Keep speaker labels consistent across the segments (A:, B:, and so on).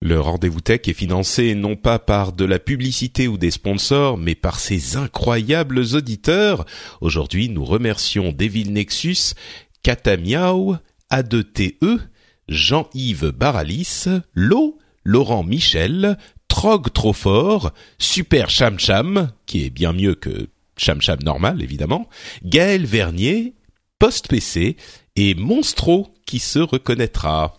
A: Le rendez-vous tech est financé non pas par de la publicité ou des sponsors, mais par ses incroyables auditeurs. Aujourd'hui, nous remercions Devil Nexus, Katamiao, A2TE, Jean-Yves Baralis, Lo, Laurent Michel, Trog trop fort, Super Cham Cham, qui est bien mieux que Cham Cham normal évidemment, Gaël Vernier, Post PC et Monstro qui se reconnaîtra.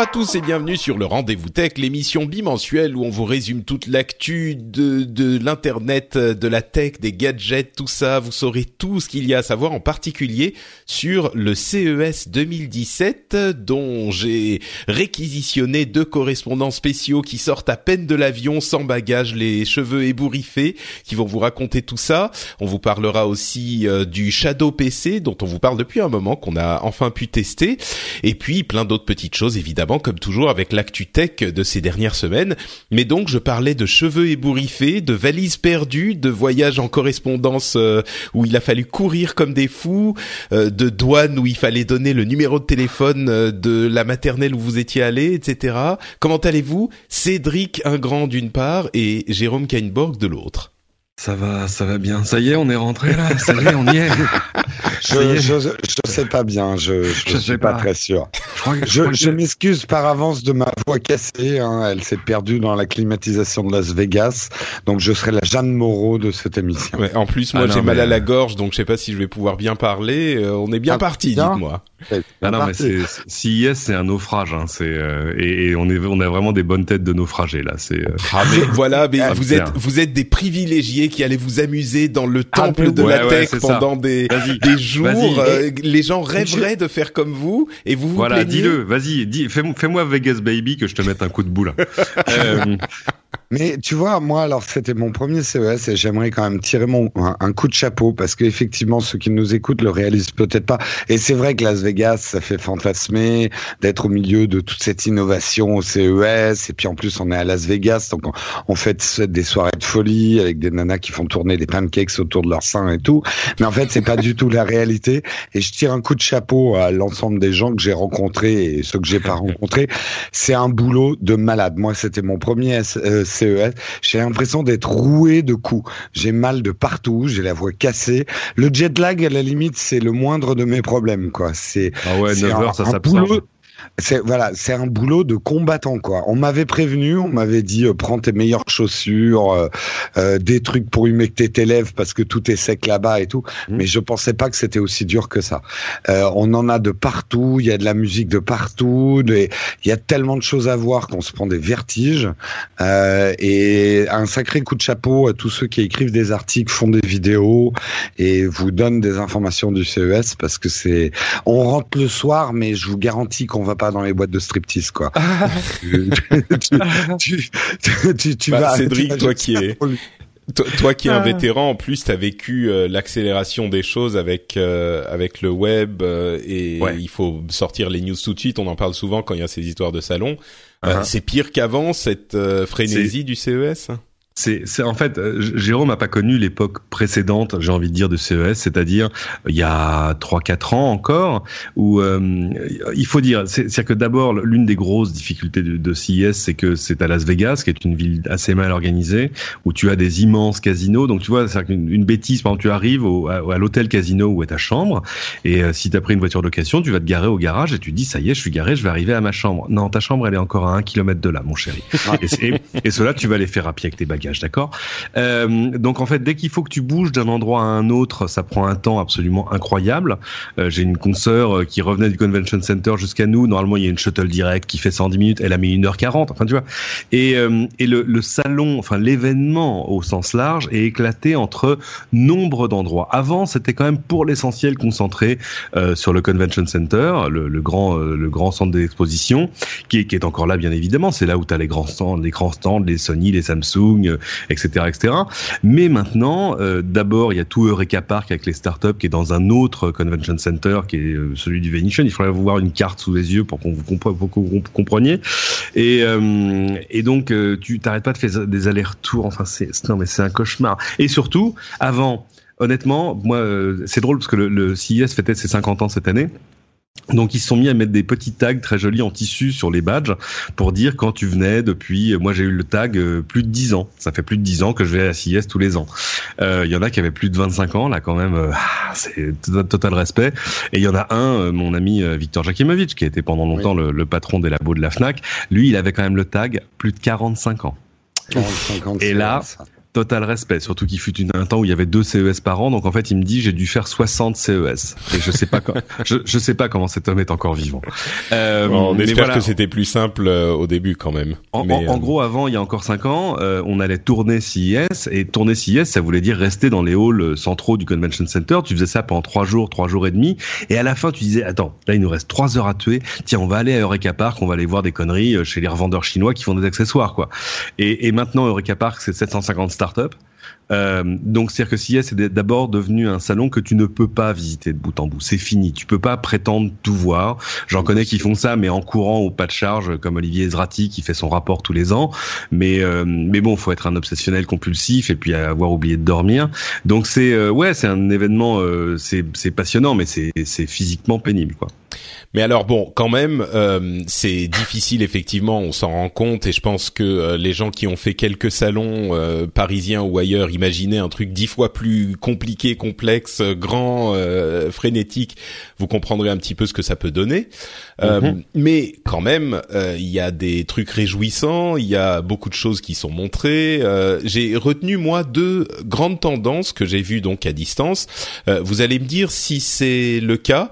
A: À tous et bienvenue sur le Rendez-vous Tech, l'émission bimensuelle où on vous résume toute l'actu de, de l'internet, de la tech, des gadgets, tout ça. Vous saurez tout ce qu'il y a à savoir, en particulier sur le CES 2017, dont j'ai réquisitionné deux correspondants spéciaux qui sortent à peine de l'avion, sans bagages, les cheveux ébouriffés, qui vont vous raconter tout ça. On vous parlera aussi euh, du Shadow PC, dont on vous parle depuis un moment, qu'on a enfin pu tester, et puis plein d'autres petites choses évidemment, comme toujours avec l'actu tech de ces dernières semaines. Mais donc, je parlais de cheveux ébouriffés, de valises perdues, de voyages en correspondance euh, où il a fallu courir comme des fous, euh, de douane où il fallait donner le numéro de téléphone euh, de la maternelle où vous étiez allé, etc. Comment allez-vous? Cédric Ingrand d'une part et Jérôme Kainborg de l'autre.
B: Ça va, ça va bien. Ça y est, on est rentré là. Ça y est, on y est.
C: je, je, je, sais pas bien. Je, je, suis pas, très sûr. Je, je, m'excuse par avance de ma voix cassée. Hein. Elle s'est perdue dans la climatisation de Las Vegas. Donc je serai la Jeanne Moreau de cette émission.
A: Ouais, en plus, moi,
B: Ah
A: j'ai mal à la
B: euh,
A: gorge, donc je sais pas si je vais pouvoir bien parler. Euh, on est bien
C: Ah,
A: parti, dites-moi.
B: Ah non, mais
C: parti.
B: c'est un naufrage. Hein. C'est euh, et, et on est, on a vraiment des bonnes têtes de naufragés là. C'est euh,
A: Ah mais voilà, mais
B: Ah,
A: vous
B: putain.
A: êtes vous êtes des privilégiés qui allez vous amuser dans le
C: Ah,
A: temple de
B: ouais,
A: la
B: ouais,
A: tech pendant des des jours. Euh, les gens rêveraient de faire comme vous et vous vous
B: voilà, dis-le, vas-y, dis, fais, fais-moi Vegas Baby que je te mette un coup de boule. euh,
C: Mais tu vois, moi, alors c'était mon premier CES et j'aimerais quand même tirer mon un, coup de chapeau parce qu'effectivement, ceux qui nous écoutent le réalisent peut-être pas. Et c'est vrai que Las Vegas, ça fait fantasmer d'être au milieu de toute cette innovation au CES. Et puis en plus, on est à Las Vegas, donc on, on fait des soirées de folie avec des nanas qui font tourner des pancakes autour de leur sein et tout. Mais en fait, c'est pas du tout la réalité. Et je tire un coup de chapeau à l'ensemble des gens que j'ai rencontrés et ceux que j'ai pas rencontrés. C'est un boulot de malade. Moi, c'était mon premier S- euh, CES. J'ai l'impression d'être roué de coups. J'ai mal de partout. J'ai la voix cassée. Le jet lag, à la limite, c'est le moindre de mes problèmes, quoi. C'est
B: ah ouais,
C: c'est
B: 9
C: un-
B: heures, ça
C: un
B: s'absorbe.
C: C'est voilà, c'est un boulot de combattant quoi. On m'avait prévenu, on m'avait dit euh, prends tes meilleures chaussures, euh, euh, des trucs pour humecter tes lèvres parce que tout est sec là-bas et tout.
B: Mhm.
C: Mais je pensais pas que c'était aussi dur que ça. Euh, on en a de partout, il y a de la musique de partout, il y a tellement de choses à voir qu'on se prend des vertiges. Euh, et un sacré coup de chapeau à tous ceux qui écrivent des articles, font des vidéos et vous donnent des informations du CES parce que c'est on rentre le soir, mais je vous garantis qu'on va pas dans les boîtes de striptease, quoi. tu, tu, tu, tu, tu
A: Bah,
C: vas,
A: Cédric,
C: tu vas
A: toi qui es-. Toi, toi qui es un
C: Ah.
A: vétéran, en plus, t'as vécu euh, l'accélération des choses avec euh, avec le web euh, et
B: Ouais.
A: il faut sortir les news tout de suite. On en parle souvent quand il y a ces histoires de salon. Euh,
B: Uh-huh.
A: c'est pire qu'avant cette euh, frénésie du CES.
B: C'est, en fait, euh, Jérôme n'a pas connu l'époque précédente, j'ai envie de dire, de CES, c'est-à-dire il y a 3-4 ans encore, où euh, il faut dire, c'est-à-dire que d'abord, l'une des grosses difficultés de, de CES, c'est que c'est à Las Vegas, qui est une ville assez mal organisée, où tu as des immenses casinos. Donc tu vois, c'est une, une bêtise, par exemple, tu arrives au, à, l'hôtel casino où est ta chambre, et euh, si tu as pris une voiture de location, tu vas te garer au garage et tu dis, ça y est, je suis garé, je vais arriver à ma chambre. Non, ta chambre, elle est encore à un kilomètre de là, mon chéri. et, et, et cela, tu vas les faire à pied avec tes d'accord euh, Donc en fait, dès qu'il faut que tu bouges d'un endroit à un autre, ça prend un temps absolument incroyable. Euh, j'ai une consoeur euh, qui revenait du convention center jusqu'à nous. Normalement, il y a une shuttle direct qui fait 110 minutes. Elle a mis 1h40. Enfin, tu vois. Et, et le, salon, enfin l'événement au sens large, est éclaté entre nombre d'endroits. Avant, c'était quand même pour l'essentiel concentré sur le convention center, le, grand le grand centre d'exposition, qui qui est encore là bien évidemment. C'est là où tu as les grands stands, les grands stands, les Sony, les Samsung, etc., etc. Mais maintenant, euh, d'abord, il y a tout Eureka Park avec les startups qui est dans un autre convention center qui est euh, celui du Venetian. Il faudrait voir une carte sous les yeux pour qu'on vous compreniez. Et, euh, donc, tu t'arrêtes pas de faire des allers-retours. Enfin, c'est non, mais c'est un cauchemar. Et surtout, avant, honnêtement, moi, c'est drôle parce que le, le CIS fêtait ses 50 ans cette année. Donc ils se sont mis à mettre des petits tags très jolis en tissu sur les badges pour dire quand tu venais depuis. Moi j'ai eu le tag euh, plus de 10 ans. Ça fait plus de 10 ans que je vais à CIS tous les ans. Euh, il y en a qui avaient plus de 25 ans là quand même. Euh, c'est total respect. Et il y en a un, mon ami Victor Jakimovic qui était pendant longtemps le, le, patron des labos de la Fnac. Lui il avait quand même le tag plus de 45 ans. 45 ans Et là, total respect, surtout qu'il fut une, un temps où il y avait deux CES par an, donc en fait il me dit j'ai dû faire 60 CES et je sais pas je, je, sais pas comment cet homme est encore vivant.
A: Euh, on espère que c'était plus simple euh, au début quand même.
B: En, en, euh, gros avant il y a encore cinq ans euh, on allait tourner CES et tourner CES ça voulait dire rester dans les halls centraux du convention center. Tu faisais ça pendant trois jours, trois jours et demi et à la fin tu disais attends là il nous reste trois heures à tuer, tiens on va aller à Eureka Park, on va aller voir des conneries chez les revendeurs chinois qui font des accessoires quoi. Et, et maintenant Eureka Park c'est 750 startups. Euh, donc c'est-à-dire que est d'abord devenu un salon que tu ne peux pas visiter de bout en bout. C'est fini. Tu peux pas prétendre tout voir. J'en connais qui font ça, mais en courant au pas de charge, comme Olivier Ezrati qui fait son rapport tous les ans. Mais euh, mais bon, faut être un obsessionnel compulsif et puis avoir oublié de dormir. Donc c'est euh, ouais, c'est un événement, euh, c'est passionnant, mais c'est physiquement pénible quoi.
A: Mais alors bon, quand même, euh, c'est difficile effectivement, on s'en rend compte et je pense que euh, les gens qui ont fait quelques salons euh, parisiens ou ailleurs imaginaient un truc dix fois plus compliqué, complexe, grand, frénétique, vous comprendrez un petit peu ce que ça peut donner. Mhm. Mais quand même, il y a des trucs réjouissants, il y a beaucoup de choses qui sont montrées. j'ai retenu moi deux grandes tendances que j'ai vues donc à distance. vous allez me dire si c'est le cas,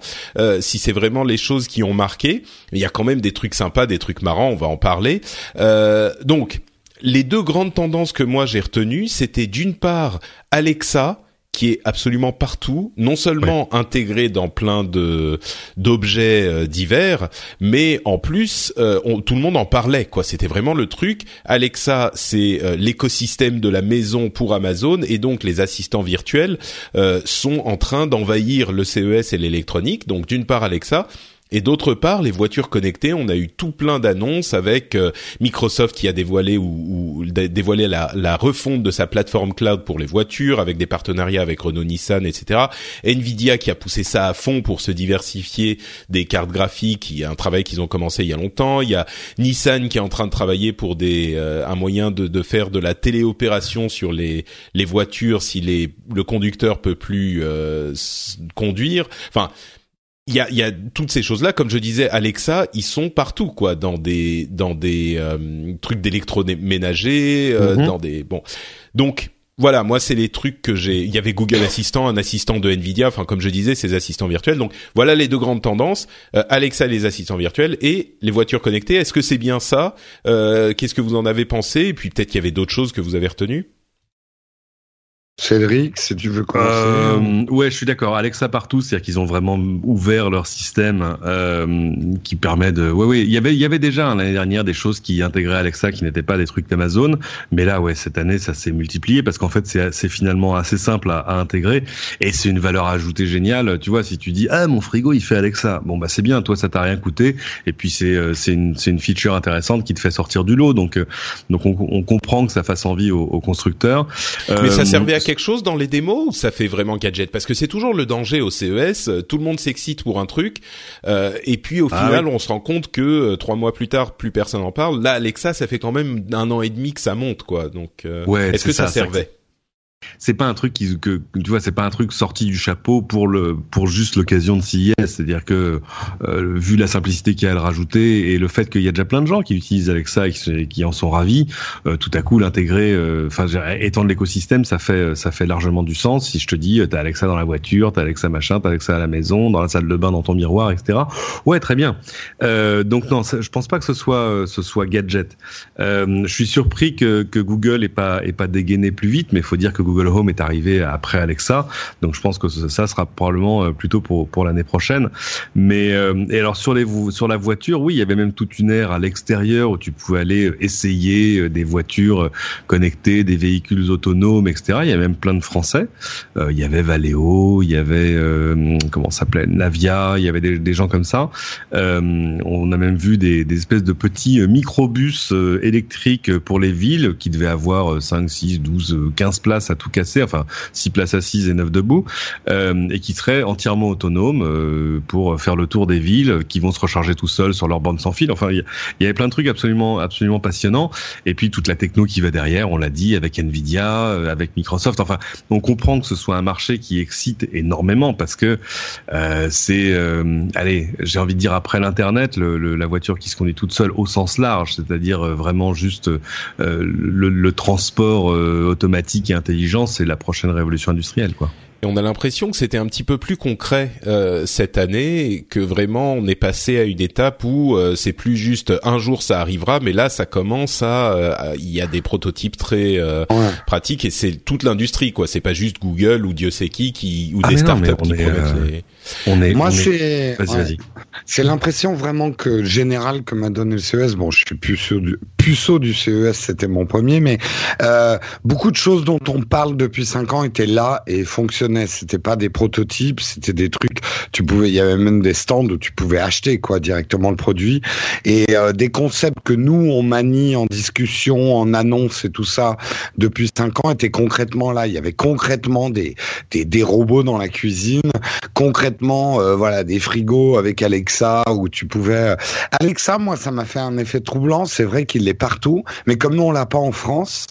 A: si c'est vraiment les choses qui ont marqué. Il y a quand même des trucs sympas, des trucs marrants, on va en parler. Euh, donc, les deux grandes tendances que moi j'ai retenues, c'était d'une part Alexa, qui est absolument partout, non seulement intégré dans plein de d'objets euh, divers, mais en plus euh, tout le monde en parlait quoi. C'était vraiment le truc. Alexa, c'est euh, l'écosystème de la maison pour Amazon et donc les assistants virtuels sont en train d'envahir le CES et l'électronique. Donc d'une part Alexa et d'autre part, les voitures connectées, on a eu tout plein d'annonces avec euh, Microsoft qui a dévoilé ou, dévoilé la, la, refonte de sa plateforme cloud pour les voitures, avec des partenariats avec Renault, Nissan, etc. Nvidia qui a poussé ça à fond pour se diversifier des cartes graphiques, il y a un travail qu'ils ont commencé il y a longtemps. Il y a Nissan qui est en train de travailler pour des euh, un moyen de, de, faire de la téléopération sur les les voitures si les le conducteur peut plus euh, conduire. Enfin, il y a, y a toutes ces choses là comme je disais Alexa ils sont partout quoi dans des dans des euh, trucs d'électroménager euh, mhm. dans des bon donc voilà, moi c'est les trucs que j'ai. Il y avait Google Assistant, un assistant de Nvidia, enfin comme je disais, ces assistants virtuels. Donc voilà les deux grandes tendances euh, Alexa, les assistants virtuels et les voitures connectées. Est-ce que c'est bien ça? Qu'est-ce que vous en avez pensé? Et puis peut-être qu'il y avait d'autres choses que vous avez retenues?
C: Cédric, si tu veux commencer.
B: Euh, ouais, je suis d'accord. Alexa partout, c'est-à-dire qu'ils ont vraiment ouvert leur système euh, qui permet de. Ouais, ouais. Il y avait, il y avait déjà hein, l'année dernière des choses qui intégraient Alexa qui n'étaient pas des trucs d'Amazon, mais là, ouais, cette année, ça s'est multiplié parce qu'en fait, c'est finalement assez simple à, à intégrer et c'est une valeur ajoutée géniale. Tu vois, si tu dis ah mon frigo il fait Alexa, bon bah c'est bien, toi ça t'a rien coûté et puis c'est euh, c'est une c'est une feature intéressante qui te fait sortir du lot. Donc euh, donc on, on comprend que ça fasse envie aux, aux constructeurs.
A: Mais ça servait à quelque chose dans les démos ou ça fait vraiment gadget? Parce que c'est toujours le danger au CES. Tout le monde s'excite pour un truc euh, et puis au ah final, on se rend compte que euh, trois mois plus tard, plus personne en parle. Là, Alexa, ça fait quand même un an et demi que ça monte, quoi. Donc, euh, est-ce que ça, ça servait?
B: C'est pas un truc qui, que tu vois, c'est pas un truc sorti du chapeau pour le pour juste l'occasion de CIS. C'est-à-dire que euh, vu la simplicité qu'il y a à le rajouter et le fait qu'il y a déjà plein de gens qui utilisent Alexa et qui, en sont ravis, euh, tout à coup l'intégrer, euh, enfin étendre l'écosystème, ça fait ça fait largement du sens. Si je te dis, t'as Alexa dans la voiture, t'as Alexa machin, t'as Alexa à la maison, dans la salle de bain, dans ton miroir, etc. Ouais, très bien. donc non, je pense pas que ce soit ce soit gadget. je suis surpris que que Google ait pas ait pas dégainé plus vite, mais faut dire que Google Home est arrivé après Alexa, donc je pense que ça sera probablement euh, plutôt pour pour l'année prochaine. Mais euh, et alors sur les sur la voiture, oui, il y avait même toute une ère à l'extérieur où tu pouvais aller essayer euh, des voitures connectées, des véhicules autonomes, etc. Il y a même plein de Français. il y avait Valeo, il y avait comment s'appelait Navia, il y avait des, des gens comme ça. on a même vu des, des espèces de petits microbus électriques pour les villes qui devaient avoir 5, 6, 12, 15 places à tout casser, enfin six places assises et neuf debout, euh, et qui seraient entièrement autonomes euh, pour faire le tour des villes, qui vont se recharger tout seuls sur leur bande sans fil. Enfin, il y, avait plein de trucs absolument absolument passionnants. Et puis toute la techno qui va derrière, on l'a dit, avec Nvidia, euh, avec Microsoft. Enfin, on comprend que ce soit un marché qui excite énormément parce que c'est, allez, j'ai envie de dire après l'internet, le, la voiture qui se conduit toute seule au sens large, c'est-à-dire vraiment juste le, le, transport automatique et intelligent c'est la prochaine révolution industrielle, quoi.
A: Et on a l'impression que c'était un petit peu plus concret euh, cette année, que vraiment on est passé à une étape où euh, c'est plus juste un jour ça arrivera, mais là ça commence à, euh, il y a des prototypes très pratiques et c'est toute l'industrie quoi. C'est pas juste Google ou Dieu sait qui qui ou ah, des startups qui promettent les.
C: On est. Moi c'est. Vas-y vas-y. C'est l'impression vraiment que générale que m'a donné le CES. Bon, je suis puceau du, puceau du CES, c'était mon premier, mais beaucoup de choses dont on parle depuis cinq ans étaient là et fonctionnaient c'était pas des prototypes, c'était des trucs. Tu pouvais, il y avait même des stands où tu pouvais acheter quoi directement le produit et euh, des concepts que nous on manie en discussion, en annonce et tout ça depuis cinq ans étaient concrètement là. Il y avait concrètement des des, des robots dans la cuisine, concrètement euh, voilà des frigos avec Alexa où tu pouvais. Alexa, moi ça m'a fait un effet troublant. C'est vrai qu'il est partout, mais comme nous on l'a pas en France.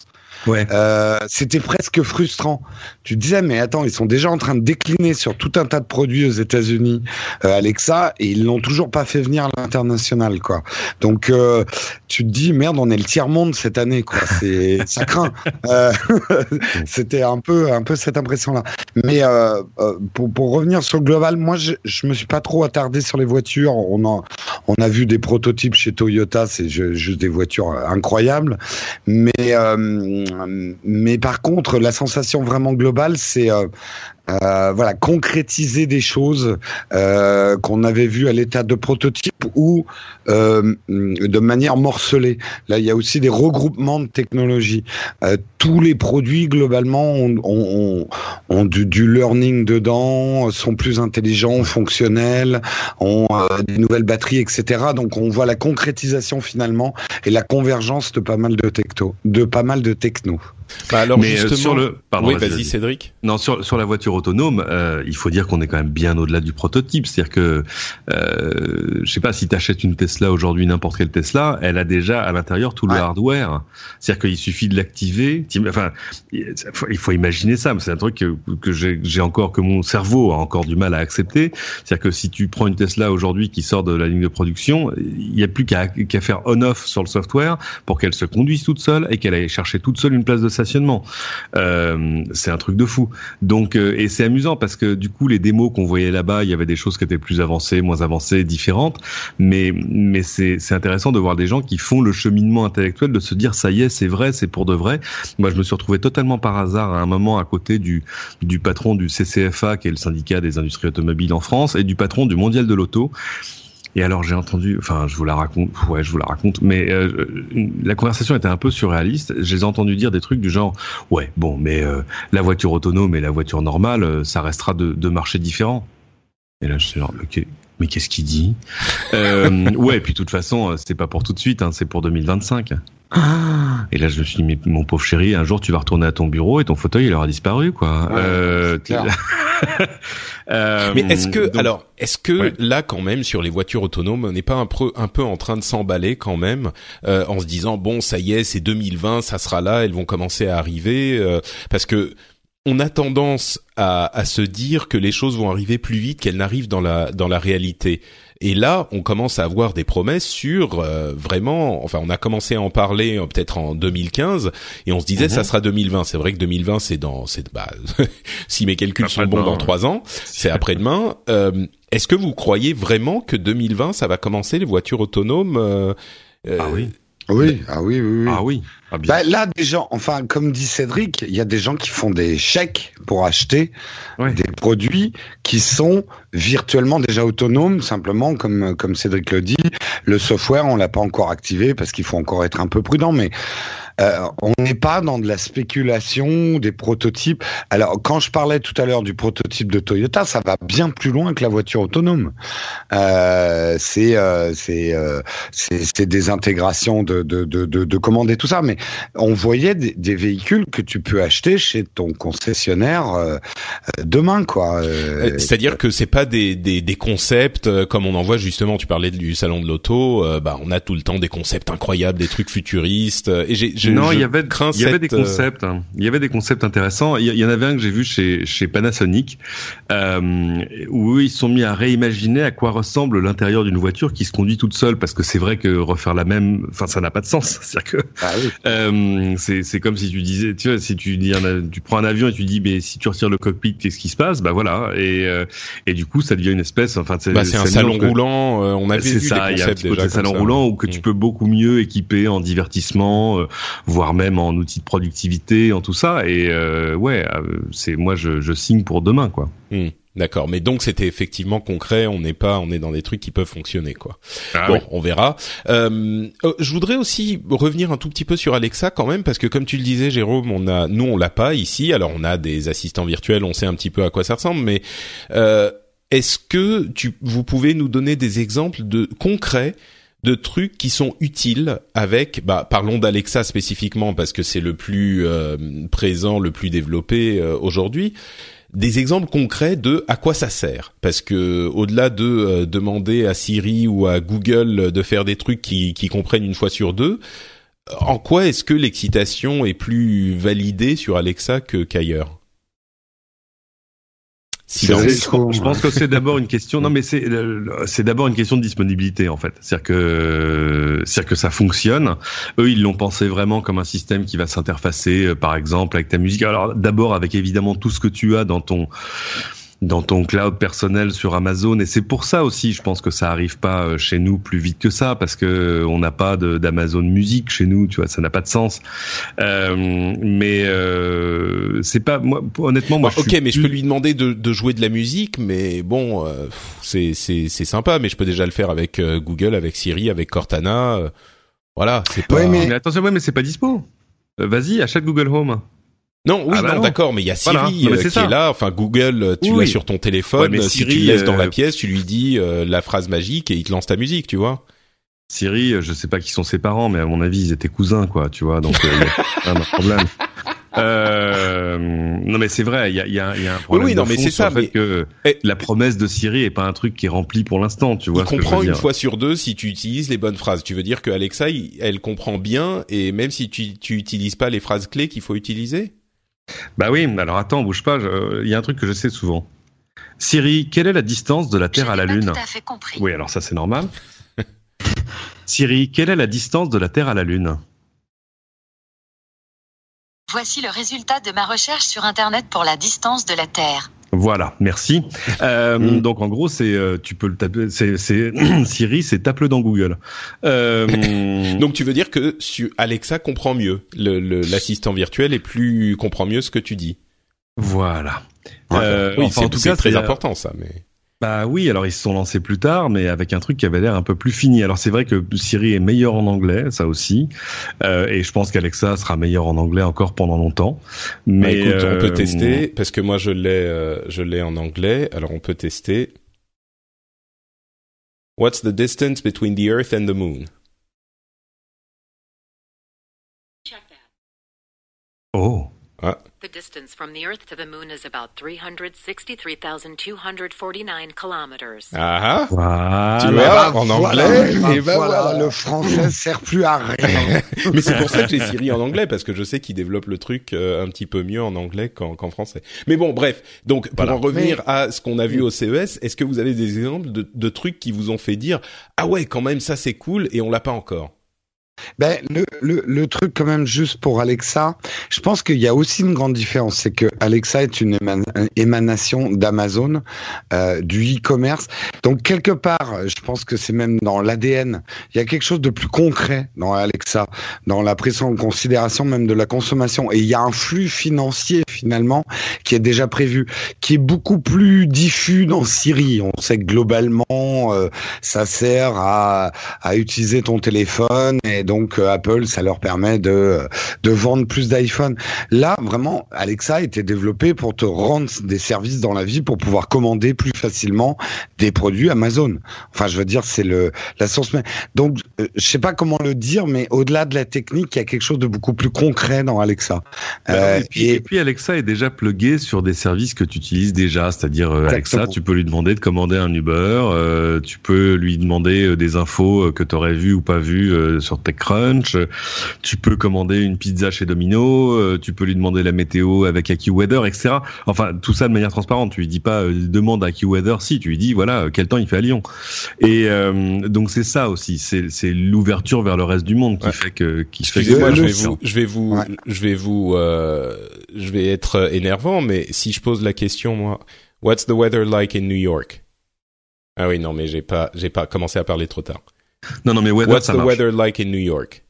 C: Ouais. Euh, c'était presque frustrant. Tu disais, mais attends, ils sont déjà en train de décliner sur tout un tas de produits aux États-Unis, euh, Alexa, et ils l'ont toujours pas fait venir à l'international, quoi. Donc, euh, tu te dis, merde, on est le tiers monde cette année, quoi. C'est, ça craint. C'était un peu, un peu cette impression-là. Mais pour, pour revenir sur le global, moi, je, je me suis pas trop attardé sur les voitures. On a, on a vu des prototypes chez Toyota, c'est juste des voitures incroyables, mais mais par contre, la sensation vraiment globale, c'est euh, voilà, concrétiser des choses euh, qu'on avait vues à l'état de prototype ou euh, de manière morcelée. Là, il y a aussi des regroupements de technologies. Tous les produits, globalement, ont, ont, du, du, learning dedans, sont plus intelligents, fonctionnels, ont des nouvelles batteries, etc. Donc, on voit la concrétisation finalement et la convergence de pas mal de. De pas mal de techno.
A: Bah alors Mais justement, sur le, pardon, oui, vas-y Cédric.
B: Non, sur sur la voiture autonome, euh, il faut dire qu'on est quand même bien au-delà du prototype. C'est-à-dire que, euh, je sais pas, si tu achètes une Tesla aujourd'hui, n'importe quelle Tesla, elle a déjà à l'intérieur tout le hardware. C'est-à-dire qu'il suffit de l'activer. Enfin, il faut imaginer ça. C'est un truc que, que j'ai encore, que mon cerveau a encore du mal à accepter. C'est-à-dire que si tu prends une Tesla aujourd'hui qui sort de la ligne de production, il n'y a plus qu'à faire on-off sur le software pour qu'elle se conduise toute seule et qu'elle aille chercher toute seule une place de stationnement. Euh, c'est un truc de fou. Donc, euh, et c'est amusant parce que du coup, les démos qu'on voyait là-bas, il y avait des choses qui étaient plus avancées, moins avancées, différentes. Mais, mais c'est, intéressant de voir des gens qui font le cheminement intellectuel de se dire ça y est, c'est vrai, c'est pour de vrai. Moi, je me suis retrouvé totalement par hasard à un moment à côté du, du patron du CCFA, qui est le syndicat des industries automobiles en France, et du patron du Mondial de l'auto. Et alors j'ai entendu, enfin je vous la raconte, ouais je vous la raconte, mais euh, la conversation était un peu surréaliste. J'ai entendu dire des trucs du genre, ouais bon, mais euh, la voiture autonome et la voiture normale, euh, ça restera de marchés différents. Et là je suis genre, ok, mais qu'est-ce qu'il dit? Euh, Ouais, et puis de toute façon, c'est pas pour tout de suite, hein, c'est pour 2025. Ah et là, je me suis dit, mais mon pauvre chéri, un jour, tu vas retourner à ton bureau et ton fauteuil, il aura disparu, quoi.
C: Ouais,
B: euh,
A: euh, mais est-ce que, donc, alors, est-ce que ouais. là, quand même, sur les voitures autonomes, on n'est pas un peu, un peu en train de s'emballer quand même, euh, en se disant, bon, ça y est, c'est 2020, ça sera là, elles vont commencer à arriver, euh, parce que on a tendance à, à, se dire que les choses vont arriver plus vite qu'elles n'arrivent dans la dans la réalité. Et là, on commence à avoir des promesses sur euh, vraiment. Enfin, on a commencé à en parler euh, peut-être en 2015 et on se disait mm -hmm. ça sera 2020. C'est vrai que 2020, c'est dans, c'est bah, si mes calculs après sont bons dans trois ans, c'est après-demain. Euh, Est-ce que vous croyez vraiment que 2020, ça va commencer les voitures autonomes euh,
B: Ah oui.
C: Oui, ah oui, oui, oui.
B: Ah oui.
C: Ah bah, là, des gens, enfin, comme dit Cédric, il y a des gens qui font des chèques pour acheter ouais. des produits qui sont virtuellement déjà autonomes, simplement, comme, comme Cédric le dit. Le software, on l'a pas encore activé parce qu'il faut encore être un peu prudent, mais euh, on n'est pas dans de la spéculation, des prototypes. Alors, quand je parlais tout à l'heure du prototype de Toyota, ça va bien plus loin que la voiture autonome. Euh, c'est euh, c'est euh, des intégrations de, de, de, de, de commandes et tout ça, mais on voyait des, véhicules que tu peux acheter chez ton concessionnaire euh, demain, quoi.
A: C'est-à-dire que c'est pas des, des, des concepts comme on en voit justement. Tu parlais du salon de l'auto, bah on a tout le temps des concepts incroyables, des trucs futuristes.
B: Non, il y avait, il y avait des concepts. Hein. Il y avait des concepts intéressants. Il y, en avait un que j'ai vu chez, chez Panasonic, euh, où ils sont mis à réimaginer à quoi ressemble l'intérieur d'une voiture qui se conduit toute seule, parce que c'est vrai que refaire la même, enfin, ça n'a pas de sens. C'est-à-dire que ah oui. euh, c'est comme si tu disais, tu vois, si tu dis, un, tu prends un avion et tu dis, mais si tu retires le cockpit, qu'est-ce qui se passe? Bah voilà. Et euh, et du coup, ça devient une espèce, enfin,
A: c'est bah, un salon que, roulant. Euh, on a vu
B: ça.
A: Il y a un petit
B: côté salon roulant où que mmh. tu peux beaucoup mieux équiper en divertissement euh, voire même en outils de productivité, en tout ça. Et euh, ouais, c'est moi je, je, signe pour demain, quoi.
A: Mmh. D'accord, mais donc c'était effectivement concret. On n'est pas, on est dans des trucs qui peuvent fonctionner, quoi. Ah, bon, oui. on verra. Euh, je voudrais aussi revenir un tout petit peu sur Alexa quand même, parce que comme tu le disais, Jérôme, on a, nous on l'a pas ici. Alors on a des assistants virtuels, on sait un petit peu à quoi ça ressemble, mais euh, est-ce que tu, vous pouvez nous donner des exemples de concrets de trucs qui sont utiles avec, bah, parlons d'Alexa spécifiquement parce que c'est le plus euh, présent, le plus développé euh, aujourd'hui. Des exemples concrets de à quoi ça sert, parce que au-delà de euh, demander à Siri ou à Google de faire des trucs qui, qui comprennent une fois sur deux, en quoi est-ce que l'excitation est plus validée sur Alexa que qu'ailleurs?
B: Silence. Je pense que c'est d'abord une question. Non, mais c'est c'est d'abord une question de disponibilité en fait. C'est-à-dire que c'est-à-dire que ça fonctionne. Eux, ils l'ont pensé vraiment comme un système qui va s'interfacer, par exemple, avec ta musique. Alors d'abord avec évidemment tout ce que tu as dans ton dans ton cloud personnel sur Amazon. Et c'est pour ça aussi je pense que ça arrive pas chez nous plus vite que ça parce que on n'a pas d'Amazon Music chez nous tu vois ça n'a pas de sens. Euh, mais euh, c'est pas moi honnêtement moi
A: bon, ok mais je peux lui demander de, de, jouer de la musique mais bon euh, c'est c'est c'est sympa mais je peux déjà le faire avec euh, Google avec Siri avec Cortana euh, voilà c'est pas
B: ouais, mais... mais attention ouais mais c'est pas dispo. Vas-y achète Google Home
A: non, oui, ah bah non, d'accord, mais il y a Siri voilà. non, qui ça. est là. Enfin, Google, tu oui. l'as sur ton téléphone. Ouais, si Siri, tu le laisses dans la pièce, tu lui dis euh, la phrase magique et il te lance ta musique, tu vois.
B: Siri, je sais pas qui sont ses parents, mais à mon avis, ils étaient cousins, quoi, tu vois. Donc, il y a un problème. Euh, non mais c'est vrai, il y a, y, a, y a, un problème.
A: Oui, oui non mais c'est ça.
B: Mais... que et... la promesse de Siri est pas un truc qui est rempli pour l'instant, tu vois.
A: Il comprend une fois sur deux si tu utilises les bonnes phrases. Tu veux dire que Alexa, elle comprend bien et même si tu tu utilises pas les phrases clés qu'il faut utiliser?
B: Bah oui, alors attends, bouge pas, il y a un truc que je sais souvent. Siri, quelle est la distance de la Terre à la Lune
D: tout à fait compris.
B: Oui, alors ça c'est normal. Siri, quelle est la distance de la Terre à la Lune
D: Voici le résultat de ma recherche sur Internet pour la distance de la Terre.
B: Voilà, merci. Euh, mm. Donc en gros, c'est euh, tu peux le taper, c'est Siri, c'est tape-le dans Google.
A: Euh... donc tu veux dire que Alexa comprend mieux l'assistant virtuel et plus comprend mieux ce que tu dis.
B: Voilà.
A: Euh, oui, en tout cas, c'est très important ça, mais.
B: Bah oui, alors ils se sont lancés plus tard, mais avec un truc qui avait l'air un peu plus fini. Alors c'est vrai que Siri est meilleur en anglais, ça aussi, euh, et je pense qu'Alexa sera meilleur en anglais encore pendant longtemps.
A: Mais bah écoute, on peut euh, tester parce que moi je l'ai, euh, je l'ai en anglais. Alors on peut tester. What's the distance between the Earth and the Moon?
B: Oh.
A: Ah.
D: The distance from the Earth to the Moon is about 363,249 kilometers.
A: Ah,
C: ah Tu vois, en anglais, et eh ben voilà, le français sert plus à rien.
A: Mais c'est pour ça que j'ai Siri en anglais, parce que je sais qu'il développe le truc euh, un petit peu mieux en anglais qu'en français. Mais bon, bref. Donc, pour en revenir à ce qu'on a vu au CES, est-ce que vous avez des exemples de, de trucs qui vous ont fait dire, ah ouais, quand même, ça c'est cool, et on l'a pas encore?
C: Ben, le, le, le, truc quand même juste pour Alexa, je pense qu'il y a aussi une grande différence, c'est que Alexa est une émanation d'Amazon, euh, du e-commerce. Donc quelque part, je pense que c'est même dans l'ADN, il y a quelque chose de plus concret dans Alexa, dans la prise en considération même de la consommation. Et il y a un flux financier finalement qui est déjà prévu, qui est beaucoup plus diffus dans Siri. On sait que globalement, euh, ça sert à, à utiliser ton téléphone et donc euh, Apple, ça leur permet de, de vendre plus d'iPhone. Là, vraiment, Alexa a été développé pour te rendre des services dans la vie, pour pouvoir commander plus facilement des produits Amazon. Enfin, je veux dire, c'est le la source même. Donc, euh, je sais pas comment le dire, mais au-delà de la technique, il y a quelque chose de beaucoup plus concret dans Alexa.
B: Bah, euh, et, puis, Alexa est déjà plugué sur des services que tu utilises déjà, c'est-à-dire Alexa, tu peux lui demander de commander un Uber, tu peux lui demander des infos que tu aurais vues ou pas vues sur tes Crunch, tu peux commander une pizza chez Domino, euh, tu peux lui demander la météo avec AccuWeather, etc. Enfin, tout ça de manière transparente. Tu lui dis pas euh, demande à AccuWeather, si tu lui dis voilà euh, quel temps il fait à Lyon. Et donc c'est ça aussi, c'est l'ouverture vers le reste du monde qui fait que qui
A: fait que moi je vais vous je vais vous je vais vous je vais être énervant, mais si je pose la question moi, what's the weather like in New York? Ah oui non mais j'ai pas j'ai pas commencé à parler trop tard.
B: Non, non, mais weather,
A: What's the weather like in New York?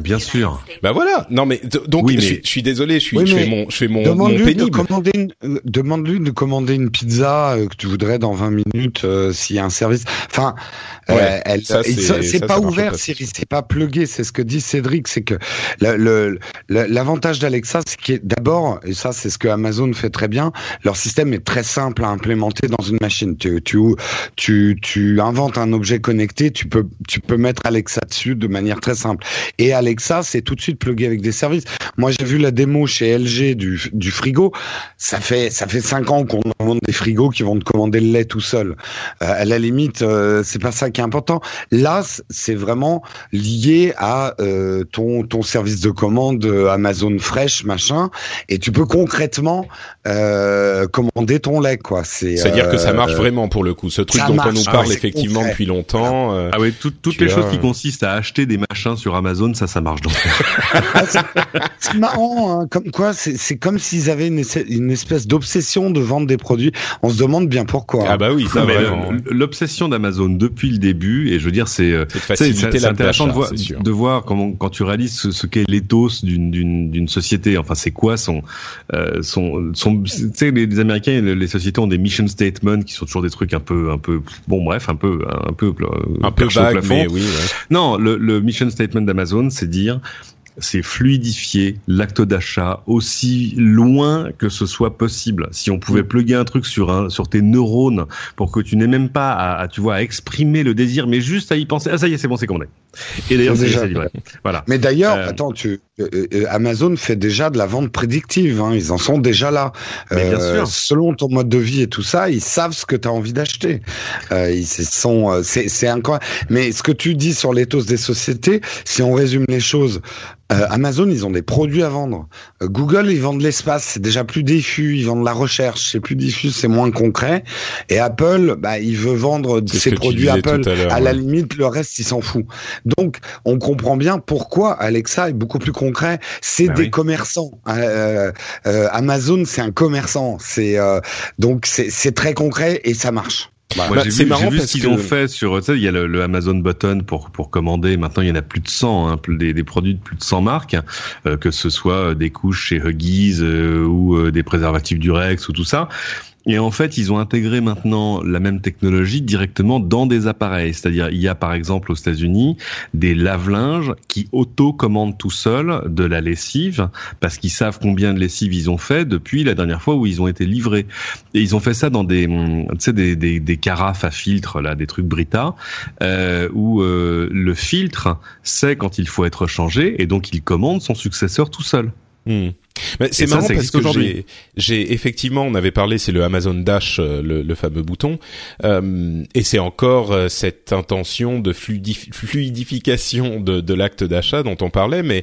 B: Bien sûr.
A: Bah voilà. Non mais donc je, suis désolé, je suis je fais mon je fais mon, demande
C: mon
A: pénible.
C: De commander une, euh, demande-lui de commander une pizza euh, que tu voudrais dans 20 minutes euh, s'il y a un service. Enfin, euh, elle, c'est pas ouvert, Siri, c'est pas plugué. C'est ce que dit Cédric, c'est que l'avantage d'Alexa, c'est que d'abord, et ça c'est ce que Amazon fait très bien, leur système est très simple à implémenter dans une machine. Tu, tu, tu, tu inventes un objet connecté, tu peux, tu peux mettre Alexa dessus de manière très simple. Et Alexa, c'est tout de suite plugué avec des services. Moi, j'ai vu la démo chez LG du, du frigo. Ça fait, ça fait cinq ans qu'on demande des frigos qui vont te commander le lait tout seul. Euh, à la limite, euh, c'est pas ça qui est important. Là, c'est vraiment lié à euh, ton ton service de commande euh, Amazon Fresh machin, et tu peux concrètement euh, commander ton lait quoi.
A: C'est à dire que ça marche vraiment pour le coup. Ce truc dont on nous parle ah effectivement depuis longtemps.
B: ah oui, toutes les choses qui consistent à acheter des machins sur Amazon, ça, ça marche donc.
C: c'est marrant, hein, comme quoi c'est comme s'ils avaient une, une espèce d'obsession de vendre des produits. On se demande bien pourquoi.
A: Ah bah oui, ça
B: L'obsession d'Amazon depuis le début et je veux dire c'est
A: euh, c'est intéressant
B: de voir de voir comment quand tu réalises ce, ce qu'est l'éthos d'une société enfin c'est quoi son euh, son son tu sais les, les, américains les, sociétés ont des mission statements qui sont toujours des trucs un peu un peu bon bref un peu un peu
A: un peu vague mais oui ouais.
B: non le, le mission statement d'Amazon c'est dire c'est fluidifier l'acte d'achat aussi loin que ce soit possible. Si on pouvait mm. plugger un truc sur un sur tes neurones pour que tu n'aies même pas à, tu vois à exprimer le désir, mais juste à y penser. Ah ça y est, c'est bon, c'est commandé.
C: Et d'ailleurs c'est déjà livré. Voilà. Mais d'ailleurs, euh, attends, tu Amazon fait déjà de la vente prédictive. Hein. Ils en sont déjà là. Selon ton mode de vie et tout ça, ils savent ce que tu as envie d'acheter. ils sont, c'est incroyable. Mais ce que tu dis sur l'éthos des sociétés, si on résume les choses, euh, Amazon, ils ont des produits à vendre. Euh, Google, ils vendent l'espace, c'est déjà plus diffus. Ils vendent la recherche, c'est plus diffus, c'est moins concret. Et Apple, bah, il veut vendre ses produits Apple. À, la limite, le reste, il s'en fout. Donc, on comprend bien pourquoi Alexa est beaucoup plus concret. C'est bah des commerçants. Euh, Amazon, c'est un commerçant. C'est donc c'est très concret et ça marche.
B: Bah, bah, c'est marrant vu parce ce qu'ils ont fait sur, tu sais, il y a le, Amazon Button pour pour commander. Maintenant, il y en a plus de 100, hein, des, des produits de plus de 100 marques, euh, que ce soit des couches chez Huggies euh, ou euh, des préservatifs Durex ou tout ça. Et en fait, ils ont intégré maintenant la même technologie directement dans des appareils. C'est-à-dire, il y a par exemple aux États-Unis des lave-linges qui auto-commandent tout seuls de la lessive parce qu'ils savent combien de lessive ils ont fait depuis la dernière fois où ils ont été livrés. Et ils ont fait ça dans des, tu sais, des, des, des carafes à filtre, là, des trucs Brita, euh, où euh, le filtre sait quand il faut être changé et donc il commande son successeur tout seul.
A: C'est marrant parce que j'ai effectivement, on avait parlé, c'est le Amazon Dash, euh, le, le fameux bouton, euh, et c'est encore euh, cette intention de fluidification de, de l'acte d'achat dont on parlait, mais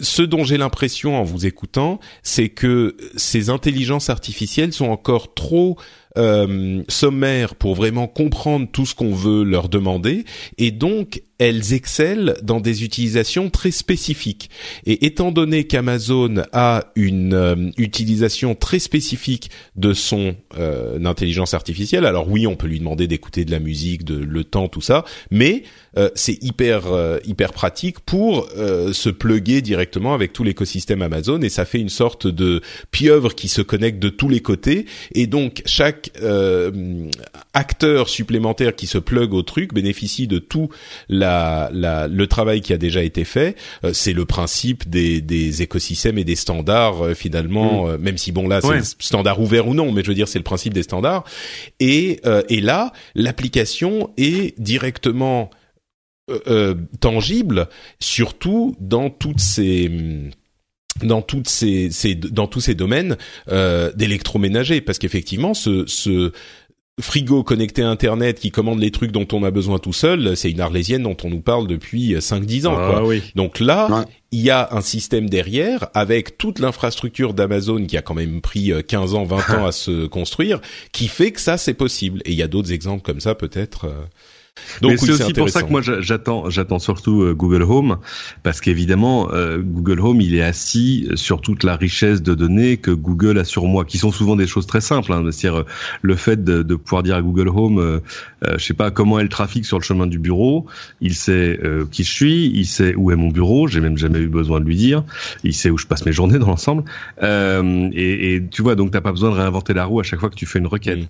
A: ce dont j'ai l'impression en vous écoutant, c'est que ces intelligences artificielles sont encore trop euh, sommaires pour vraiment comprendre tout ce qu'on veut leur demander, et donc elles excellent dans des utilisations très spécifiques. Et étant donné qu'Amazon a une euh, utilisation très spécifique de son euh, intelligence artificielle, alors oui, on peut lui demander d'écouter de la musique, de le temps, tout ça, mais euh, c'est hyper hyper pratique pour se pluguer directement avec tout l'écosystème Amazon et ça fait une sorte de pieuvre qui se connecte de tous les côtés et donc chaque acteur supplémentaire qui se plug au truc bénéficie de tout la le travail qui a déjà été fait. Euh, c'est le principe des, des, écosystèmes et des standards euh, finalement, mm. euh, même si bon là c'est standard ouvert ou non, mais je veux dire c'est le principe des standards. Et, et là, l'application est directement tangible, surtout dans toutes ces dans toutes ces, ces, dans tous ces domaines euh, d'électroménager parce qu'effectivement ce, ce frigo connecté à Internet qui commande les trucs dont on a besoin tout seul, c'est une arlésienne dont on nous parle depuis 5-10 ans. Ah Donc là, il y a un système derrière avec toute l'infrastructure d'Amazon qui a quand même pris 15 ans, 20 ans à se construire, qui fait que ça c'est possible. Et il y a d'autres exemples comme ça peut-être. Euh,
B: donc c'est aussi pour ça que moi j'attends, j'attends surtout euh, Google Home parce qu'évidemment euh, Google Home il est assis sur toute la richesse de données que Google a sur moi, qui sont souvent des choses très simples. Hein, c'est-à-dire euh, le fait de, de, pouvoir dire à Google Home, je sais pas comment est le trafic sur le chemin du bureau, il sait qui je suis, il sait où est mon bureau, j'ai même jamais eu besoin de lui dire, il sait où je passe mes journées dans l'ensemble. Et, et, tu vois donc t'as pas besoin de réinventer la roue à chaque fois que tu fais une requête. Mmh.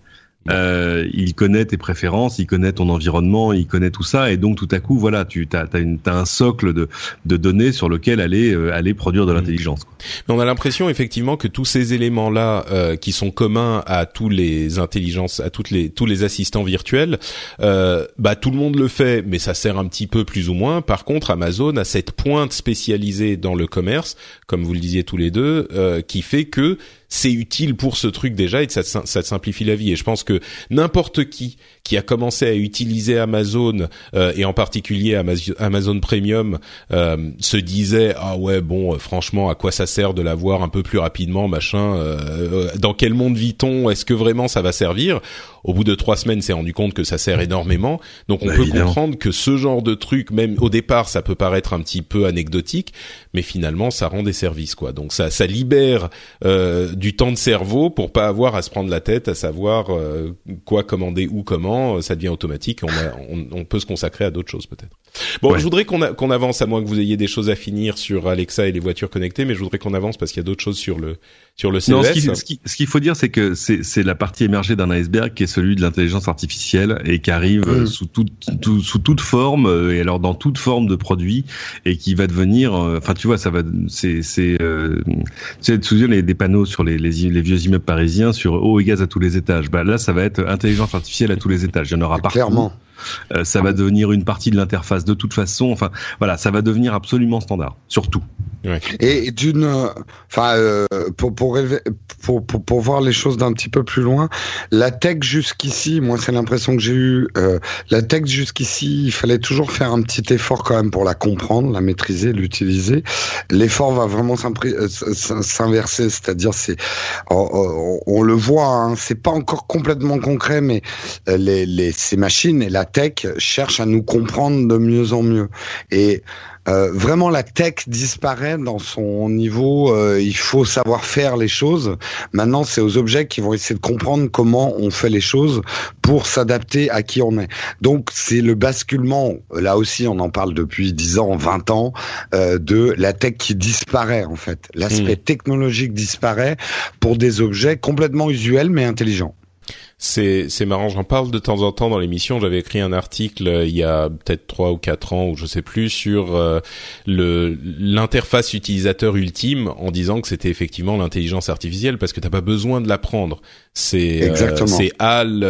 B: Euh, il connaît tes préférences, il connaît ton environnement, il connaît tout ça, et donc tout à coup, voilà, tu as, as, un socle de, de, données sur lequel aller euh, aller produire de mmh. l'intelligence.
A: On a l'impression effectivement que tous ces éléments-là, euh, qui sont communs à tous les intelligences, à toutes les tous les assistants virtuels, euh, bah tout le monde le fait, mais ça sert un petit peu plus ou moins. Par contre, Amazon a cette pointe spécialisée dans le commerce, comme vous le disiez tous les deux, euh, qui fait que c'est utile pour ce truc déjà et ça, simplifie la vie. Et je pense que n'importe qui qui a commencé à utiliser Amazon euh, et en particulier Amazon Premium euh, se disait ah ouais bon euh, franchement à quoi ça sert de l'avoir un peu plus rapidement machin euh, dans quel monde vit-on? Est-ce que vraiment ça va servir? Au bout de trois semaines s'est rendu compte que ça sert énormément donc on bah, peut comprendre que ce genre de truc même au départ ça peut paraître un petit peu anecdotique mais finalement ça rend des services quoi donc ça ça libère du temps de cerveau pour pas avoir à se prendre la tête à savoir quoi commander ou comment euh, ça devient automatique. On, on, on peut se consacrer à d'autres choses peut-être. Bon, je voudrais qu'on qu'on avance à moins que vous ayez des choses à finir sur Alexa et les voitures connectées, mais je voudrais qu'on avance parce qu'il y a d'autres choses sur le sur le CES. Non,
B: ce qu'il qui, faut dire, c'est que c'est la partie émergée d'un iceberg qui est celui de l'intelligence artificielle et qui arrive euh, mm. sous toute sous toute forme euh, et alors dans toute forme de produit et qui va devenir. Enfin, tu vois, ça va. C'est c'est euh, tu sais, souviens les des panneaux sur les, les, les vieux immeubles parisiens sur eau et gaz à tous les étages. Bah là, ça va être intelligence artificielle à tous les étages. Il y en aura partout.
C: Clairement.
B: Euh, ça va devenir une partie de l'interface de toute façon. Enfin, voilà, ça va devenir absolument standard, surtout.
C: Et d'une, enfin, euh, pour, pour, pour, pour, pour, voir les choses d'un petit peu plus loin, la tech jusqu'ici, moi c'est l'impression que j'ai eu, euh, la tech jusqu'ici, il fallait toujours faire un petit effort quand même pour la comprendre, la maîtriser, l'utiliser. L'effort va vraiment euh, s'inverser, c'est-à-dire c'est, on, on, le voit, hein, c'est pas encore complètement concret, mais les, les, ces machines et la tech cherchent à nous comprendre de mieux en mieux. Et euh, vraiment la tech disparaît dans son niveau. Euh, il faut savoir faire les choses. Maintenant, c'est aux objets qui vont essayer de comprendre comment on fait les choses pour s'adapter à qui on est. Donc, c'est le basculement. Là aussi, on en parle depuis 10 ans, 20 ans, euh, de la tech qui disparaît en fait. L'aspect mmh. technologique disparaît pour des objets complètement usuels mais intelligents
A: c'est c'est marrant. J'en parle de temps en temps dans l'émission. J'avais écrit un article euh, il y a peut-être trois ou quatre ans ou je sais plus sur euh, le l'interface utilisateur ultime en disant que c'était effectivement l'intelligence artificielle parce que t'as pas besoin de l'apprendre. C'est euh, c'est HAL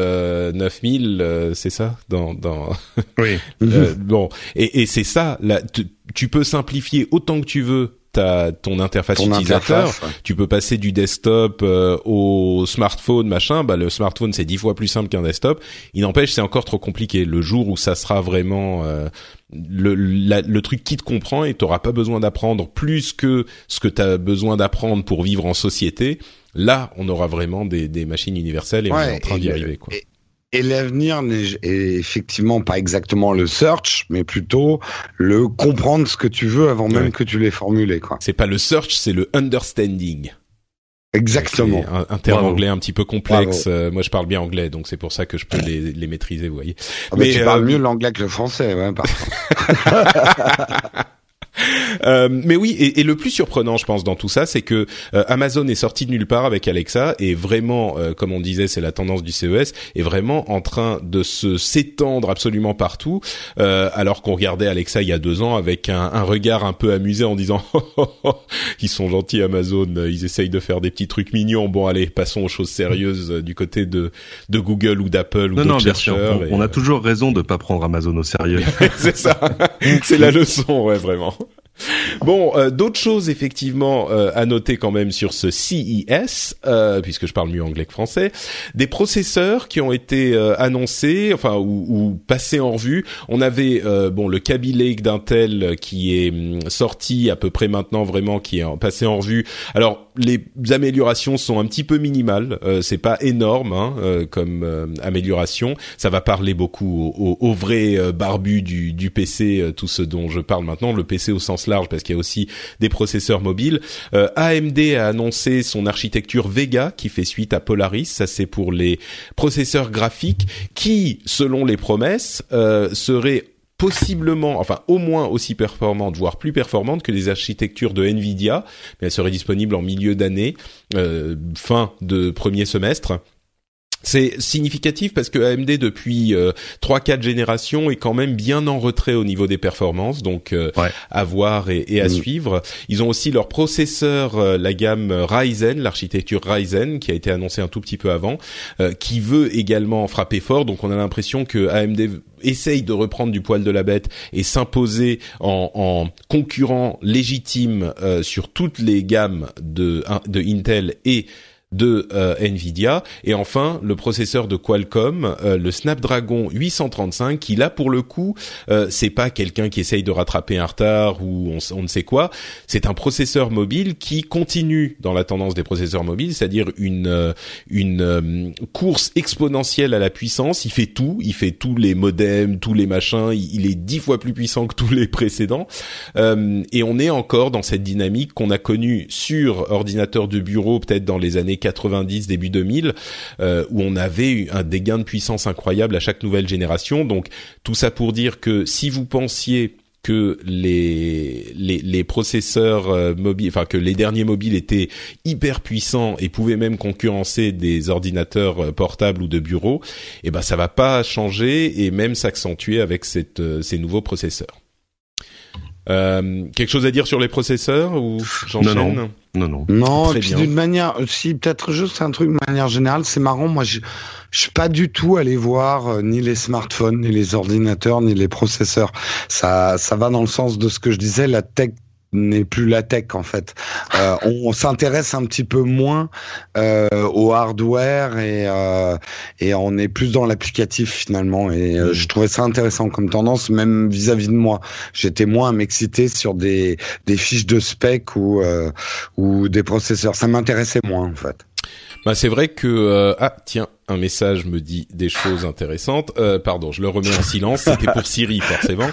A: 9000, c'est ça? Dans dans
B: oui
A: bon et et c'est ça. Là, tu peux simplifier autant que tu veux ton interface utilisateur. Tu peux passer du desktop euh, au smartphone, machin. Bah le smartphone c'est dix fois plus simple qu'un desktop. Il n'empêche, c'est encore trop compliqué. Le jour où ça sera vraiment euh, le, le truc qui te comprend et t'auras pas besoin d'apprendre plus que ce que tu as besoin d'apprendre pour vivre en société. Là, on aura vraiment des, des machines universelles et on est en train d'y arriver. Quoi.
C: Et l'avenir n'est effectivement pas exactement le search, mais plutôt le comprendre ce que tu veux avant même que tu l'aies formulé. Quoi.
A: C'est pas le search, c'est le understanding.
C: Exactement.
A: Un, un, terme anglais un petit peu complexe. Euh, moi, je parle bien anglais, donc c'est pour ça que je peux les, les maîtriser, vous voyez.
C: Ah, mais, tu parles euh, mieux l'anglais que le français, ouais,
A: Euh, mais oui, et, et, le plus surprenant, je pense, dans tout ça, c'est que euh, Amazon est sorti de nulle part avec Alexa et vraiment, euh, comme on disait, c'est la tendance du CES, est vraiment en train de se s'étendre absolument partout. alors qu'on regardait Alexa il y a deux ans avec un, un regard un peu amusé en disant ils sont gentils Amazon, ils essayent de faire des petits trucs mignons. Bon, allez, passons aux choses sérieuses du côté de de Google ou d'Apple ou d'autres chercheurs.
B: On, on, a toujours raison de pas prendre Amazon au sérieux.
A: c'est ça, c'est la leçon, ouais, vraiment. Bon, euh, d'autres choses effectivement euh, à noter quand même sur ce CES, euh, puisque je parle mieux anglais que français, des processeurs qui ont été annoncés, enfin ou, ou, passés en revue. On avait bon le Kaby Lake d'Intel qui est hum, sorti à peu près maintenant vraiment, qui est passé en revue. Alors les améliorations sont un petit peu minimales, c'est pas énorme hein, comme amélioration. Ça va parler beaucoup aux, aux vrais barbus du, PC, tout ce dont je parle maintenant, le PC au sens large parce qu'il y a aussi des processeurs mobiles. Euh, AMD a annoncé son architecture Vega qui fait suite à Polaris. Ça c'est pour les processeurs graphiques qui, selon les promesses, euh, seraient possiblement, enfin au moins aussi performantes, voire plus performantes que les architectures de Nvidia, mais elles seraient disponibles en milieu d'année, euh, fin de premier semestre. C'est significatif parce que AMD depuis euh, trois 4 quatre générations est quand même bien en retrait au niveau des performances, donc euh, à voir et, à mm. suivre. Ils ont aussi leur processeur, euh, la gamme Ryzen, l'architecture Ryzen, qui a été annoncée un tout petit peu avant, qui veut également frapper fort. Donc on a l'impression que AMD essaye de reprendre du poil de la bête et s'imposer en, en, concurrent légitime sur toutes les gammes de, de Intel et de euh, Nvidia. Et enfin le processeur de Qualcomm euh, le Snapdragon 835 qui là pour le coup euh, c'est pas quelqu'un qui essaye de rattraper un retard ou on, ne sait quoi. C'est un processeur mobile qui continue dans la tendance des processeurs mobiles c'est-à-dire une une course exponentielle à la puissance. Il fait tout. Il fait tous les modems tous les machins. Il, est dix fois plus puissant que tous les précédents. Et on est encore dans cette dynamique qu'on a connue sur ordinateur de bureau peut-être dans les années 90, début 2000, euh, où on avait un, des de puissance incroyables à chaque nouvelle génération. Donc tout ça pour dire que si vous pensiez que les, les, processeurs euh, mobiles, enfin que les derniers mobiles étaient hyper puissants et pouvaient même concurrencer des ordinateurs euh, portables ou de bureau, eh ben ça va pas changer et même s'accentuer avec cette, ces nouveaux processeurs. Euh, quelque chose à dire sur les processeurs ou
B: j'enchaîne non, non, non, non.
C: Non, puis d'une manière, si peut-être juste un truc de manière générale, c'est marrant. Moi, je, je suis pas du tout allé voir euh, ni les smartphones, ni les ordinateurs, ni les processeurs. Ça, ça va dans le sens de ce que je disais. La tech n'est plus la tech en fait. Euh, on, s'intéresse un petit peu moins euh, au hardware et euh, et on est plus dans l'applicatif finalement. Et euh, je trouvais ça intéressant comme tendance, même vis-à-vis de moi. J'étais moins à m'exciter sur des des fiches de spec ou euh, ou des processeurs. Ça m'intéressait moins en fait.
A: Bah c'est vrai que ah tiens un message me dit des choses intéressantes. Euh, pardon, je le remets en silence. C'était pour Siri, forcément.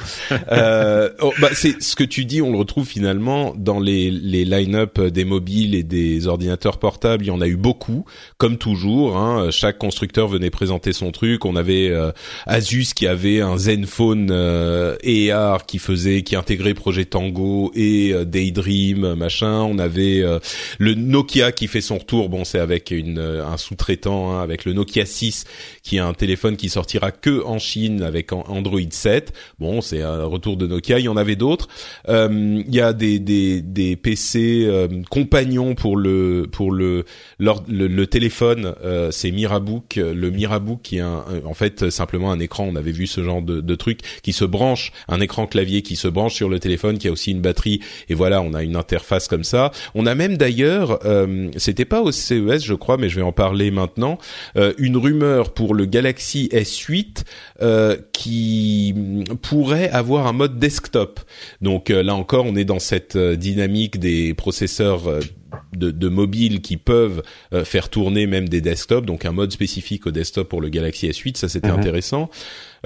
A: Euh, oh, bah, c'est ce que tu dis. On le retrouve finalement dans les, les line-up des mobiles et des ordinateurs portables. Il y en a eu beaucoup, comme toujours. Hein. Chaque constructeur venait présenter son truc. On avait euh, Asus qui avait un Zenfone euh, AR qui faisait, qui intégrait Projet Tango et euh, Daydream, machin. On avait euh, le Nokia qui fait son retour. Bon, c'est avec une, un sous-traitant, hein, avec le Nokia Nokia 6 qui est un téléphone qui sortira que en Chine avec Android 7. Bon, c'est un retour de Nokia. Il y en avait d'autres. Euh, il y a des des, des PC euh, compagnons pour le pour le le, téléphone. Euh, c'est Mirabook, le Mirabook qui est un, en fait simplement un écran. On avait vu ce genre de, de truc qui se branche, un écran clavier qui se branche sur le téléphone, qui a aussi une batterie. Et voilà, on a une interface comme ça. On a même d'ailleurs, euh, c'était pas au CES je crois, mais je vais en parler maintenant. Euh, une rumeur pour le Galaxy S8 euh, qui pourrait avoir un mode desktop. Donc euh, là encore, on est dans cette dynamique des processeurs de, de mobiles qui peuvent faire tourner même des desktops, donc un mode spécifique au desktop pour le Galaxy S8, ça c'était mhm. intéressant.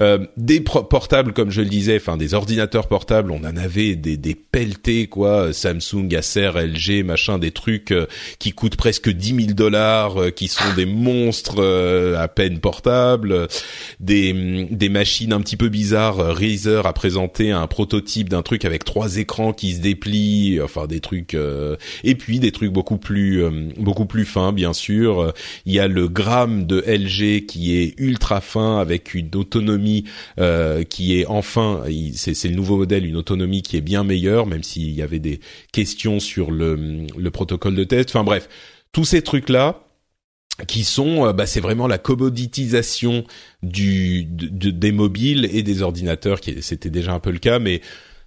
A: Euh, des portables, comme je le disais, enfin des ordinateurs portables, on en avait des, des pelletés quoi, Samsung, Acer, LG, machin, des trucs euh, qui coûtent presque 10 000 dollars, euh, qui sont des monstres à peine portables, des, mm, des machines un petit peu bizarres. Razer a présenté un prototype d'un truc avec trois écrans qui se déplient, enfin des trucs, et puis des trucs beaucoup plus beaucoup plus fins, bien sûr. Il y a le gramme de LG qui est ultra fin avec une autonomie euh, qui est enfin, c'est le nouveau modèle, une autonomie qui est bien meilleure, même s'il y avait des questions sur le, le protocole de test. Enfin bref, tous ces trucs là qui sont, euh, bah, c'est vraiment la commoditisation du des mobiles et des ordinateurs. Qui c'était déjà un peu le cas, mais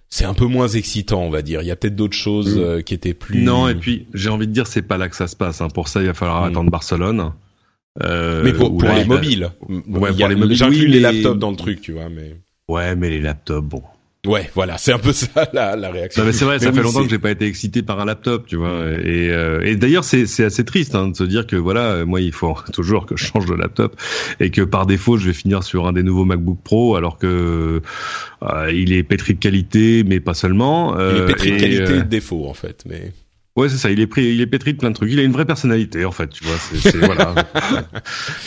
A: c'est un peu moins excitant, on va dire. Il y a peut-être d'autres choses mm. euh, qui étaient plus.
B: Non, et puis j'ai envie de dire, c'est pas là que ça se passe. Hein. Pour ça, il va falloir mm. attendre Barcelone.
A: Euh, mais pour, pour les mobiles. Ouais, pour les mobiles. J'inclus les laptops dans le truc, tu vois, mais.
B: Ouais, mais les laptops, bon.
A: Ouais, voilà, c'est un peu ça la, la réaction.
B: c'est vrai, ça fait longtemps que j'ai pas été excité par un laptop, tu vois. Et, euh, et d'ailleurs, c'est c'est assez triste hein, de se dire que voilà, moi, il faut toujours que je change de laptop et que par défaut, je vais finir sur un des nouveaux MacBook Pro, alors que euh, il est pétri de qualité, mais pas seulement.
A: il est pétri de qualité et de défaut, en fait, mais.
B: Ouais, c'est ça. Il est pris, il est pétri de plein de trucs. Il a une vraie personnalité, en fait. Tu vois, c'est voilà.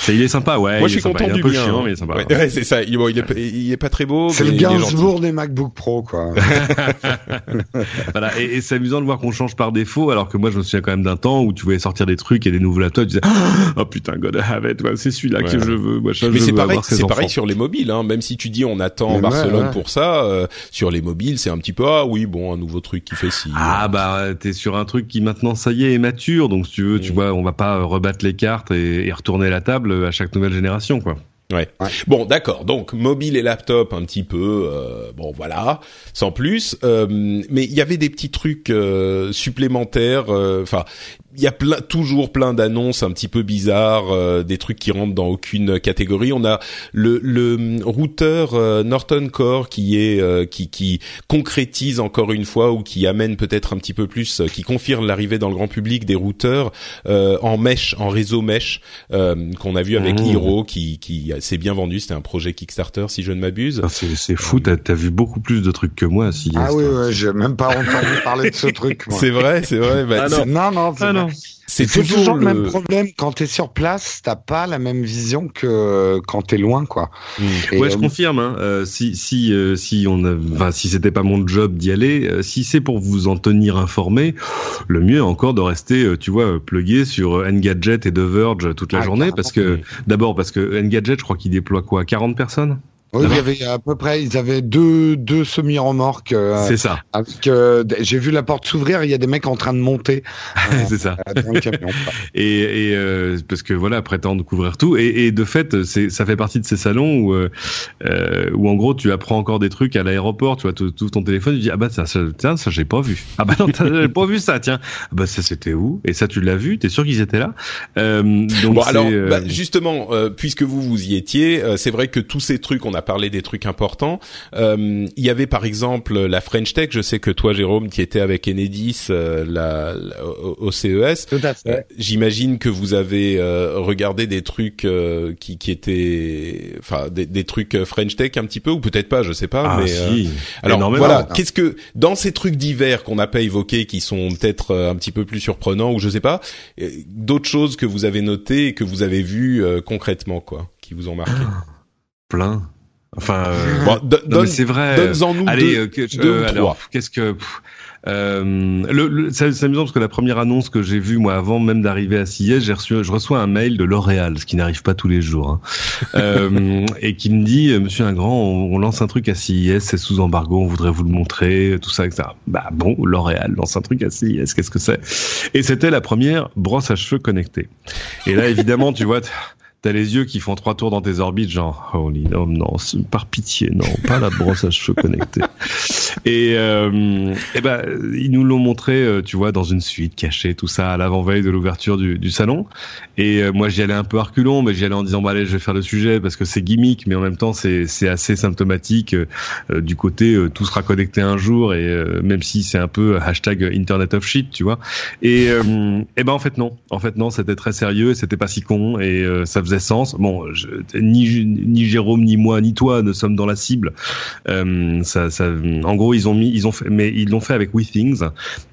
B: il est sympa, ouais.
A: Moi, je
B: suis
A: content du bien. Chiant, mais il est sympa. Ouais, c'est ça. Il, bon, il, est, il est pas très beau.
C: C'est le Gainsbourg des MacBook Pro, quoi.
B: voilà. Et, et c'est amusant de voir qu'on change par défaut, alors que moi, je me souviens quand même d'un temps où tu voulais sortir des trucs et des nouveaux laptops. Tu disais, oh putain, God have it. c'est celui-là que je veux. Moi,
A: mais c'est pareil, c'est pareil sur les mobiles. Hein. Même si tu dis on attend Barcelone pour ça, euh, sur les mobiles, c'est un petit peu ah oui, bon, un nouveau truc qui fait ci.
B: Ah bah, t'es sur un truc qui maintenant ça est mature. Donc, si tu veux, tu mm. vois, on va pas rebattre les cartes et, retourner la table à chaque nouvelle génération, quoi.
A: Ouais. Bon, d'accord. Donc mobile et laptop un petit peu. Euh, bon, voilà, sans plus. Euh, mais il y avait des petits trucs euh, supplémentaires. Enfin, il y a plein, toujours plein d'annonces un petit peu bizarres, euh, des trucs qui rentrent dans aucune catégorie. On a le, le routeur euh, Norton Core qui est euh, qui, qui concrétise encore une fois ou qui amène peut-être un petit peu plus, qui confirme l'arrivée dans le grand public des routeurs en mesh, en réseau mesh qu'on a vu avec mmh. Hero qui qui s'est bien vendu. C'était un projet Kickstarter si je ne m'abuse.
B: Ah, c'est fou, t'as as vu beaucoup plus de trucs que moi. Si
C: ah oui, ouais, j'ai même pas entendu parler de ce truc.
A: C'est vrai, c'est vrai.
C: Bah, ah non, non, non, non. C'est toujours, le même problème. Quand tu es sur place, t'as pas la même vision que quand tu es loin, quoi.
B: Mmh. Ouais, je euh, confirme. Hein. Euh, si si euh, si on, enfin si c'était pas mon job d'y aller, si c'est pour vous en tenir informé, le mieux encore de rester, tu vois, plugué sur Engadget et The Verge toute la ah, journée, parce que d'abord parce que Engadget, je crois qu'il déploie quoi, 40 personnes?
C: Oui, il y avait à peu près, ils avaient deux, deux semi-remorques. Euh,
B: c'est ça.
C: Euh, j'ai vu la porte s'ouvrir, il y a des mecs en train de monter.
B: c'est ça. Dans le camion. et, et euh, parce que voilà, prétendent couvrir tout. Et, et de fait, ça fait partie de ces salons où, euh, où en gros, tu apprends encore des trucs à l'aéroport. Tu vois, tu ouvres ton téléphone, tu dis ah bah ça, ça tiens, ça j'ai pas vu. Ah bah non, t'as pas vu ça, tiens. Ah bah ça c'était où? Et ça tu l'as vu? T'es sûr qu'ils étaient là?
A: Donc Bon alors, bah, justement, puisque vous vous y étiez, c'est vrai que tous ces trucs, on a parler des trucs importants. Euh, il y avait par exemple la French Tech. Je sais que toi, Jérôme, qui était avec Enedis euh, la, au, CES,
C: euh,
A: j'imagine que vous avez regardé des trucs qui, qui étaient, enfin, des, des, trucs French Tech un petit peu ou peut-être pas, je sais pas.
B: Ah,
A: mais
B: si.
A: alors voilà, qu'est-ce que dans ces trucs divers qu'on n'a pas évoqués, qui sont peut-être un petit peu plus surprenants ou je sais pas, d'autres choses que vous avez notées et que vous avez vues concrètement, quoi, qui vous ont marqué?
B: Plein. Enfin, euh, c'est vrai.
A: Donne-en nous Allez, deux, euh, deux euh, alors,
B: qu'est-ce que euh, le, le c'est amusant parce que la première annonce que j'ai vue moi avant même d'arriver à CIS, j'ai reçu, je reçois un mail de L'Oréal, ce qui n'arrive pas tous les jours, hein, euh, et qui me dit Monsieur Ingrand, on, on, lance un truc à CIS, c'est sous embargo, on voudrait vous le montrer, tout ça, etc. Bah bon, L'Oréal lance un truc à CIS, qu'est-ce que c'est? Et c'était la première brosse à cheveux connectée. Et là, évidemment, tu vois t'as les yeux qui font trois tours dans tes orbites, genre holy oh, non, par pitié, non, pas la brosse à cheveux connectée. Et, euh, et ben ils nous l'ont montré, euh, tu vois, dans une suite cachée, tout ça à l'avant-veille de l'ouverture du, du, salon. Et euh, moi j'y allais un peu reculons, mais j'y allais en disant bah allez, je vais faire le sujet parce que c'est gimmick, mais en même temps c'est c'est assez symptomatique euh, du côté tout sera connecté un jour et même si c'est un peu hashtag Internet of Shit, tu vois. Et et ben en fait non, en fait non, c'était très sérieux, c'était pas si con et ça faisait sens. Bon, ni, ni Jérôme, ni moi, ni toi ne sommes dans la cible. Euh, ça, ça, en gros, ils ont mis, ils ont fait, mais ils l'ont fait avec WeThings.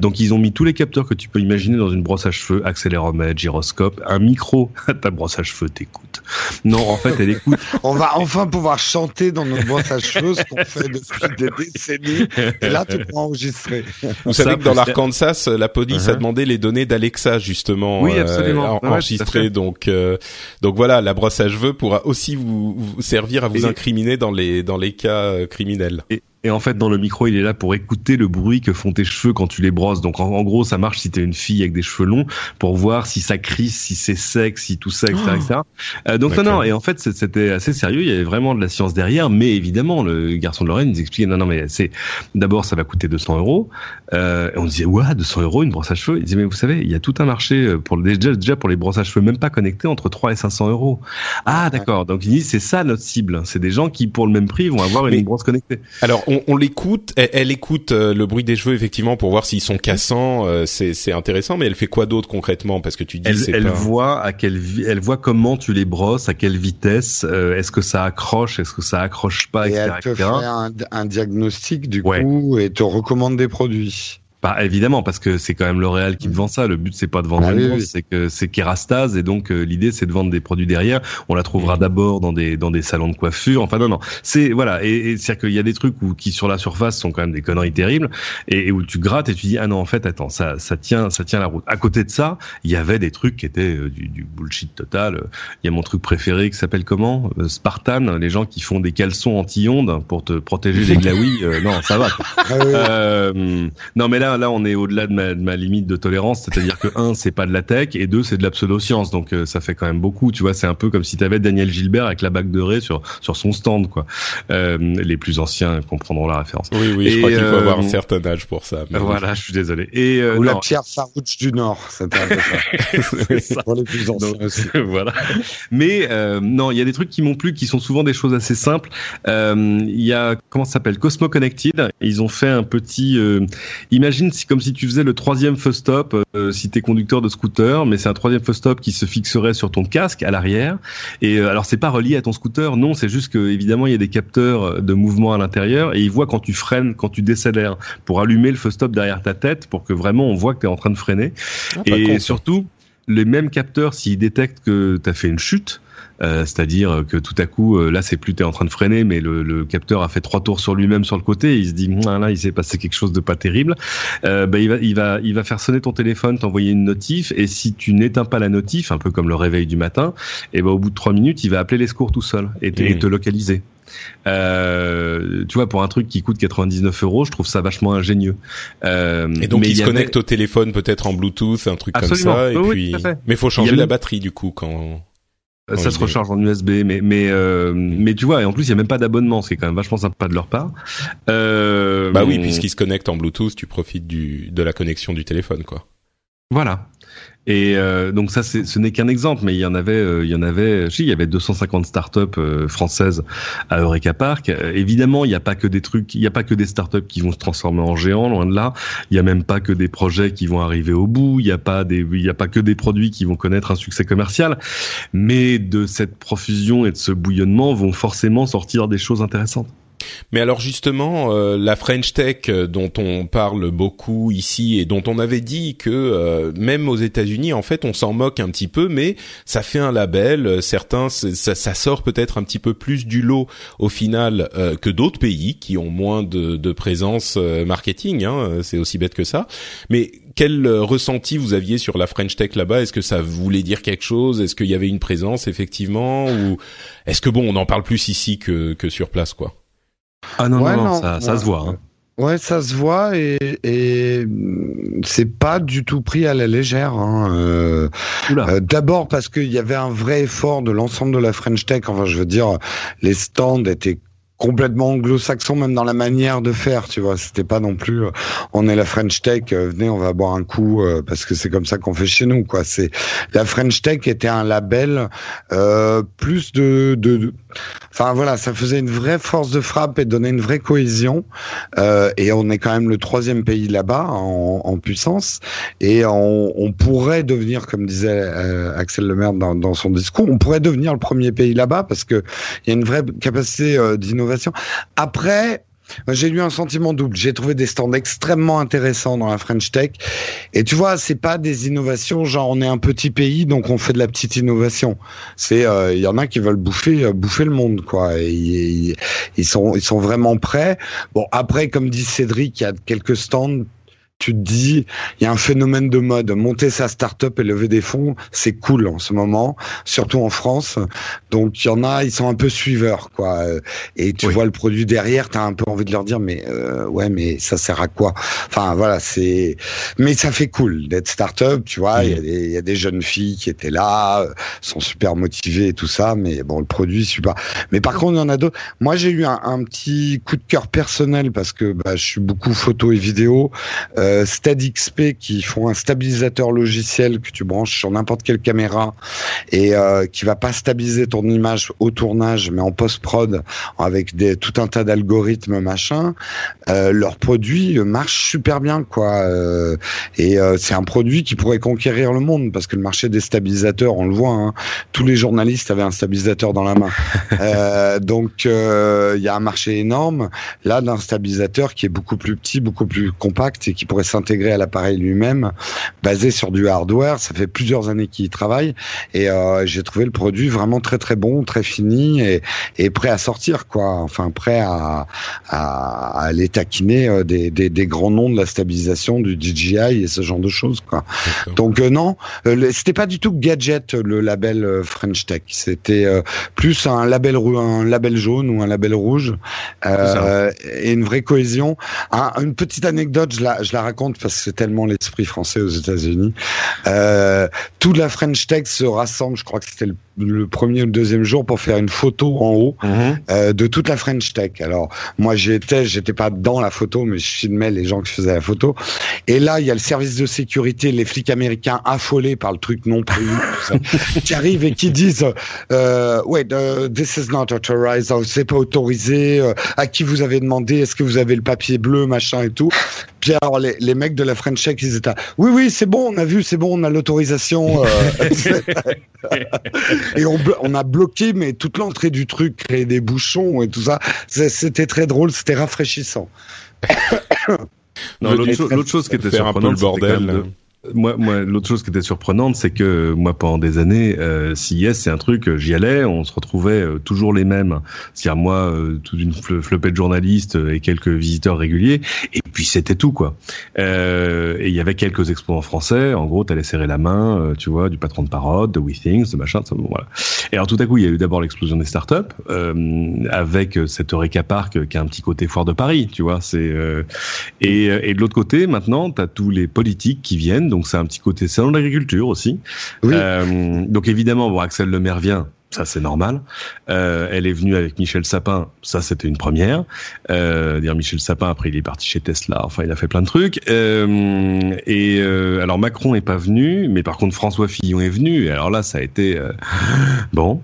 B: Donc, ils ont mis tous les capteurs que tu peux imaginer dans une brosse à cheveux, accéléromètre, gyroscope, un micro. Ta brosse à cheveux t'écoute. Non, en fait, elle écoute.
C: On va enfin pouvoir chanter dans nos brosses à cheveux, ce qu'on fait depuis des décennies. Et là, tu peux enregistrer.
A: Vous savez que dans l'Arkansas, la police a uh-huh. demandé les données d'Alexa justement
B: oui, absolument.
A: Euh, enregistrées. donc, euh, donc voilà la brosse à cheveux pourra aussi vous, servir à vous incriminer dans les dans les cas euh, criminels.
B: Et en fait, dans le micro, il est là pour écouter le bruit que font tes cheveux quand tu les brosses. Donc, en, gros, ça marche si t'es une fille avec des cheveux longs pour voir si ça crisse, si c'est sec, si tout ça, etc., etc. Euh, donc, non, non. Et en fait, c'était assez sérieux. Il y avait vraiment de la science derrière. Mais évidemment, le garçon de Lorraine nous expliquait, non, non, mais c'est, d'abord, ça va coûter 200 euros. Euh, et on disait, ouais, 200 euros, une brosse à cheveux. Il disait, mais vous savez, il y a tout un marché pour le, déjà, déjà pour les brosses à cheveux même pas connectées entre 3 et 500 euros. Ah, d'accord. Donc, il dit, c'est ça notre cible. C'est des gens qui, pour le même prix, vont avoir une brosse connectée.
A: Alors, on, on l'écoute elle, écoute euh, le bruit des cheveux effectivement pour voir s'ils sont cassants. Euh, c'est intéressant, mais elle fait quoi d'autre concrètement? Parce que tu dis
B: elle, elle voit à quelle elle voit comment tu les brosses, à quelle vitesse, euh, est-ce que ça accroche, est-ce que ça accroche pas,
C: et
B: etc.
C: Elle te fait un, diagnostic du coup et te recommande des produits.
B: Bah évidemment parce que c'est quand même L'Oréal qui me vend ça. Le but c'est pas de vendre ah une c'est que c'est Kerastase et donc euh, l'idée c'est de vendre des produits derrière. On la trouvera d'abord dans des dans des salons de coiffure. Enfin non non, c'est voilà et, et c'est à dire qu'il y a des trucs où qui sur la surface sont quand même des conneries terribles et, où tu grattes et tu dis ah non en fait attends ça ça tient ça tient la route. À côté de ça, il y avait des trucs qui étaient euh, du, du, bullshit total. Il y a mon truc préféré qui s'appelle comment? Euh, Spartan, les gens qui font des caleçons anti-ondes pour te protéger des glaouis. non ça va. Ah non mais là là, on est au-delà de ma, limite de tolérance, c'est-à-dire que un, c'est pas de la tech, et deux, c'est de la pseudo-science, donc euh, ça fait quand même beaucoup. Tu vois, c'est un peu comme si tu avais Daniel Gilbert avec la bague de Ré sur sur son stand, quoi. Euh, les plus anciens comprendront la référence.
A: Oui, oui, je crois qu'il faut avoir un euh, certain âge pour ça.
B: Voilà, je suis désolé. Et
C: ou la Pierre Farouche du Nord, c'était un peu ça. pour les plus anciens aussi.
B: voilà. Mais non, il y a des trucs qui m'ont plu, qui sont souvent des choses assez simples. Il y a comment ça s'appelle? Cosmo Connected. Ils ont fait un petit. imagine c'est comme si tu faisais le troisième feu stop euh, si tu es conducteur de scooter, mais c'est un troisième feu stop qui se fixerait sur ton casque à l'arrière. Et euh, alors c'est pas relié à ton scooter, non, c'est juste que évidemment il y a des capteurs euh, de mouvement à l'intérieur et il voit quand tu freines, quand tu décélères, pour allumer le feu stop derrière ta tête, pour que vraiment on voit que tu es en train de freiner. Ah, et surtout les mêmes capteurs s'ils détectent que tu as fait une chute euh, c'est-à-dire que tout à coup, euh, là, c'est plus t'es en train de freiner, mais le, capteur a fait trois tours sur lui-même sur le côté. Et il se dit, là, il s'est passé quelque chose de pas terrible. Euh, bah, il va, il va, il va faire sonner ton téléphone, t'envoyer une notif, et si tu n'éteins pas la notif, un peu comme le réveil du matin, et ben au bout de trois minutes, il va appeler les secours tout seul et, te, localiser. Euh, tu vois, pour un truc qui coûte 99 euros, je trouve ça vachement ingénieux.
A: Euh, et donc, il se connecte au téléphone peut-être en Bluetooth, un truc comme ça. Et puis, mais faut changer la batterie du coup quand.
B: Ça se recharge en USB, mais mais euh, mais tu vois, et en plus il y a même pas d'abonnement, ce qui est quand même vachement sympa de leur part.
A: Euh, bah oui, puisqu'ils se connectent en Bluetooth, tu profites du de la connexion du téléphone, quoi.
B: Voilà. Et euh, donc ça, ce n'est qu'un exemple, mais il y en avait, euh, il y en avait, si, il y avait 250 startups euh, françaises à Eureka Park. évidemment, il n'y a pas que des trucs, il n'y a pas que des startups qui vont se transformer en géants, loin de là. Il n'y a même pas que des projets qui vont arriver au bout. Il n'y a pas des, il y a pas que des produits qui vont connaître un succès commercial. Mais de cette profusion et de ce bouillonnement vont forcément sortir des choses intéressantes.
A: Mais alors justement, euh, la French Tech euh, dont on parle beaucoup ici et dont on avait dit que euh, même aux États-Unis, en fait, on s'en moque un petit peu, mais ça fait un label. Certains, ça, ça sort peut-être un petit peu plus du lot au final que d'autres pays qui ont moins de, de présence marketing. Hein, C'est aussi bête que ça. Mais quel ressenti vous aviez sur la French Tech là-bas? Est-ce que ça voulait dire quelque chose? Est-ce qu'il y avait une présence effectivement? Ou est-ce que bon, on en parle plus ici que, que sur place, quoi?
B: Ah non, non, ça, ça se voit. Hein.
C: Ouais, ça se voit et, et c'est pas du tout pris à la légère. Hein. Euh, euh, D'abord parce qu'il y avait un vrai effort de l'ensemble de la French Tech. Enfin, je veux dire, les stands étaient complètement anglo-saxon même dans la manière de faire tu vois. C'était pas non plus euh, on est la French Tech euh, venez on va boire un coup euh, parce que c'est comme ça qu'on fait chez nous quoi. C'est la French Tech était un label euh, plus de, de, enfin voilà ça faisait une vraie force de frappe et donnait une vraie cohésion euh, et on est quand même le troisième pays là-bas en, puissance et on, pourrait devenir comme disait Axel Lemaire dans, dans son discours on pourrait devenir le premier pays là-bas parce que il y a une vraie capacité d'innovation après, j'ai eu un sentiment double. J'ai trouvé des stands extrêmement intéressants dans la French Tech. Et tu vois, c'est pas des innovations genre on est un petit pays donc on fait de la petite innovation. C'est euh, il y en a qui veulent bouffer euh, bouffer le monde quoi. Ils sont ils sont vraiment prêts. Bon après comme dit Cédric, il y a quelques stands tu te dis, il y a un phénomène de mode. Monter sa start-up et lever des fonds, c'est cool en ce moment, surtout en France. Donc il y en a, ils sont un peu suiveurs, quoi. Et tu vois le produit derrière, tu as un peu envie de leur dire, mais euh, ouais, mais ça sert à quoi? Enfin voilà, c'est. Mais ça fait cool d'être start-up, tu vois. Il y, y, a des jeunes filles qui étaient là, sont super motivées et tout ça, mais bon, le produit super. Mais par contre, il y en a d'autres. Moi, j'ai eu un, un, petit coup de cœur personnel parce que bah, je suis beaucoup photo et vidéo. Euh, euh, StadXP qui font un stabilisateur logiciel que tu branches sur n'importe quelle caméra et euh, qui va pas stabiliser ton image au tournage mais en post prod avec des tout un tas d'algorithmes machin. Euh, leur produit marche super bien quoi euh, et c'est un produit qui pourrait conquérir le monde parce que le marché des stabilisateurs on le voit hein, tous les journalistes avaient un stabilisateur dans la main donc il y a un marché énorme là d'un stabilisateur qui est beaucoup plus petit beaucoup plus compact et qui pourrait s'intégrer à l'appareil lui-même, basé sur du hardware. Ça fait plusieurs années qu'il y travaille et euh, j'ai trouvé le produit vraiment très très bon, très fini et, et prêt à sortir quoi. Enfin prêt à, à, à aller taquiner euh, des, des, des, grands noms de la stabilisation du DJI et ce genre de choses quoi. Donc euh, non, euh, c'était pas du tout gadget le label French Tech. C'était plus un label un label jaune ou un label rouge et une vraie cohésion. une petite anecdote, je la je la raconte parce que c'est tellement l'esprit français aux États-Unis. Euh, toute la French Tech se rassemble, je crois que c'était le le premier ou le deuxième jour pour faire une photo en haut mhm. euh, de toute la French Tech. Alors moi j'étais, j'étais pas dans la photo, mais je filmais les gens qui faisaient la photo. Et là il y a le service de sécurité, les flics américains affolés par le truc non prévu, qui arrivent et qui disent euh, wait, uh, this is not authorized, oh, c'est pas autorisé. Euh, à qui vous avez demandé Est-ce que vous avez le papier bleu, machin et tout Puis alors les, les mecs de la French Tech ils étaient oui oui c'est bon, on a vu, c'est bon, on a l'autorisation. Euh, et on, on, a bloqué mais toute l'entrée du truc, créé des bouchons et tout ça. C'était très drôle, c'était rafraîchissant.
B: L'autre chose qui était surprenante,
A: le bordel.
B: Moi, moi l'autre chose qui était surprenante, c'est que moi, pendant des années, euh, CIS, c'est un truc, euh, j'y allais, on se retrouvait euh, toujours les mêmes. C'est-à-dire moi, euh, toute une flopée de journalistes et quelques visiteurs réguliers, et puis c'était tout, quoi. Euh, et il y avait quelques expos en français. En gros, t'allais serrer la main, tu vois, du patron de parode, de WeThings, de machin, ça, voilà. Et alors tout à coup, il y a eu d'abord l'explosion des startups, avec cette Eureka Park qui a un petit côté foire de Paris, tu vois. C'est et, et de l'autre côté, maintenant, t'as tous les politiques qui viennent donc c'est un petit côté salon de l'agriculture aussi. Euh, donc évidemment, bon, Axel Lemaire vient, ça c'est normal. Euh, elle est venue avec Michel Sapin, ça c'était une première. Euh, dire Michel Sapin après il est parti chez Tesla, enfin il a fait plein de trucs. Euh, et euh, alors Macron est pas venu, mais par contre François Fillon est venu. Et alors là ça a été euh, bon.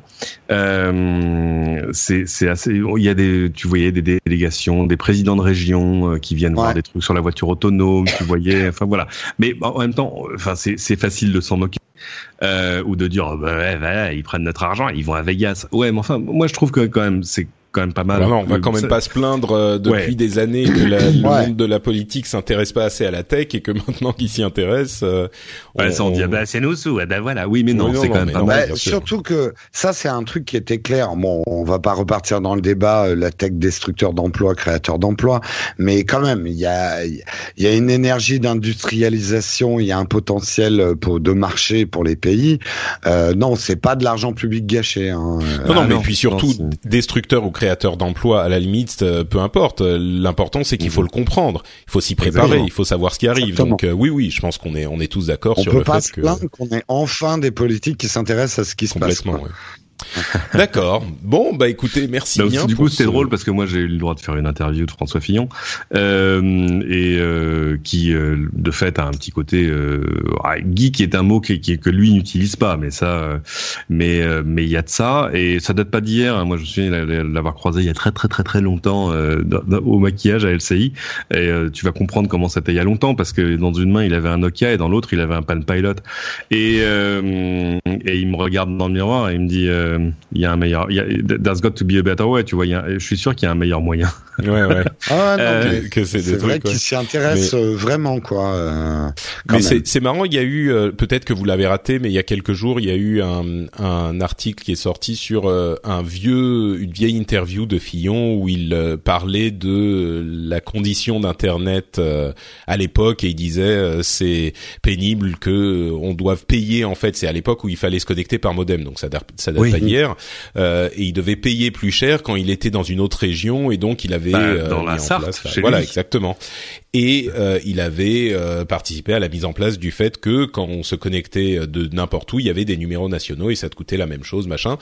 B: Euh, c'est assez. Il y a des, tu voyais des délégations, des présidents de région qui viennent voir des trucs sur la voiture autonome. Tu voyais, enfin voilà. Mais en même temps, enfin c'est facile de s'en moquer euh, ou de dire oh, bah, ouais, ils prennent notre argent, ils vont à Vegas. Ouais, mais enfin, moi je trouve que quand même c'est quand même pas mal.
A: non, on va quand même pas se plaindre euh, depuis des années que la, le monde de la politique s'intéresse pas assez à la tech et que maintenant qu'ils s'y intéressent, euh,
B: ouais, on, on dit bah c'est nous sous, bah voilà, oui mais non, c'est quand même pas mal.
C: Bah, surtout que ça c'est un truc qui était clair. Bon, on va pas repartir dans le débat euh, la tech destructeur d'emplois, créateur d'emplois, mais quand même il y a il y a une énergie d'industrialisation, il y a un potentiel euh, pour de marché pour les pays. Euh, non, c'est pas de l'argent public gâché. Hein.
A: Non, non, ah, mais puis surtout destructeur ou créateur d'emplois, à la limite, euh, peu importe. L'important, c'est qu'il faut le comprendre. Il faut s'y préparer. Il faut savoir ce qui arrive. Donc euh, oui, oui, je pense qu'on est on est tous d'accord sur le fait
C: que. On peut pas se plaindre qu'on ait enfin des politiques qui s'intéressent à ce qui se passe. Complètement.
A: D'accord. Bon, bah écoutez, merci bien.
B: du coup, c'était drôle parce que moi, j'ai eu le droit de faire une interview de François Fillon euh, et euh, qui, euh, de fait, a un petit côté ah, geek, est un mot qui, qui, que lui n'utilise pas, mais ça, mais mais il y a de ça et ça date pas d'hier. Hein. Moi, je me souviens l'avoir croisé il y a très très très très longtemps au maquillage à LCI. Et tu vas comprendre comment c'était il y a longtemps parce que dans une main il avait un Nokia et dans l'autre il avait un Pan Pilot et et il me regarde dans le miroir et il me dit euh, il y a un meilleur. Y a, there's got to be a better way. Tu vois, y a, je suis sûr qu'il y a un meilleur moyen.
A: Ouais, ouais.
C: ah, non, euh, que, c'est vrai qu'ils s'y intéressent euh, vraiment, quoi. Euh,
A: mais c'est marrant. Il y a eu peut-être que vous l'avez raté, mais il y a quelques jours, il y a eu un, un article qui est sorti sur un vieux, une vieille interview de Fillon où il parlait de la condition d'Internet à l'époque et il disait c'est pénible que on doive payer en fait. C'est à l'époque où il fallait se connecter par modem, donc ça, ça date hier. Euh, et il devait payer plus cher quand il était dans une autre région et donc il avait
B: bah, euh, dans la Sarthe,
A: voilà exactement. Et euh, il avait participé à la mise en place du fait que quand on se connectait de n'importe où, il y avait des numéros nationaux et ça te coûtait la même chose, machin.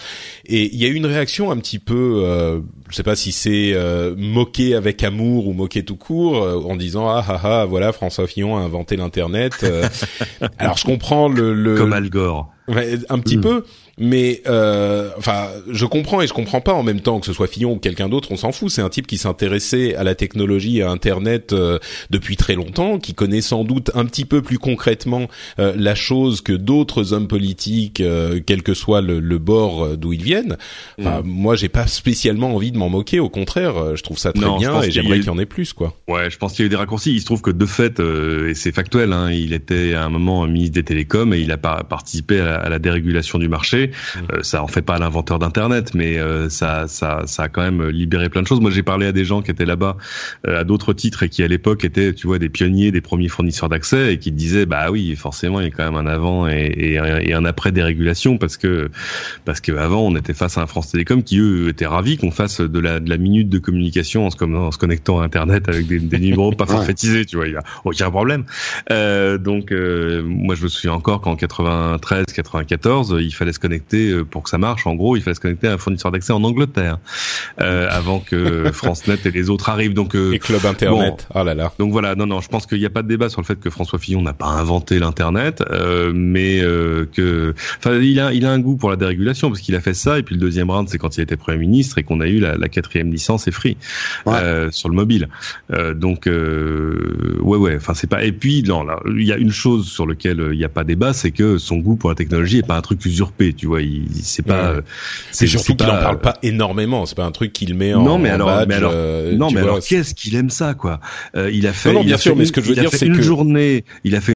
A: Et il y a eu une réaction un petit peu, euh, je sais pas si c'est moqué avec amour ou moqué tout court, en disant ah ah ah voilà François Fillon a inventé l'internet. Alors je comprends le, le...
B: comme Al Gore.
A: un petit hmm. peu, mais euh, enfin, je comprends et je comprends pas en même temps que ce soit Fillon ou quelqu'un d'autre, on s'en fout. C'est un type qui s'intéressait à la technologie et à Internet euh, depuis très longtemps, qui connaît sans doute un petit peu plus concrètement euh, la chose que d'autres hommes politiques, euh, quel que soit le, le bord d'où ils viennent. Enfin, mm. moi, j'ai pas spécialement envie de m'en moquer. Au contraire, je trouve ça très bien et j'aimerais qu'il y en ait plus, quoi.
B: Ouais, je pense qu'il y a eu des raccourcis. Il se trouve que de fait, et c'est factuel, hein, il était à un moment ministre des Télécoms et il a participé à la dérégulation du marché. Euh, ça en fait pas l'inventeur d'internet, mais euh, ça, ça, ça a quand même libéré plein de choses. Moi, j'ai parlé à des gens qui étaient là-bas euh, à d'autres titres et qui à l'époque étaient, tu vois, des pionniers, des premiers fournisseurs d'accès et qui disaient, bah oui, forcément, il y a quand même un avant et, et, un après dérégulation parce que parce que avant, on était face à un France Télécom qui eux étaient ravis qu'on fasse de la, de la minute de communication en se, en se connectant à Internet avec des, des numéros pas forfaitisés, tu vois, il y a aucun problème. Euh, donc moi, je me souviens encore qu'en 93, 94, il fallait se connecter euh, pour que ça marche. En gros, il fallait se connecter à un fournisseur d'accès en Angleterre euh, avant que FranceNet et les autres arrivent. Donc
A: euh, et Club Internet. oh là là.
B: Donc voilà, non non, je pense qu'il n'y a pas de débat sur le fait que François Fillon n'a pas inventé l'internet, euh, mais euh, que, enfin, il a il a un goût pour la dérégulation parce qu'il a fait ça. Et puis le deuxième round, c'est quand il était premier ministre et qu'on a eu la, la quatrième licence et free euh, sur le mobile. donc ouais ouais, enfin c'est pas. Et puis non, là, il y a une chose sur laquelle il n'y a pas débat, c'est que son goût pour la technologie est pas un truc usurpé. Tu vois, il, c'est pas.
A: C'est surtout qu'il en parle pas énormément. C'est pas un truc qu'il met en.
B: Non, mais alors,
A: badge,
B: mais alors, euh, non, mais alors, qu'est-ce qu'il aime ça, quoi? Euh, Il a fait.
A: Non, non bien sûr, mais ce que je veux dire, c'est
B: une
A: que
B: journée, il a fait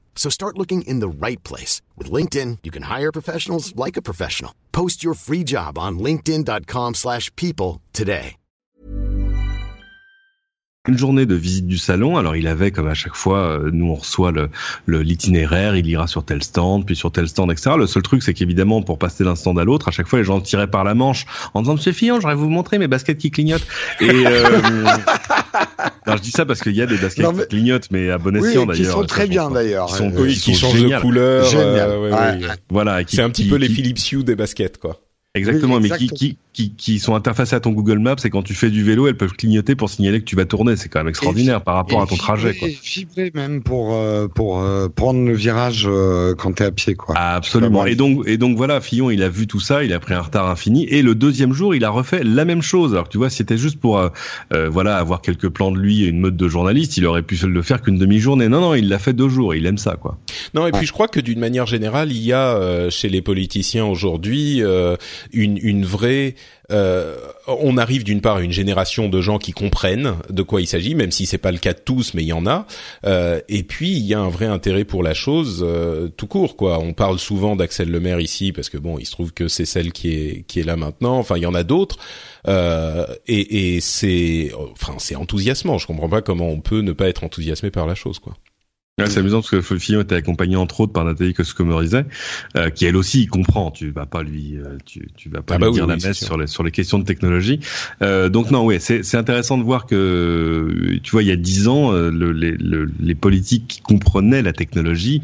E: So start looking in the right place. With LinkedIn, you can hire professionals like a professional. Post your free job on linkedin.com/people slash people today.
B: une journée de visite du salon. Alors il avait, comme à chaque fois, euh, nous on reçoit le le- l'itinéraire, il ira sur tel stand, puis sur tel stand, etc. Le seul truc, c'est qu'évidemment, pour passer d'un stand à l'autre, à chaque fois, les gens tiraient par la manche en disant Monsieur Fillon, j'aurais vous montrer mes baskets qui clignotent. Et euh, non, je dis ça parce qu'il y a des baskets
C: Non, mais-
B: qui clignotent, mais à bon
C: Oui,
B: escient
C: qui
B: d'ailleurs.
C: sont très bien d'ailleurs.
B: Qui sont,
A: Oui,
B: qui
A: qui
B: sont
A: changent de couleur.
C: Génial.
A: euh, ouais,
C: Ouais.
A: ouais.
B: Voilà, qui-
A: C'est un petit
B: qui-
A: peu les
B: qui-
A: Philips Hue des baskets, quoi.
B: Exactement,
C: Oui,
B: mais qui, qui, qui, qui sont interfacées à ton Google Maps et quand tu fais du vélo, elles peuvent clignoter pour signaler que tu vas tourner. C'est quand même extraordinaire par rapport
C: Et
B: à ton trajet. Quoi.
C: Fibré, fibré même pour euh, pour euh, prendre le virage euh, quand t'es à pied quoi.
B: Ah, absolument. Et donc, et donc voilà, Fillon, il a vu tout ça, il a pris un retard infini. Et le deuxième jour, il a refait la même chose. Alors tu vois, si c'était juste pour, euh, euh, voilà, avoir quelques plans de lui et une mode de journaliste, il aurait pu le faire qu'une demi-journée. Non, non, il l'a fait deux jours. Et il aime ça, quoi.
A: Non, et puis je crois que d'une manière générale, il y a euh, chez les politiciens aujourd'hui euh, une, une vraie. euh, on arrive d'une part à une génération de gens qui comprennent de quoi il s'agit, même si c'est pas le cas de tous, mais il y en a. Euh, et puis il y a un vrai intérêt pour la chose euh, tout court, quoi. On parle souvent d'Axel Lemaire ici parce que bon, il se trouve que c'est celle qui est qui est là maintenant. Enfin, il y en a d'autres. Euh, et, et c'est, enfin, c'est enthousiasmant. Je comprends pas comment on peut ne pas être enthousiasmé par la chose, quoi.
B: Ouais, c'est amusant parce que Fillon était accompagné entre autres par Nathalie Koscomerizet, euh, qui elle aussi comprend. Tu vas pas lui, euh, tu, tu vas pas
A: Ah
B: lui
A: bah
B: dire
A: oui,
B: la messe sur les sur les questions de technologie. Euh, donc non, ouais, c'est c'est intéressant de voir que tu vois il y a dix ans, euh, le, les, le- les politiques qui comprenaient la technologie,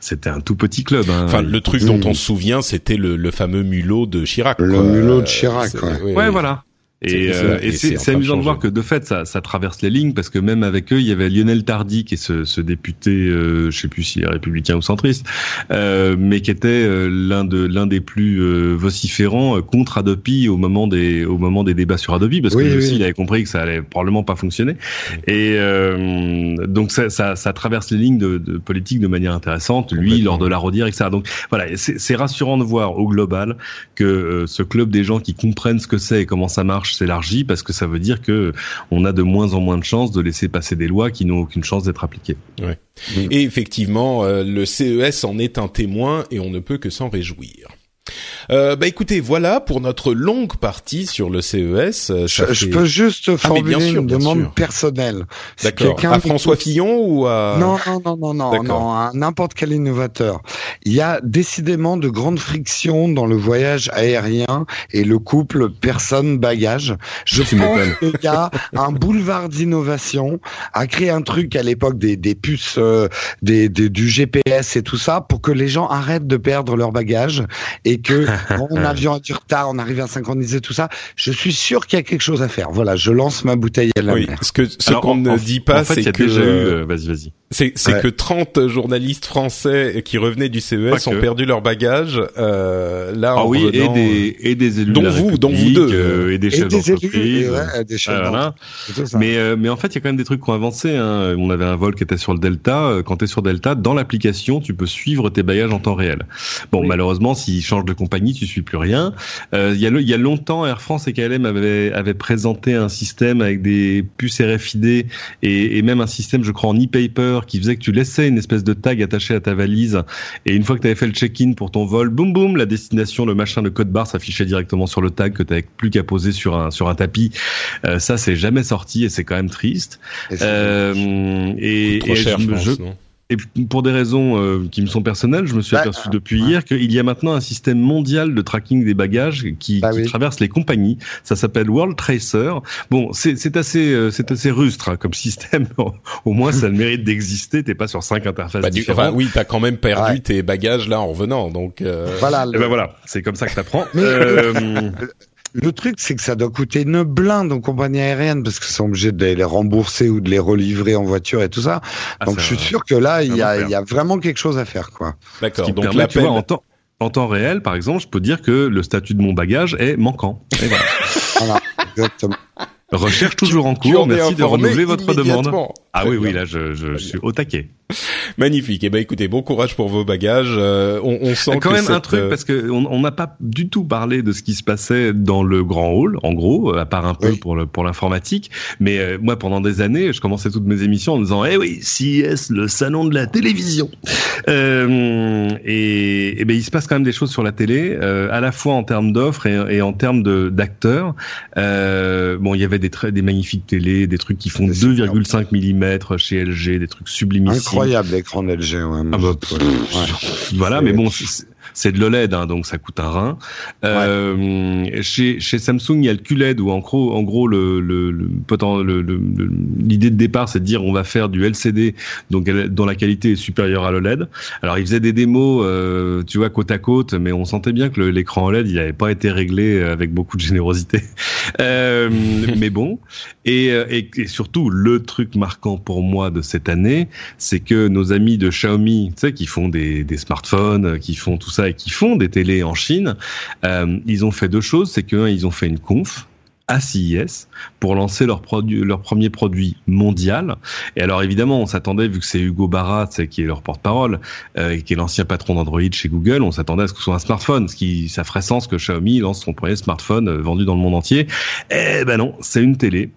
B: c'était un tout petit club. Hein.
A: Enfin, le truc dont on se souvient, c'était le, le fameux mulot de Chirac.
C: Le
A: quoi.
C: mulot de
A: Euh,
C: Chirac, ouais.
A: oui,
B: Ouais,
A: oui.
B: voilà. Et,
A: c'est-
B: euh,
A: de
B: amusant de voir que de fait ça, ça traverse les lignes parce que même avec eux il y avait Lionel Tardy qui est ce, ce député euh, je sais plus s'il est républicain ou centriste euh, mais qui était euh, l'un de l'un des plus euh, vociférants euh, contre Adopi au moment des au moment des débats sur Adopi parce que
C: Oui,
B: lui
C: oui.
B: aussi il avait compris que ça allait probablement pas fonctionner. Et euh, donc ça, ça, ça traverse les lignes de, de politique de manière intéressante lui lors de la redire etc donc voilà c'est c'est rassurant de voir au global que euh, ce club des gens qui comprennent ce que c'est et comment ça marche s'élargit parce que ça veut dire que on a de moins en moins de chances de laisser passer des lois qui n'ont aucune chance d'être appliquées.
A: Et effectivement, euh, le CES en est un témoin et on ne peut que s'en réjouir. Euh, bah écoutez, voilà pour notre longue partie sur le CES. Euh, ça
C: Je,
A: fait-
C: peux juste
A: mais
C: formuler
A: sûr,
C: une demande
A: sûr.
C: personnelle.
A: D'accord. À François Fillon ou à
C: Non, non, non, non, non, non, à n'importe quel innovateur. Il y a décidément de grandes frictions dans le voyage aérien et le couple personne-bagage. Je
B: Tu
C: pense qu'il y a un boulevard d'innovation à créer un truc à l'époque des, des puces, euh, des, des- du GPS et tout ça pour que les gens arrêtent de perdre leur bagage et que en avion a du retard, on arrive à synchroniser tout ça. Je suis sûr qu'il y a quelque chose à faire. Voilà, je lance ma bouteille à la
A: Oui,
C: mer.
A: ce que qu'on ne dit pas,
B: en fait,
A: c'est
B: a
A: que
B: déjà eu,
A: euh,
B: euh, vas-y, vas-y.
A: C'est que 30 journalistes français qui revenaient du CES ont perdu leur bagage. Euh, là,
B: ah oui, et des et des élus,
A: dont vous, dont vous deux,
B: euh, et des chefs d'entreprise, ouais, des chefs voilà. Mais euh, mais en fait, il y a quand même des trucs qui ont avancé. Hein. On avait un vol qui était sur le Delta. Euh, quand tu es sur Delta, dans l'application, tu peux suivre tes bagages en temps réel. Bon, malheureusement, s'ils changent de compagnie, tu suis plus rien. Euh, il y a il y a longtemps, Air France et KLM avaient avaient présenté un système avec des puces RFID et, et même un système, je crois, en e-paper qui faisait que tu laissais une espèce de tag attaché à ta valise et une fois que tu avais fait le check-in pour ton vol, boum boum, la destination, le machin, le code barre s'affichait directement sur le tag que tu n'avais plus qu'à poser sur un sur un tapis. Euh, ça, c'est jamais sorti et c'est quand même triste.
A: Et, euh, et, trop cher, je, je,
B: et pour des raisons euh, qui me sont personnelles, je me suis bah, aperçu depuis hier qu'il y a maintenant un système mondial de tracking des bagages qui, bah qui traverse les compagnies. Ça s'appelle World Tracer. Bon, c'est assez, euh, c'est assez rustre hein, comme système. Au moins, ça a le mérite d'exister. T'es pas sur cinq interfaces bah, différentes.
A: Enfin, oui, t'as quand même perdu tes bagages là en revenant. Donc euh...
B: voilà. Le... ben voilà, c'est comme ça que t'apprends.
C: Euh... Le truc, c'est que ça doit coûter une blinde aux compagnies aériennes parce que sont obligés de les rembourser ou de les relivrer en voiture et tout ça. Ah, donc je suis sûr que là, il y a, il y a vraiment quelque chose à faire, quoi.
B: D'accord. Donc là, tu vois, en temps, en temps réel, par exemple, je peux dire que le statut de mon bagage est manquant. Et voilà. voilà, exactement. Recherche toujours en cours. Merci de renouveler votre demande. Ah oui, oui, là, je, je, suis au taquet.
A: Magnifique. Eh ben, écoutez, bon courage pour vos bagages. Euh, on, on, sent
B: quand même
A: un
B: truc euh, parce que on n'a pas du tout parlé de ce qui se passait dans le grand hall, en gros, à part un peu pour le, pour l'informatique. Mais euh, moi, pendant des années, je commençais toutes mes émissions en disant, eh oui, CES, le salon de la télévision. Euh, et, et ben, il se passe quand même des choses sur la télé, à la fois en termes d'offres et, et, en termes de d'acteurs. bon, il y avait des des magnifiques télés, des trucs qui font 2,5 mm chez LG, des trucs sublimissimes.
C: Incroyable l'écran LG. Ouais,
B: ah bah, Voilà, mais bon, c'est de l'OLED, hein, donc ça coûte un rein. Euh, chez, chez Samsung, il y a le QLED où en gros, en gros, le, le, le, l'idée de départ, c'est de dire on va faire du LCD, donc dont la qualité est supérieure à l'OLED. Alors, ils faisaient des démos, euh, tu vois, côte à côte, mais on sentait bien que l'écran OLED, il n'avait pas été réglé avec beaucoup de générosité. Euh, mais bon, et, et, et, surtout le truc marquant pour moi de cette année, c'est que nos amis de Xiaomi, tu sais, qui font des, des smartphones, qui font tout ça et qui font des télés en Chine, euh, ils ont fait deux choses. C'est qu'un, ils ont fait une conf à CIS pour lancer leur premier produit mondial. Et alors évidemment, on s'attendait, vu que c'est Hugo Barra, qui est leur porte-parole, euh, qui est l'ancien patron d'Android chez Google, on s'attendait à ce que ce soit un smartphone, ce qui ça ferait sens que Xiaomi lance son premier smartphone euh, vendu dans le monde entier. Eh ben non, c'est une télé.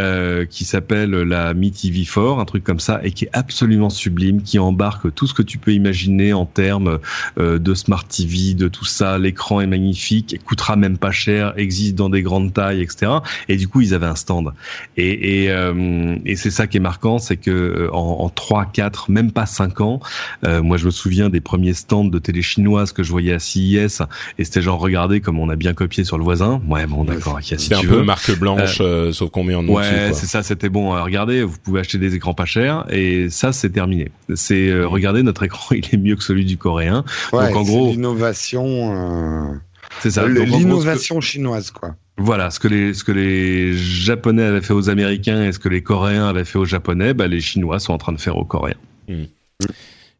B: Euh, qui s'appelle la Mi TV4, un truc comme ça, et qui est absolument sublime, qui embarque tout ce que tu peux imaginer en termes euh, de smart TV, de tout ça. L'écran est magnifique, coûtera même pas cher, existe dans des grandes tailles, etc. Et du coup, ils avaient un stand. Et, et, euh, et c'est ça qui est marquant, c'est que euh, en, en 3, 4, même pas 5 ans, moi je me souviens des premiers stands de télé chinoise que je voyais à CIS, et c'était genre regardez comme on a bien copié sur le voisin. Ouais, bon d'accord,
A: si c'est un peu marque blanche, sauf combien de
B: Ouais, c'est ça, c'était bon. Regardez, vous pouvez acheter des écrans pas chers et ça, c'est terminé. C'est euh, regardez, notre écran, il est mieux que celui du coréen.
C: Ouais, Donc en gros, l'innovation. Euh... C'est ça. L'innovation chinoise, quoi.
B: Voilà, ce que les ce que les Japonais avaient fait aux Américains et ce que les Coréens avaient fait aux Japonais, bah, les Chinois sont en train de faire aux Coréens.
A: Mmh.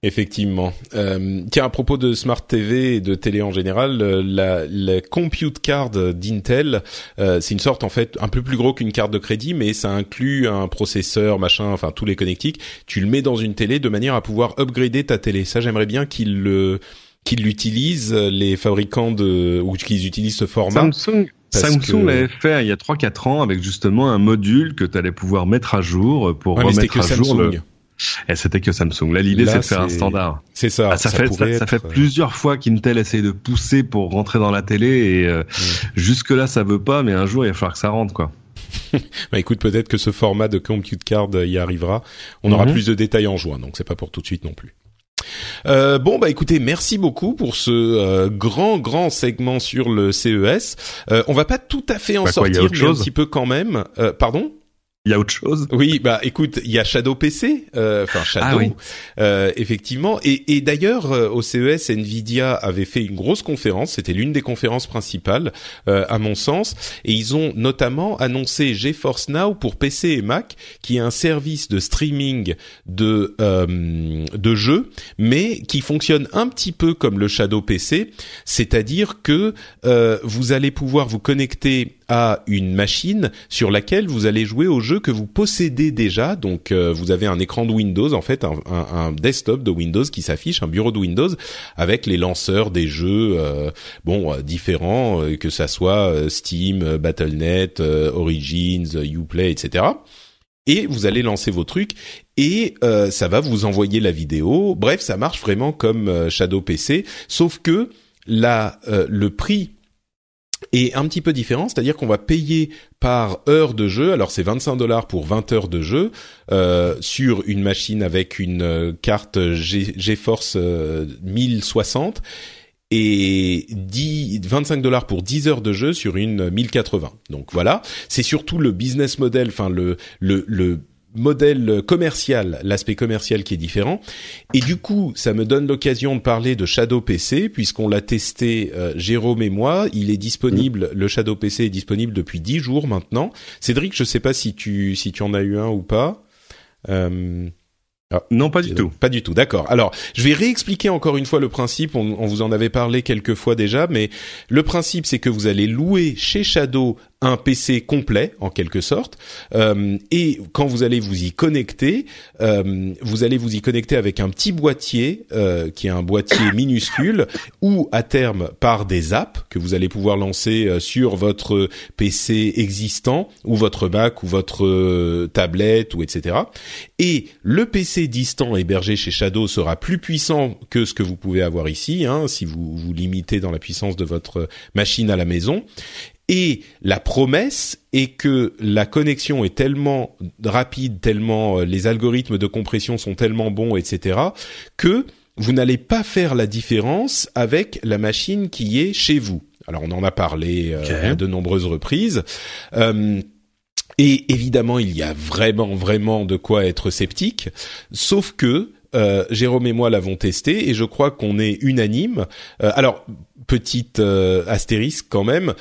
A: Effectivement. Euh, tiens, à propos de Smart TV et de télé en général, euh, la, la Compute Card d'Intel, euh, c'est une sorte en fait un peu plus gros qu'une carte de crédit, mais ça inclut un processeur, machin, enfin tous les connectiques. Tu le mets dans une télé de manière à pouvoir upgrader ta télé. Ça, j'aimerais bien qu'ils le qu'ils l'utilisent les fabricants de ou qu'ils utilisent ce format.
B: Samsung. Samsung l'avait fait il y a 3-4 ans avec justement un module que tu allais pouvoir mettre à jour pour remettre à jour le et c'était que Samsung. Là, l'idée, c'est de faire un standard.
A: C'est ça.
B: Ah, ça, fait, ça, fait euh, plusieurs fois qu'Intel essaie de pousser pour rentrer dans la télé et euh, jusque là, ça veut pas, mais un jour, il va falloir que ça rentre, quoi.
A: bah écoute, peut-être que ce format de compute card y arrivera. On aura mhm. plus de détails en juin, donc c'est pas pour tout de suite non plus. Euh, bon bah écoutez, merci beaucoup pour ce euh, grand grand segment sur le CES. Euh, on va pas tout à fait en bah sortir, mais un petit peu quand même. pardon?
B: Il y a autre chose?
A: Oui, bah écoute, il y a Shadow PC, euh, enfin Shadow, ah euh, effectivement. Et, et d'ailleurs, euh, au CES, Nvidia avait fait une grosse conférence. C'était l'une des conférences principales, euh, à mon sens. Et ils ont notamment annoncé GeForce Now pour PC et Mac, qui est un service de streaming de de jeux, mais qui fonctionne un petit peu comme le Shadow PC, c'est-à-dire que vous allez pouvoir vous connecter à une machine sur laquelle vous allez jouer aux jeux que vous possédez déjà. Donc euh, vous avez un écran de Windows, en fait, un, un, desktop de Windows qui s'affiche, un bureau de Windows avec les lanceurs des jeux, euh, bon, euh, différents, que ça soit Steam, Battle.net, Origins, Uplay, etc. Et vous allez lancer vos trucs et ça va vous envoyer la vidéo. Bref, ça marche vraiment comme Shadow PC, sauf que là, le prix est un petit peu différent, c'est-à-dire qu'on va payer par heure de jeu. Alors c'est 25 dollars pour 20 heures de jeu euh, sur une machine avec une euh, carte GeForce 1060 euh, et 10, 25 dollars pour 10 heures de jeu sur une 1080. Donc voilà, c'est surtout le business model, enfin le le, le modèle commercial, l'aspect commercial qui est différent. Et du coup, ça me donne l'occasion de parler de Shadow PC puisqu'on l'a testé euh, Jérôme et moi. Il est disponible, le Shadow PC est disponible depuis dix jours maintenant. Cédric, je sais pas si tu si tu en as eu un ou pas.
B: Euh... Ah, non, pas du tout.
A: Pas du tout, d'accord. Alors, je vais réexpliquer encore une fois le principe, on, on, vous en avait parlé quelques fois déjà, mais le principe c'est que vous allez louer chez Shadow un PC complet en quelque sorte. Euh, et quand vous allez vous y connecter, euh, vous allez vous y connecter avec un petit boîtier euh, qui est un boîtier minuscule ou à terme par des apps que vous allez pouvoir lancer euh, sur votre PC existant ou votre Mac ou votre euh, tablette ou etc. Et le PC distant hébergé chez Shadow sera plus puissant que ce que vous pouvez avoir ici, hein, si vous vous limitez dans la puissance de votre machine à la maison. Et la promesse est que la connexion est tellement rapide, tellement euh, les algorithmes de compression sont tellement bons, etc., que vous n'allez pas faire la différence avec la machine qui est chez vous. Alors on en a parlé euh, à de nombreuses reprises. Euh, et évidemment, il y a vraiment, vraiment de quoi être sceptique. Sauf que euh, Jérôme et moi l'avons testé et je crois qu'on est unanime. alors, petite astérisque quand même,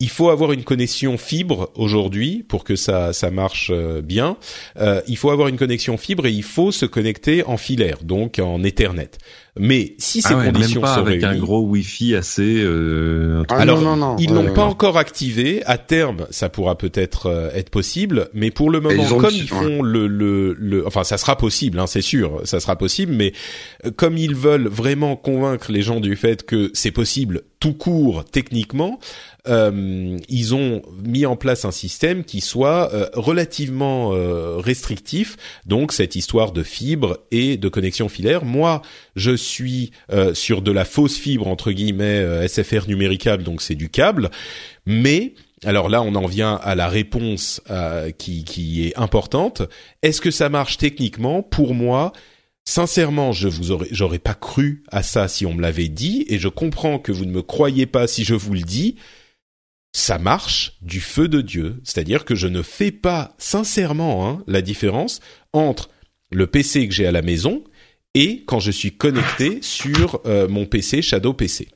A: il faut avoir une connexion fibre aujourd'hui pour que ça ça marche euh, bien. Euh, il faut avoir une connexion fibre et il faut se connecter en filaire, donc en Ethernet. Mais si ces ah conditions
B: même pas
A: sont
B: avec un gros Wi-Fi assez. Euh,
A: ah Alors non, non, ils l'ont pas encore activé. À terme, ça pourra peut-être euh, être possible, mais pour le moment, comme ils font le, le, le, enfin, ça sera possible, hein, c'est sûr, ça sera possible. Mais comme ils veulent vraiment convaincre les gens du fait que c'est possible tout court techniquement, euh, ils ont mis en place un système qui soit euh, relativement euh, restrictif. Donc cette histoire de fibre et de connexion filaire. Moi, je suis euh, sur de la fausse fibre entre guillemets SFR numéricable, donc c'est du câble, mais alors là, on en vient à la réponse qui, qui est importante. Est-ce que ça marche techniquement? Pour moi, Sincèrement, je vous aurais, j'aurais pas cru à ça si on me l'avait dit, et je comprends que vous ne me croyez pas si je vous le dis ça marche du feu de Dieu. C'est-à-dire que je ne fais pas sincèrement hein, la différence entre le PC que j'ai à la maison et quand je suis connecté sur euh, mon PC Shadow PC.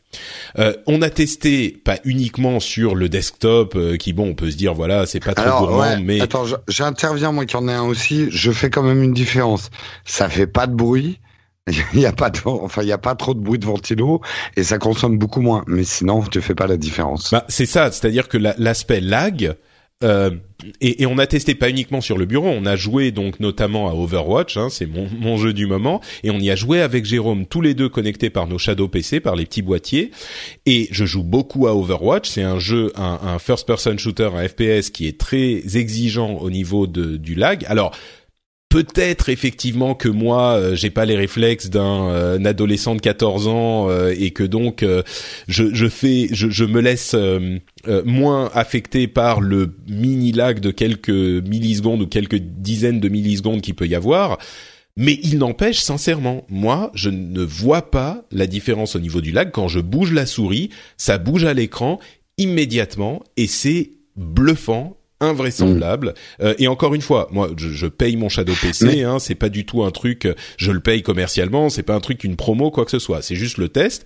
A: Euh, on a testé pas uniquement sur le desktop euh, qui bon on peut se dire voilà c'est pas trop gourmand mais
C: attends j'interviens moi qui en ai un aussi je fais quand même une différence ça fait pas de bruit il n'y a pas de, enfin il y a pas trop de bruit de ventilo et ça consomme beaucoup moins. Mais sinon, tu fais pas la différence.
A: Bah, c'est ça, c'est-à-dire que l'aspect lag. Euh, et, et, on a testé pas uniquement sur le bureau, on a joué donc notamment à Overwatch, hein, c'est mon, mon, jeu du moment, et on y a joué avec Jérôme tous les deux connectés par nos Shadow PC, par les petits boîtiers, et je joue beaucoup à Overwatch, c'est un jeu, un, un first-person shooter, un FPS qui est très exigeant au niveau de, du lag. Alors Peut-être effectivement que moi euh, j'ai pas les réflexes d'un euh, adolescent de 14 ans euh, et que donc je, je, fais je, je me laisse moins affecté par le mini lag de quelques millisecondes ou quelques dizaines de millisecondes qu'il peut y avoir. Mais il n'empêche sincèrement, moi je ne vois pas la différence au niveau du lag quand je bouge la souris, ça bouge à l'écran immédiatement et c'est bluffant invraisemblable. Euh, et encore une fois, moi, je, je paye mon Shadow PC. Hein, c'est pas du tout un truc. Je le paye commercialement. C'est pas un truc une promo quoi que ce soit. C'est juste le test.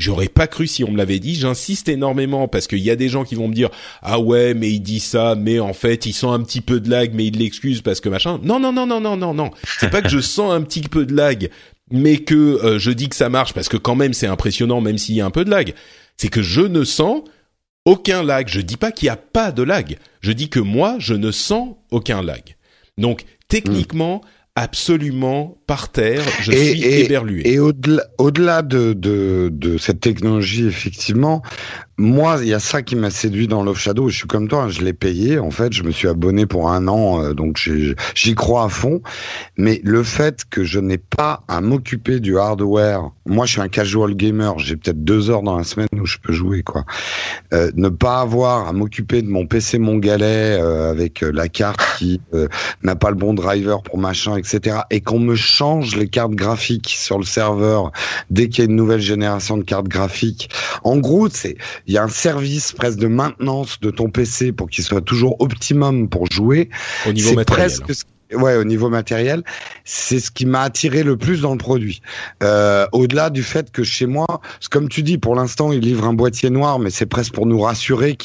A: J'aurais pas cru si on me l'avait dit. J'insiste énormément parce qu'il y a des gens qui vont me dire ah ouais mais il dit ça mais en fait il sent un petit peu de lag mais il l'excuse parce que machin. Non non non non non non non. C'est pas que je sens un petit peu de lag mais que euh, je dis que ça marche parce que quand même c'est impressionnant même s'il y a un peu de lag. C'est que je ne sens aucun lag. Je dis pas qu'il y a pas de lag. Je dis que moi je ne sens aucun lag. Donc techniquement absolument par terre. Je suis
C: et,
A: éberlué.
C: Et au-delà, de, de, de cette technologie, effectivement, moi, il y a ça qui m'a séduit dans Love Shadow. Je suis comme toi, hein, je l'ai payé. En fait, je me suis abonné pour un an, euh, donc j'y crois à fond. Mais le fait que je n'ai pas à m'occuper du hardware, moi, je suis un casual gamer. J'ai peut-être deux heures dans la semaine où je peux jouer, quoi. Euh, ne pas avoir à m'occuper de mon PC mongalais euh, avec la carte qui n'a pas le bon driver pour machin, etc. Et qu'on me change les cartes graphiques sur le serveur dès qu'il y a une nouvelle génération de cartes graphiques. En gros, c'est il y a un service presque de maintenance de ton PC pour qu'il soit toujours optimum pour jouer.
A: Au niveau matériel.
C: Presque ouais, au niveau matériel, c'est ce qui m'a attiré le plus dans le produit. Euh, Au-delà du fait que chez moi, comme tu dis, pour l'instant, il livre un boîtier noir, mais c'est presque pour nous rassurer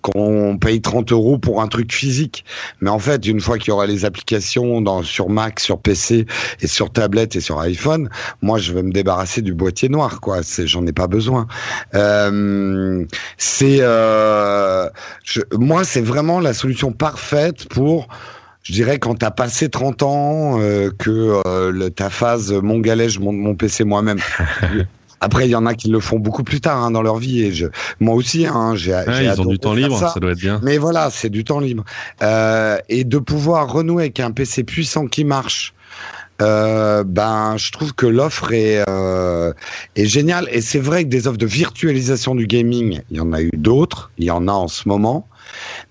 C: qu'on paye 30 euros pour un truc physique. Mais en fait, une fois qu'il y aura les applications dans, sur Mac, sur PC et sur tablette et sur iPhone, moi, je vais me débarrasser du boîtier noir, quoi. J'en ai pas besoin. Euh, c'est, euh, moi, c'est vraiment la solution parfaite pour je dirais quand t'as passé 30 ans, euh, que euh, le, ta phase mon galet, je monte mon PC moi-même. Après, il y en a qui le font beaucoup plus tard hein, dans leur vie et je, moi aussi, hein, j'ai.
B: Ouais, ils ont du temps libre, ça. ça. doit être bien.
C: Mais voilà, c'est du temps libre euh, et de pouvoir renouer avec un PC puissant qui marche. Euh, ben, je trouve que l'offre est, euh, est géniale et c'est vrai que des offres de virtualisation du gaming, il y en a eu d'autres, il y en a en ce moment.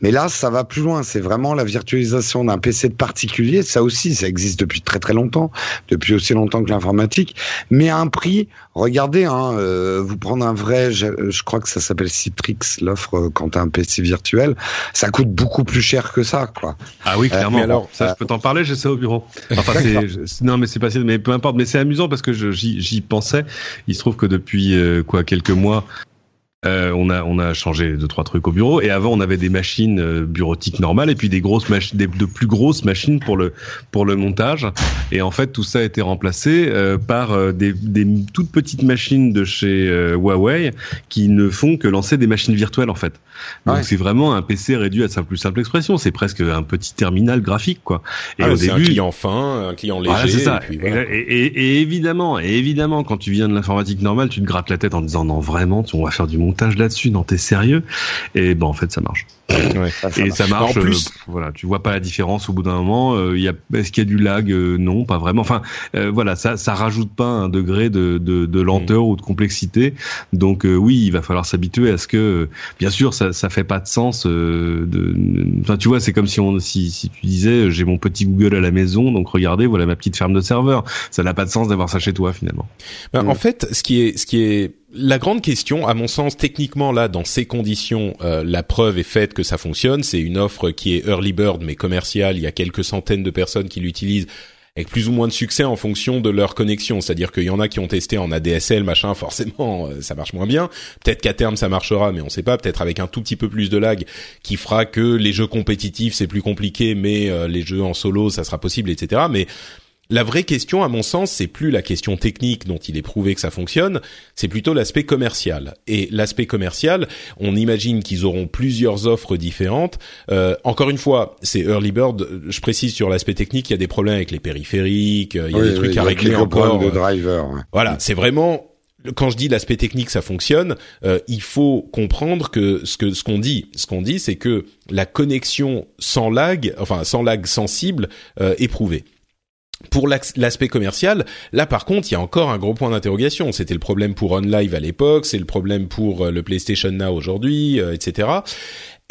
C: Mais là, ça va plus loin. C'est vraiment la virtualisation d'un PC de particulier. Ça aussi, ça existe depuis très très longtemps, depuis aussi longtemps que l'informatique. Mais à un prix, regardez, hein, euh, vous prendre un vrai, je, je crois que ça s'appelle Citrix, l'offre euh, quand t'as un PC virtuel, ça coûte beaucoup plus cher que ça, quoi.
B: Ah oui, clairement. Euh, alors, ça, je peux t'en parler, j'ai ça au bureau. Enfin, non, mais c'est passé, mais peu importe. Mais c'est amusant parce que j'y pensais. Il se trouve que depuis euh, quoi quelques mois, euh, on a on a changé deux trois trucs au bureau et avant on avait des machines euh, bureautiques normales et puis des grosses machines des, de plus grosses machines pour le pour le montage et en fait tout ça a été remplacé euh, par euh, des, des toutes petites machines de chez euh, Huawei qui ne font que lancer des machines virtuelles en fait donc ouais. c'est vraiment un PC réduit à sa plus simple expression c'est presque un petit terminal graphique quoi
A: et ah, au début un client fin un client léger
B: voilà, ça.
A: Et, puis, voilà.
B: et, et, et, évidemment et évidemment quand tu viens de l'informatique normale tu te grattes la tête en disant non vraiment on va faire du montage montage là-dessus, non, t'es sérieux Et ben en fait, ça marche.
A: Ouais,
B: ça, ça et marche. ça marche. En plus, euh, voilà, tu vois pas la différence au bout d'un moment. Euh, y a, est-ce qu'il y a du lag euh, Non, pas vraiment. Enfin, euh, voilà, ça, ça rajoute pas un degré de, de, de lenteur mmh. ou de complexité. Donc euh, oui, il va falloir s'habituer à ce que, bien sûr, ça, ça fait pas de sens. de, enfin, tu vois, c'est comme si on, si, si tu disais, j'ai mon petit Google à la maison, donc regardez, voilà ma petite ferme de serveur. Ça n'a pas de sens d'avoir ça chez toi finalement.
A: Ben, mmh. En fait, ce qui est, ce qui est la grande question, à mon sens, techniquement là, dans ces conditions, euh, la preuve est faite que ça fonctionne. C'est une offre qui est early bird mais commerciale. Il y a quelques centaines de personnes qui l'utilisent avec plus ou moins de succès en fonction de leur connexion. C'est-à-dire qu'il y en a qui ont testé en ADSL, machin, forcément, euh, ça marche moins bien. Peut-être qu'à terme ça marchera, mais on sait pas. Peut-être avec un tout petit peu plus de lag qui fera que les jeux compétitifs c'est plus compliqué, mais euh, les jeux en solo ça sera possible, etc. Mais la vraie question, à mon sens, c'est plus la question technique dont il est prouvé que ça fonctionne, c'est plutôt l'aspect commercial. Et l'aspect commercial, on imagine qu'ils auront plusieurs offres différentes. Euh, encore une fois, c'est early bird. Je précise sur l'aspect technique, il y a des problèmes avec les périphériques, il y a
C: oui,
A: des trucs
C: oui,
A: à régler encore.
C: De driver. Ouais.
A: Voilà, c'est vraiment quand je dis l'aspect technique ça fonctionne, euh, il faut comprendre que ce que ce qu'on dit, ce qu'on dit c'est que la connexion sans lag, enfin sans lag sensible euh, est prouvée. Pour l'aspect commercial, là par contre, il y a encore un gros point d'interrogation. C'était le problème pour OnLive à l'époque, c'est le problème pour euh, le PlayStation Now aujourd'hui, euh, etc.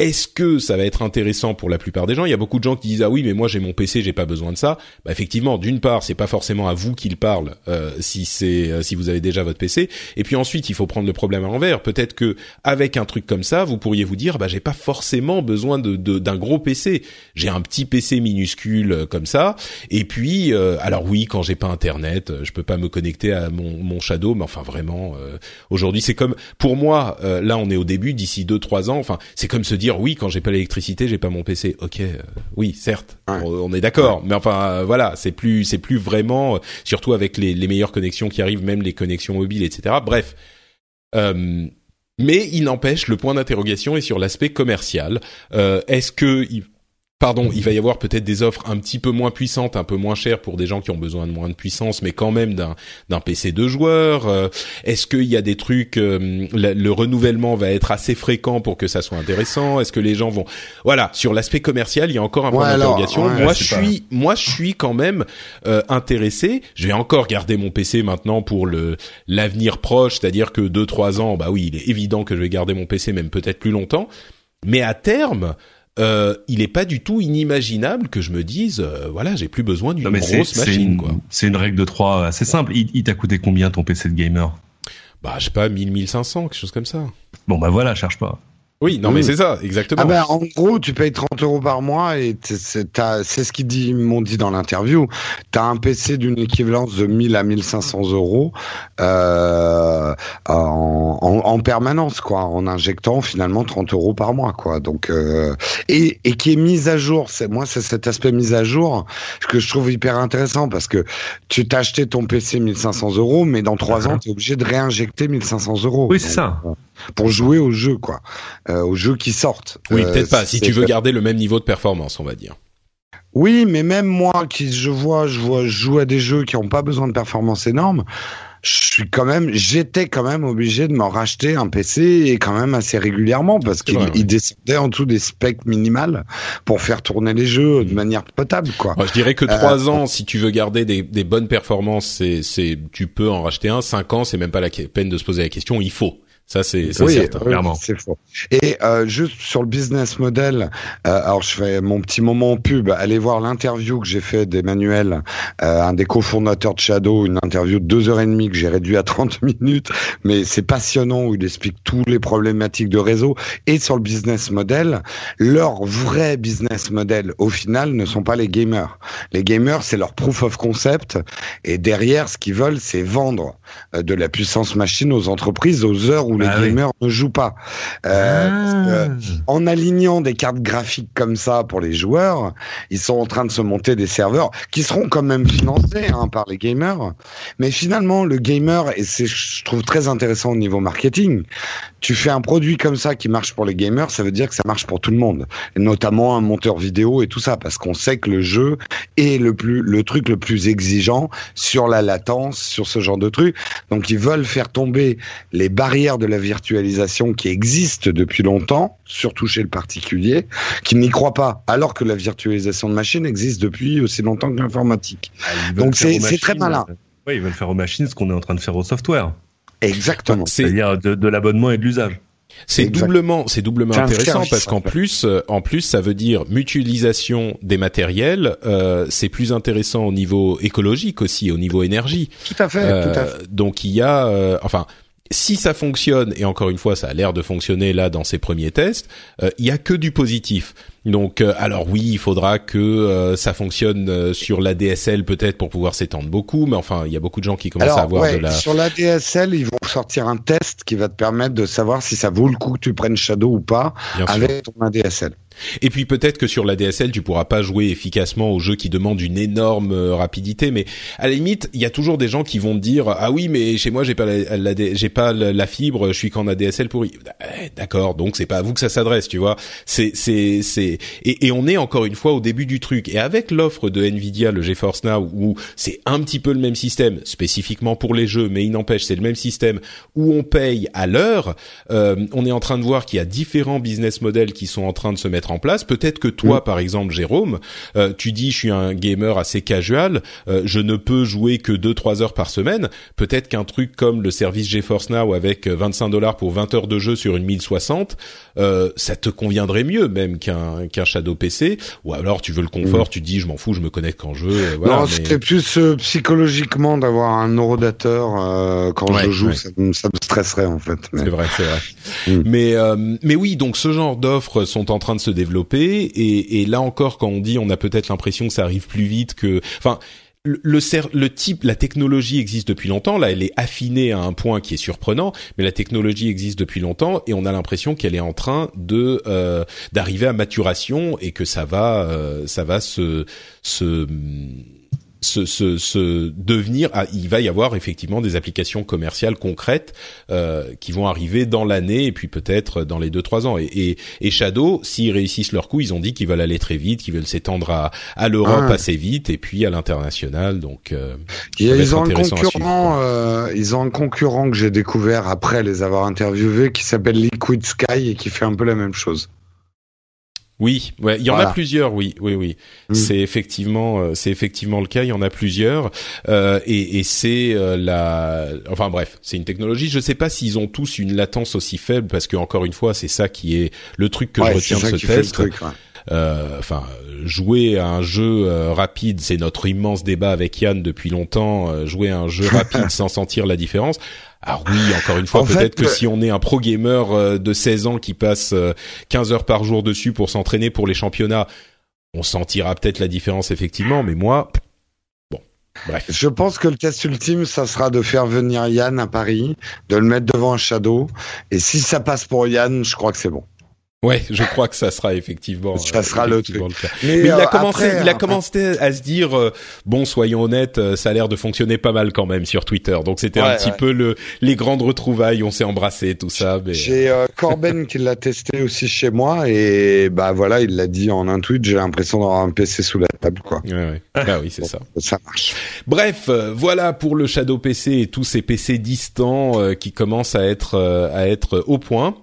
A: Est-ce que ça va être intéressant pour la plupart des gens? Il y a beaucoup de gens qui disent ah oui mais moi j'ai mon PC, j'ai pas besoin de ça. Bah effectivement, d'une part c'est pas forcément à vous qu'il parle euh, si c'est euh, si vous avez déjà votre PC. Et puis ensuite il faut prendre le problème à l'envers. Peut-être que avec un truc comme ça, vous pourriez vous dire bah j'ai pas forcément besoin de d'un gros PC. J'ai un petit PC minuscule euh, comme ça. Et puis alors oui quand j'ai pas internet, je peux pas me connecter à mon, mon Shadow, mais enfin vraiment aujourd'hui c'est comme pour moi là on est au début d'ici deux trois ans. Enfin c'est comme se dire oui quand j'ai pas l'électricité j'ai pas mon PC ok euh, oui certes on, est d'accord mais enfin euh, voilà c'est plus c'est plus vraiment euh, surtout avec les, les, meilleures connexions qui arrivent même les connexions mobiles etc bref mais il n'empêche le point d'interrogation est sur l'aspect commercial. Est-ce que pardon, il va y avoir peut-être des offres un petit peu moins puissantes, un peu moins chères pour des gens qui ont besoin de moins de puissance, mais quand même d'un d'un PC de joueurs. Euh, est-ce qu'il y a des trucs, euh, le, renouvellement va être assez fréquent pour que ça soit intéressant? Est-ce que les gens vont, voilà, sur l'aspect commercial, il y a encore un point d'interrogation. moi, je suis, moi, je suis quand même euh, intéressé. Je vais encore garder mon PC maintenant pour le l'avenir proche, c'est-à-dire que deux trois ans, bah oui, il est évident que je vais garder mon PC, même peut-être plus longtemps. Mais à terme, euh, il n'est pas du tout inimaginable que je me dise, euh, voilà, j'ai plus besoin d'une grosse machine.
B: C'est une règle de trois assez simple. Il, il t'a coûté combien ton PC de gamer?
A: Bah, je sais pas, 1000, 1500, quelque chose comme ça.
B: Bon, bah voilà, cherche pas.
A: Oui, non, mais c'est ça, exactement.
C: Ah ben, en gros, tu payes 30 euros par mois et c'est ce qu'ils dit, m'ont dit dans l'interview. Tu as un PC d'une équivalence de 1000 à 1500 euros euh, en, en, permanence, quoi, en injectant finalement 30 euros par mois, quoi. Donc, euh, et, et qui est mise à jour. C'est moi, c'est cet aspect mise à jour que je trouve hyper intéressant parce que tu t'as acheté ton PC 1500 euros, mais dans trois ans, tu es obligé de réinjecter 1500 euros.
B: Oui, c'est ça.
C: Euh, pour jouer au jeu, quoi. Euh, aux jeux qui sortent.
A: Oui, peut-être pas. Si tu veux garder le même niveau de performance, on va dire.
C: Oui, mais même moi, qui je vois, je vois, je joue à des jeux qui n'ont pas besoin de performance énorme. Je suis quand même, j'étais quand même obligé de m'en racheter un PC et quand même assez régulièrement parce qu'il descendait en dessous des specs minimales pour faire tourner les jeux de manière potable, quoi.
A: je dirais que trois euh, ans, si tu veux garder des, des bonnes performances, c'est, tu peux en racheter un. Cinq ans, c'est même pas la peine de se poser la question. Il faut. Ça, c'est certain, clairement.
C: C'est faux. Et euh, juste sur le business model, euh, alors je fais mon petit moment pub. Allez voir l'interview que j'ai fait d'Emmanuel, euh, un des cofondateurs de Shadow, une interview de deux heures et demie que j'ai réduit à 30 minutes, mais c'est passionnant où il explique tous les problématiques de réseau. Et sur le business model, leur vrai business model, au final, ne sont pas les gamers. Les gamers, c'est leur proof of concept. Et derrière, ce qu'ils veulent, c'est vendre de la puissance machine aux entreprises aux heures où les ah gamers ne jouent pas. Euh, ah. en alignant des cartes graphiques comme ça pour les joueurs, ils sont en train de se monter des serveurs qui seront quand même financés hein, par les gamers. Mais finalement, le gamer, et c'est je trouve très intéressant au niveau marketing, tu fais un produit comme ça qui marche pour les gamers, ça veut dire que ça marche pour tout le monde, et notamment un monteur vidéo et tout ça, parce qu'on sait que le jeu est le plus le truc le plus exigeant sur la latence, sur ce genre de truc. Donc ils veulent faire tomber les barrières de la virtualisation qui existent depuis longtemps, surtout chez le particulier, qui n'y croit pas, alors que la virtualisation de machines existe depuis aussi longtemps que l'informatique. Ah, Donc c'est très malin.
B: Euh, oui, ils veulent faire aux machines ce qu'on est en train de faire au software.
C: Exactement.
B: C'est-à-dire de, de l'abonnement et de l'usage.
A: C'est doublement, c'est doublement intéressant parce qu'en plus, euh, en plus, ça veut dire mutualisation des matériels. Euh, c'est plus intéressant au niveau écologique aussi, au niveau énergie.
C: Tout à fait. tout à fait.
A: Donc il y a, enfin, si ça fonctionne, et encore une fois, ça a l'air de fonctionner là dans ces premiers tests, euh, il y a que du positif. Donc, euh, alors oui, il faudra que euh, ça fonctionne sur la DSL peut-être pour pouvoir s'étendre beaucoup, mais enfin, il y a beaucoup de gens qui commencent à avoir de la.
C: Sur la DSL, ils vont sortir un test qui va te permettre de savoir si ça vaut le coup que tu prennes Shadow ou pas avec ton ADSL.
A: Et puis peut-être que sur la DSL, tu pourras pas jouer efficacement aux jeux qui demandent une énorme euh, rapidité, mais à la limite, il y a toujours des gens qui vont te dire ah oui, mais chez moi j'ai pas la, j'ai pas la fibre, je suis qu'en ADSL pourri. Eh, d'accord, donc c'est pas à vous que ça s'adresse, tu vois. C'est c'est c'est et, et, on est encore une fois au début du truc. Et avec l'offre de Nvidia, le GeForce Now, où c'est un petit peu le même système, spécifiquement pour les jeux, mais il n'empêche c'est le même système où on paye à l'heure. Euh, on est en train de voir qu'il y a différents business models qui sont en train de se mettre mettre en place. Peut-être que toi, mm. par exemple, Jérôme, euh, tu dis je suis un gamer assez casual, euh, je ne peux jouer que 2-3 heures par semaine. Peut-être qu'un truc comme le service GeForce Now avec 25 dollars pour 20 heures de jeu sur une 1060, ça te conviendrait mieux même qu'un qu'un Shadow PC. Ou alors tu veux le confort, mm. tu dis je m'en fous, je me connecte quand je veux.
C: Voilà, non, c'était plus psychologiquement d'avoir un neurodateur quand je joue, ça, ça, me stresserait en fait.
A: C'est vrai, c'est vrai. Mm. Mais mais oui, donc ce genre d'offres sont en train de se développer et, là encore, quand on dit, on a peut-être l'impression que ça arrive plus vite que, enfin, le, type, la technologie existe depuis longtemps. Là, elle est affinée à un point qui est surprenant, mais la technologie existe depuis longtemps et on a l'impression qu'elle est en train de euh, d'arriver à maturation et que ça va, euh, ça va se se, se, se devenir, ah, il va y avoir effectivement des applications commerciales concrètes euh, qui vont arriver dans l'année et puis peut-être dans les deux trois ans. Et, et, et Shadow, s'ils réussissent leur coup, ils ont dit qu'ils veulent aller très vite, qu'ils veulent s'étendre à, à l'Europe ah. assez vite et puis à l'international. Donc euh,
C: ils ont un concurrent, euh, ils ont un concurrent que j'ai découvert après les avoir interviewés qui s'appelle Liquid Sky et qui fait un peu la même chose.
A: Oui, ouais, il y en a plusieurs. Oui, oui, oui. Mm. C'est effectivement, euh, c'est effectivement le cas. Il y en a plusieurs, euh, et, et c'est euh, la, enfin bref, c'est une technologie. Je ne sais pas s'ils ont tous une latence aussi faible, parce que encore une fois, c'est ça qui est le truc que je retiens de ce test. Euh, enfin, jouer à un jeu rapide, c'est notre immense débat avec Yann depuis longtemps. jouer à un jeu rapide sans sentir la différence. Alors oui, encore une fois, peut-être que si on est un pro gamer euh, de 16 ans qui passe 15 euh, heures par jour dessus pour s'entraîner pour les championnats, on sentira peut-être la différence effectivement, mais moi, bon, bref.
C: Je pense que le test ultime, ça sera de faire venir Yann à Paris, de le mettre devant un shadow, et si ça passe pour Yann, je crois que c'est bon.
A: Ouais, je crois que ça sera effectivement.
C: Ça euh, sera le truc.
A: Mais, il a euh, commencé, il a commencé à se dire euh, bon, soyons honnêtes, ça a l'air de fonctionner pas mal quand même sur Twitter. Donc c'était un petit peu le les grandes retrouvailles, on s'est embrassé, tout ça.
C: Mais... J'ai Corben qui l'a testé aussi chez moi et bah voilà, il l'a dit en un tweet. J'ai l'impression d'avoir un PC sous la table, quoi.
A: Ouais, ouais. Bah oui, c'est ça.
C: Ça marche.
A: Bref, voilà pour le Shadow PC et tous ces PC distants qui commencent à être à être au point.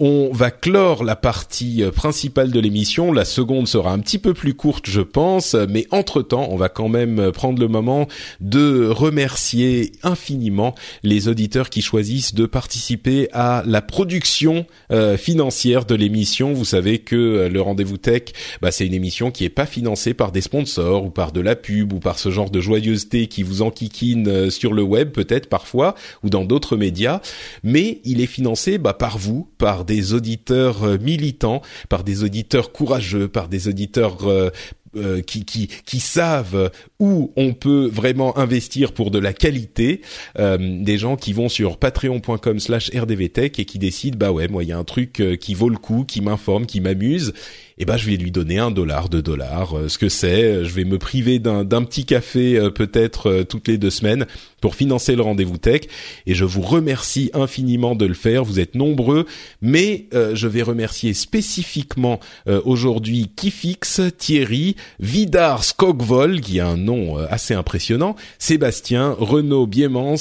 A: On va clore la partie euh, principale de l'émission. La seconde sera un petit peu plus courte, je pense, mais entre-temps, on va quand même euh, prendre le moment de remercier infiniment les auditeurs qui choisissent de participer à la production euh, financière de l'émission. Vous savez que le Rendez-vous Tech, bah, c'est une émission qui est pas financée par des sponsors ou par de la pub ou par ce genre de joyeuseté qui vous enquiquine sur le web peut-être parfois ou dans d'autres médias, mais il est financé bah, par vous, par des auditeurs euh, militants, par des auditeurs courageux, par des auditeurs euh, euh, qui, qui, qui savent où on peut vraiment investir pour de la qualité, des gens qui vont sur patreon.com slash rdvtech et qui décident, bah ouais, moi il y a un truc qui vaut le coup, qui m'informe, qui m'amuse, eh ben je vais lui donner un dollar, deux dollars, euh, ce que c'est. Je vais me priver d'un petit café euh, peut-être euh, toutes les deux semaines pour financer le rendez-vous tech. Et je vous remercie infiniment de le faire. Vous êtes nombreux, mais je vais remercier spécifiquement aujourd'hui Kifix, Thierry, Vidar Skogvol, qui a un nom assez impressionnant, Sébastien, Renaud Biemans,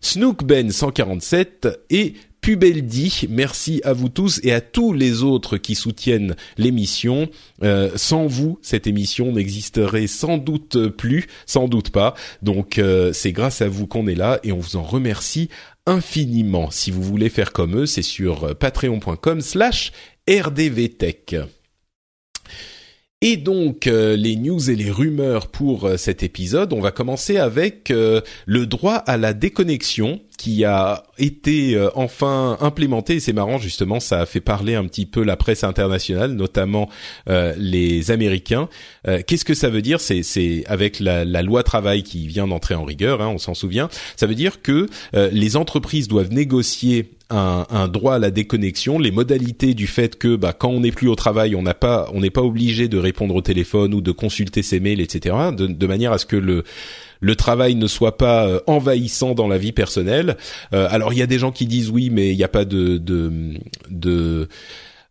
A: Snookben 147 et Pubeldi. Merci à vous tous et à tous les autres qui soutiennent l'émission. Euh, sans vous, cette émission n'existerait sans doute plus, sans doute pas. Donc euh, c'est grâce à vous qu'on est là et on vous en remercie infiniment. Si vous voulez faire comme eux, c'est sur patreon.com slash rdvtech. Et donc euh, les news et les rumeurs pour cet épisode, on va commencer avec le droit à la déconnexion qui a été euh, enfin implémenté. C'est marrant justement, ça a fait parler un petit peu la presse internationale, notamment euh, les Américains. Euh, qu'est-ce que ça veut dire? C'est avec la, la, loi travail qui vient d'entrer en rigueur, hein, on s'en souvient. Ça veut dire que les entreprises doivent négocier un, un, droit à la déconnexion, les modalités du fait que bah, quand on n'est plus au travail, on n'a pas, on n'est pas obligé de répondre au téléphone ou de consulter ses mails, etc. De, de manière à ce que le le travail ne soit pas euh, envahissant dans la vie personnelle. Euh, alors il y a des gens qui disent oui, mais il n'y a pas de de de,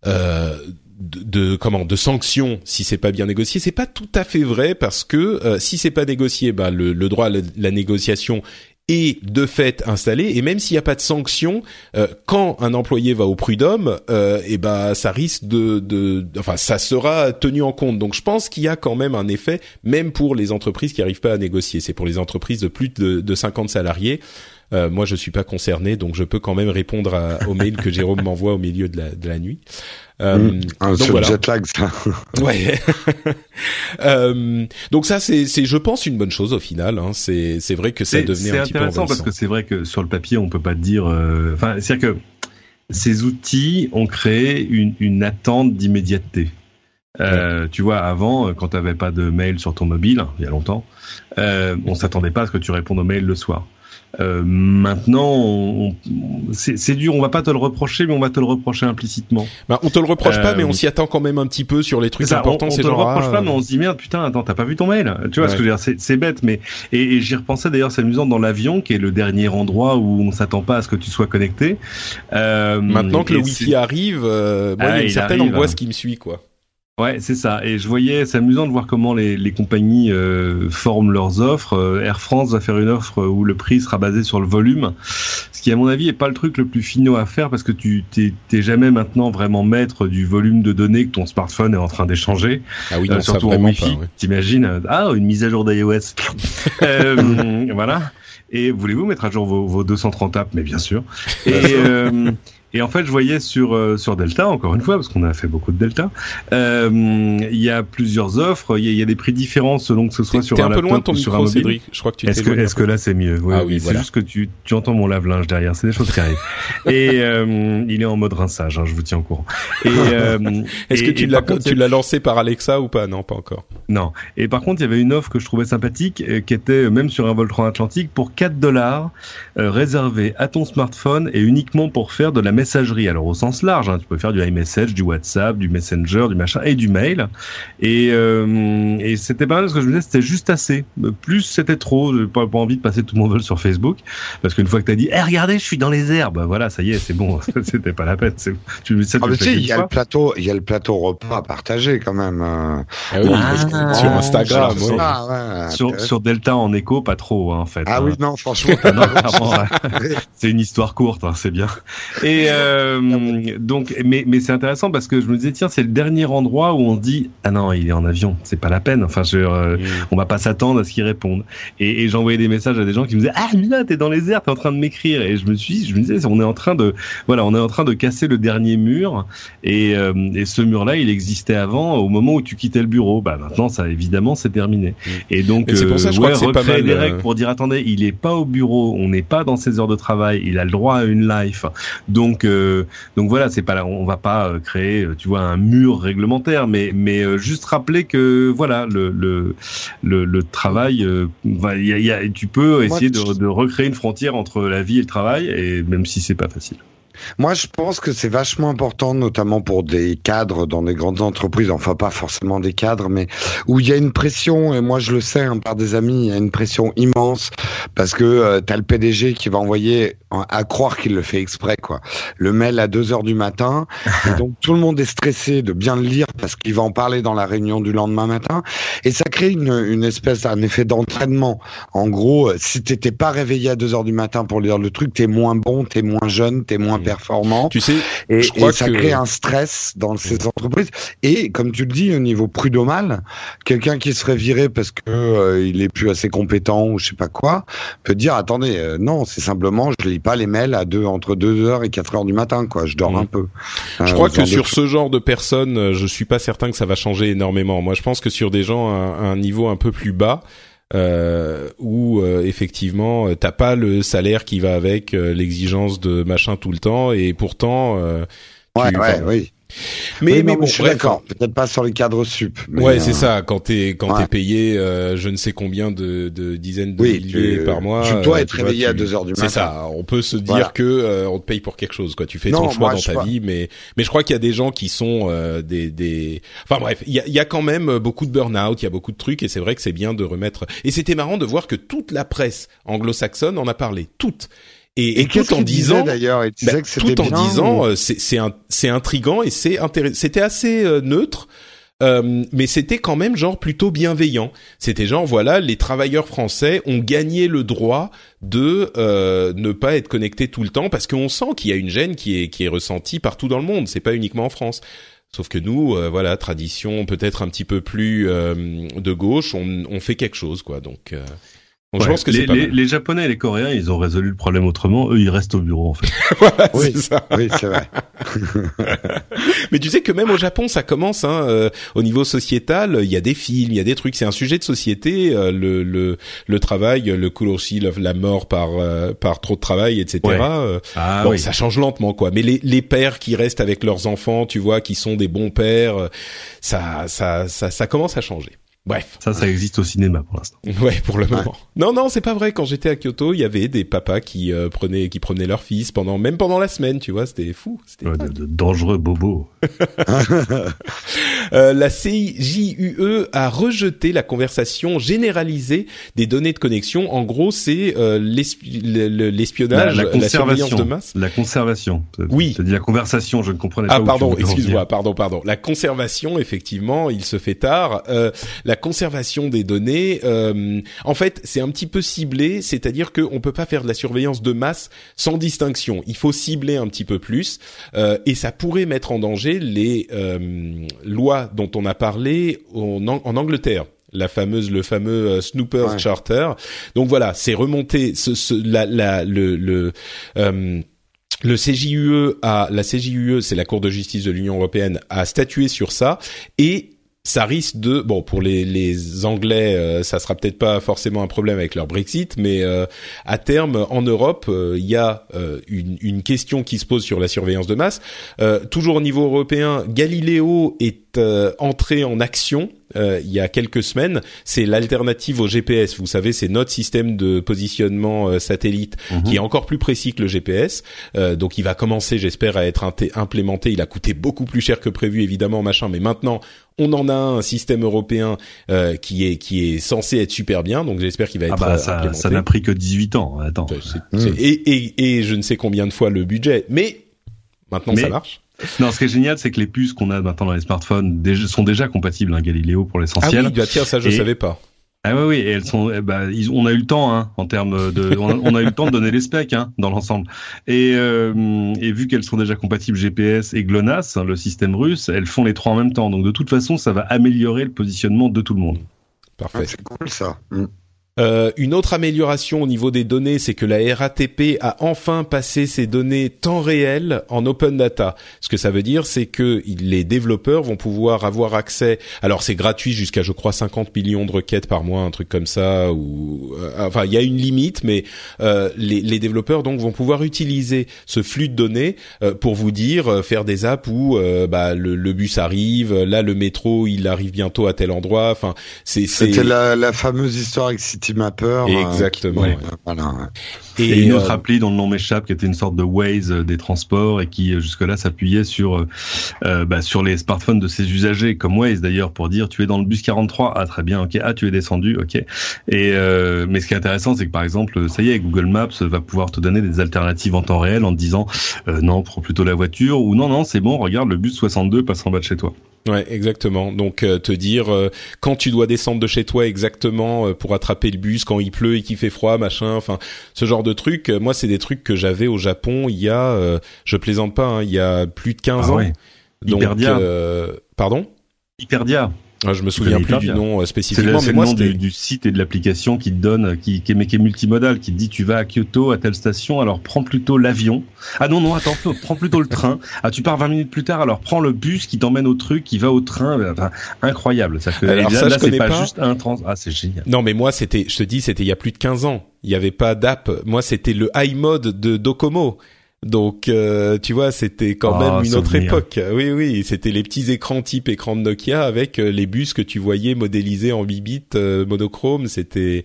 A: euh, de, comment de sanctions si c'est pas bien négocié. C'est pas tout à fait vrai parce que si c'est pas négocié, bah le, le droit à la, négociation est de fait installé et même s'il n'y a pas de sanction euh, quand un employé va au prud'homme euh, et eh ben ça risque de, de enfin ça sera tenu en compte. Donc je pense qu'il y a quand même un effet même pour les entreprises qui n'arrivent pas à négocier. C'est pour les entreprises de plus de, de 50 salariés. Euh, moi, je suis pas concerné, donc je peux quand même répondre à, aux mails que Jérôme m'envoie au milieu de la, de la nuit.
C: Euh, mmh. donc voilà. jet lag, ça.
A: ouais. euh, donc ça, c'est, c'est, je pense, une bonne chose au final. Hein. C'est, c'est vrai que ça devenait un petit peu
B: C'est intéressant parce que c'est vrai que sur le papier, on peut pas dire. Euh, enfin, c'est-à-dire que ces outils ont créé une, une attente d'immédiateté. Euh, tu vois, avant, quand tu n'avais pas de mail sur ton mobile, il y a longtemps, euh, on s'attendait pas à ce que tu répondes aux mails le soir. Euh, maintenant, c'est dur. On va pas te le reprocher, mais on va te le reprocher implicitement.
A: Bah, on te le reproche pas, mais on euh, s'y attend quand même un petit peu sur les trucs importants.
B: On, on te le reproche pas, mais on se dit merde, putain, attends, t'as pas vu ton mail Tu vois ce que je veux dire C'est bête, mais et, j'y repensais d'ailleurs, c'est amusant dans l'avion, qui est le dernier endroit où on s'attend pas à ce que tu sois connecté.
A: Euh, Maintenant que le wifi arrive, moi, il y a ah, une certaine angoisse qui me suit, quoi.
B: Ouais, c'est ça. Et je voyais, c'est amusant de voir comment les, les compagnies euh, forment leurs offres. Euh, Air France va faire une offre où le prix sera basé sur le volume, ce qui à mon avis est pas le truc le plus finaux à faire parce que tu t'es jamais maintenant vraiment maître du volume de données que ton smartphone est en train d'échanger.
A: Ah oui, non, euh, surtout en Wi-Fi.
B: T'imagines Ah, une mise à jour d'iOS. euh, voilà. Et voulez-vous mettre à jour vos, vos 230 apps? Mais bien sûr. Et et en fait, je voyais sur euh, sur Delta, encore une fois, parce qu'on a fait beaucoup de Delta, euh, il y a plusieurs offres, il y, a des prix différents selon que ce soit sur un, un peu loin ton ou sur un mobile. Cédric.
A: Je crois que tu
B: Est-ce que, est-ce que là c'est mieux?
A: Oui, Ah oui,
B: c'est juste que tu, tu entends mon lave-linge derrière, c'est des choses qui arrivent. et euh, il est en mode rinçage, hein, je vous tiens au courant. Et
A: euh, est-ce que tu l'as l'as lancé par Alexa ou pas? Non, pas encore.
B: Non. Et par contre, il y avait une offre que je trouvais sympathique, euh, qui était même sur un vol transatlantique pour 4 dollars, réservé à ton smartphone et uniquement pour faire de la messagerie. Alors au sens large, hein, tu peux faire du iMessage, du WhatsApp, du Messenger, du machin et du mail. Et, euh, et c'était pas mal parce que je me disais c'était juste assez. Plus c'était trop, j'ai pas, pas envie de passer tout mon vol sur Facebook parce qu'une fois que t'as dit, eh regardez, je suis dans les airs, bah voilà, ça y est, c'est bon, c'était pas la peine.
C: Tu, ça, ah, il y a le plateau, il y a le plateau repas à partager quand même. Euh.
A: Ah oui, ah. sur Instagram, sur,
B: ah, sur, Delta en écho, pas trop hein, en fait.
C: Ah oui,
B: hein.
C: non, franchement,
B: c'est une histoire courte, hein, c'est bien. Et euh, donc, mais, mais c'est intéressant parce que je me disais tiens, c'est le dernier endroit où on se dit ah non, il est en avion, c'est pas la peine. Enfin, je, euh, on va pas s'attendre à ce qu'il réponde. Et, et j'envoyais des messages à des gens qui me disaient ah Mila, t'es dans les airs, t'es en train de m'écrire. Et je me suis, je me disais, on est en train de, voilà, on est en train de casser le dernier mur. Et, euh, et ce mur-là, il existait avant, au moment où tu quittais le bureau. Bah maintenant, ça évidemment, c'est terminé. Et donc,
A: c'est pour ça, je crois que pas mal.
B: des règles pour dire attendez, il est pas au bureau, on n'est pas dans ses heures de travail, il a le droit à une life. Donc, donc voilà, c'est pas là, on va pas euh, créer, euh, tu vois, un mur réglementaire, mais mais euh, juste rappeler que voilà, le le le, le travail, va, y a, y a, tu peux essayer de, de recréer une frontière entre la vie et le travail, et même si c'est pas facile.
C: Moi, je pense que c'est vachement important, notamment pour des cadres dans des grandes entreprises, enfin pas forcément des cadres, mais où il y a une pression, et moi je le sais hein, par des amis, il y a une pression immense, parce que euh, tu as le PDG qui va envoyer, à croire qu'il le fait exprès, quoi, le mail à 2 heures du matin, et donc tout le monde est stressé de bien le lire, parce qu'il va en parler dans la réunion du lendemain matin, et ça crée une, une espèce d'un effet d'entraînement. En gros, euh, si t'étais pas réveillé à 2 heures du matin pour lire le truc, t'es moins bon, t'es moins jeune, t'es moins performant.
A: Tu sais,
C: et, je crois ça crée un stress dans ces entreprises. Et comme tu le dis, au niveau prud'homal, quelqu'un qui serait viré parce que euh, il est plus assez compétent ou je sais pas quoi, peut dire attendez, euh, non, c'est simplement je lis pas les mails à deux entre 2 heures et 4 heures du matin, quoi. Je dors mmh. un peu.
A: Je crois euh, que sur ce genre de personnes, je suis pas certain que ça va changer énormément. Moi, je pense que sur des gens à un niveau un peu plus bas, euh, où euh, effectivement euh, t'as pas le salaire qui va avec euh, l'exigence de machin tout le temps et pourtant
C: ouais, tu, ouais, oui
A: mais, mais bon, je
C: suis d'accord. Peut-être pas sur les cadres sup.
A: ouais, c'est ça. Quand t'es quand t'es payé, euh, je ne sais combien de, de dizaines de milliers par mois.
C: Tu dois être réveillé à 2 heures du matin.
A: C'est ça. On peut se dire que euh, on te paye pour quelque chose. Quoi. Tu fais ton choix dans ta vie, mais mais je crois qu'il y a des gens qui sont euh, des des. Enfin bref, il y a, y a quand même beaucoup de burn-out, il y a beaucoup de trucs, et c'est vrai que c'est bien de remettre. Et c'était marrant de voir que toute la presse anglo-saxonne en a parlé, toute. Et, et, tout en disant
C: d'ailleurs,
A: bah, tout en disant, c'est c'est intrigant et c'est c'était assez euh, neutre. Euh, mais c'était quand même genre plutôt bienveillant. C'était genre voilà, les travailleurs français ont gagné le droit de euh, ne pas être connectés tout le temps parce qu'on sent qu'il y a une gêne qui est qui est ressentie partout dans le monde. C'est pas uniquement en France. Sauf que nous, euh, voilà, tradition peut-être un petit peu plus de gauche, on, on, fait quelque chose, quoi. Donc,
B: je pense que les, les, les, Japonais et les Coréens, ils ont résolu le problème autrement. Eux, ils restent au bureau, en fait.
A: voilà,
C: oui,
A: c'est ça.
C: Oui, c'est vrai.
A: Mais tu sais que même au Japon, ça commence. Hein, euh, au niveau sociétal, il y a des films, il y a des trucs. C'est un sujet de société. Euh, le, le, le travail, le kuroshi, la mort par euh, par trop de travail, etc. Ah, bon, oui. ça change lentement, quoi. Mais les, les pères qui restent avec leurs enfants, tu vois, qui sont des bons pères, ça, ça, ça, ça commence à changer. Bref.
B: Ça, ça existe au cinéma pour l'instant.
A: Ouais, pour le moment. Non, non, c'est pas vrai. Quand j'étais à Kyoto, il y avait des papas qui euh, prenaient, qui prenaient leur fils pendant, même pendant la semaine, tu vois, c'était fou. C'était
B: ouais, de, de, dangereux bobos.
A: euh, la CJUE a rejeté la conversation généralisée des données de connexion. En gros, c'est euh, l'espionnage, la, la, la, surveillance de masse.
B: La conservation.
A: Oui.
B: C'est dit la conversation. Je ne comprenais
A: ah,
B: pas.
A: Ah, pardon. Excuse-moi. Pardon, pardon. La conservation, effectivement, il se fait tard. Euh, la la conservation des données, euh, en fait, c'est un petit peu ciblé, c'est-à-dire qu'on peut pas faire de la surveillance de masse sans distinction. Il faut cibler un petit peu plus, euh, et ça pourrait mettre en danger les euh, lois dont on a parlé en, en Angleterre la fameuse le fameux euh, Snoopers Charter. Donc voilà, c'est remonté ce, ce, la, la, le, le euh, le CJUE a la CJUE, c'est la Cour de justice de l'Union européenne, a statué sur ça et ça risque de bon pour les, les Anglais euh, ça sera peut-être pas forcément un problème avec leur Brexit mais euh, à terme en Europe euh, il y a une, une, question qui se pose sur la surveillance de masse. Toujours au niveau européen Galileo est entré en action euh, il y a quelques semaines, c'est l'alternative au GPS. Vous savez, c'est notre système de positionnement euh, satellite mhm. qui est encore plus précis que le GPS. Euh, donc, il va commencer, j'espère, à être implémenté. Il a coûté beaucoup plus cher que prévu, évidemment, machin. Mais maintenant, on en a un système européen euh, qui est qui est censé être super bien, donc j'espère qu'il va ah être
B: ah bah, ça, n'a pris que 18 ans. Attends.
A: et, et, et je ne sais combien de fois le budget, mais maintenant ça marche.
B: Non, ce qui est génial, c'est que les puces qu'on a maintenant dans les smartphones sont déjà compatibles, hein, Galileo pour l'essentiel.
A: Ah oui, bah tiens, ça je savais pas.
B: Ah oui, oui, et elles sont, eh bah, on a eu le temps, hein, en termes de, on a, eu le temps de donner les specs, hein, dans l'ensemble. Et, euh, et vu qu'elles sont déjà compatibles GPS et GLONASS, hein, le système russe, elles font les trois en même temps. Donc de toute façon, ça va améliorer le positionnement de tout le monde.
C: Parfait. c'est cool ça. Mm.
A: Euh, une autre amélioration au niveau des données, c'est que la RATP a enfin passé ses données temps réel en open data. Ce que ça veut dire, c'est que les développeurs vont pouvoir avoir accès. Alors c'est gratuit jusqu'à, je crois, 50 millions de requêtes par mois, un truc comme ça. Ou euh, enfin, il y a une limite, mais euh, les, les, développeurs donc vont pouvoir utiliser ce flux de données euh, pour vous dire, euh, faire des apps où bah, le, le, bus arrive, là le métro il arrive bientôt à tel endroit. Enfin,
C: c'est c'était la, la fameuse histoire avec peur
A: euh, Exactement.
B: Et, une autre euh, appli dont le nom m'échappe, qui était une sorte de Waze euh, des transports et qui jusque-là s'appuyait sur bah, sur les smartphones de ses usagers, comme Waze d'ailleurs, pour dire tu es dans le bus 43, ah très bien, ok, ah tu es descendu, ok. Et mais ce qui est intéressant, c'est que par exemple, ça y est, Google Maps va pouvoir te donner des alternatives en temps réel en te disant non, prends plutôt la voiture ou non non c'est bon, regarde le bus 62 passe en bas de chez toi.
A: Ouais, exactement. Donc euh, te dire euh, quand tu dois descendre de chez toi exactement euh, pour attraper le bus quand il pleut et qu'il fait froid, machin. Enfin, ce genre de trucs. moi, c'est des trucs que j'avais au Japon il y a, je plaisante pas, hein, il y a plus de 15 ah ans. Donc, pardon?
B: Hyperdia.
A: Ah, je me souviens plus du nom euh, spécifiquement,
B: mais moi, le nom du, du, site et de l'application qui te donne, qui, qui, est, qui est multimodal, qui te dit tu vas à Kyoto à telle station, alors prends plutôt l'avion. Ah non non, attends, prends plutôt le train. Ah tu pars 20 minutes plus tard, alors prends le bus qui t'emmène au truc, qui va au train. Enfin, incroyable. Ça fait, alors, là, c'est pas, juste un trans. Ah c'est génial.
A: Non mais moi c'était, je te dis, c'était il y a plus de 15 ans. Il y avait pas d'app. Moi c'était le iMode de Docomo. Donc, euh, tu vois, c'était quand même ah, une autre époque. Oui, oui, c'était les petits écrans type écran de Nokia avec euh, les bus que tu voyais modélisés en 8 bits euh, monochrome. C'était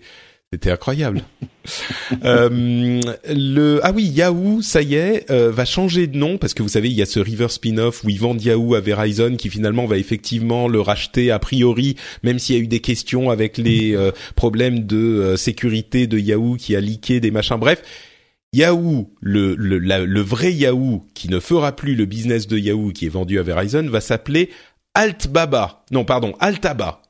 A: c'était incroyable. le ah oui Yahoo ça y est va changer de nom parce que vous savez il y a ce River spin-off où ils vendent Yahoo à Verizon qui finalement va effectivement le racheter a priori même s'il y a eu des questions avec les problèmes de sécurité de Yahoo qui a leaké des machins bref Yahoo, le, le, vrai Yahoo qui ne fera plus le business de Yahoo qui est vendu à Verizon va s'appeler Altbaba. Non, pardon, Altaba.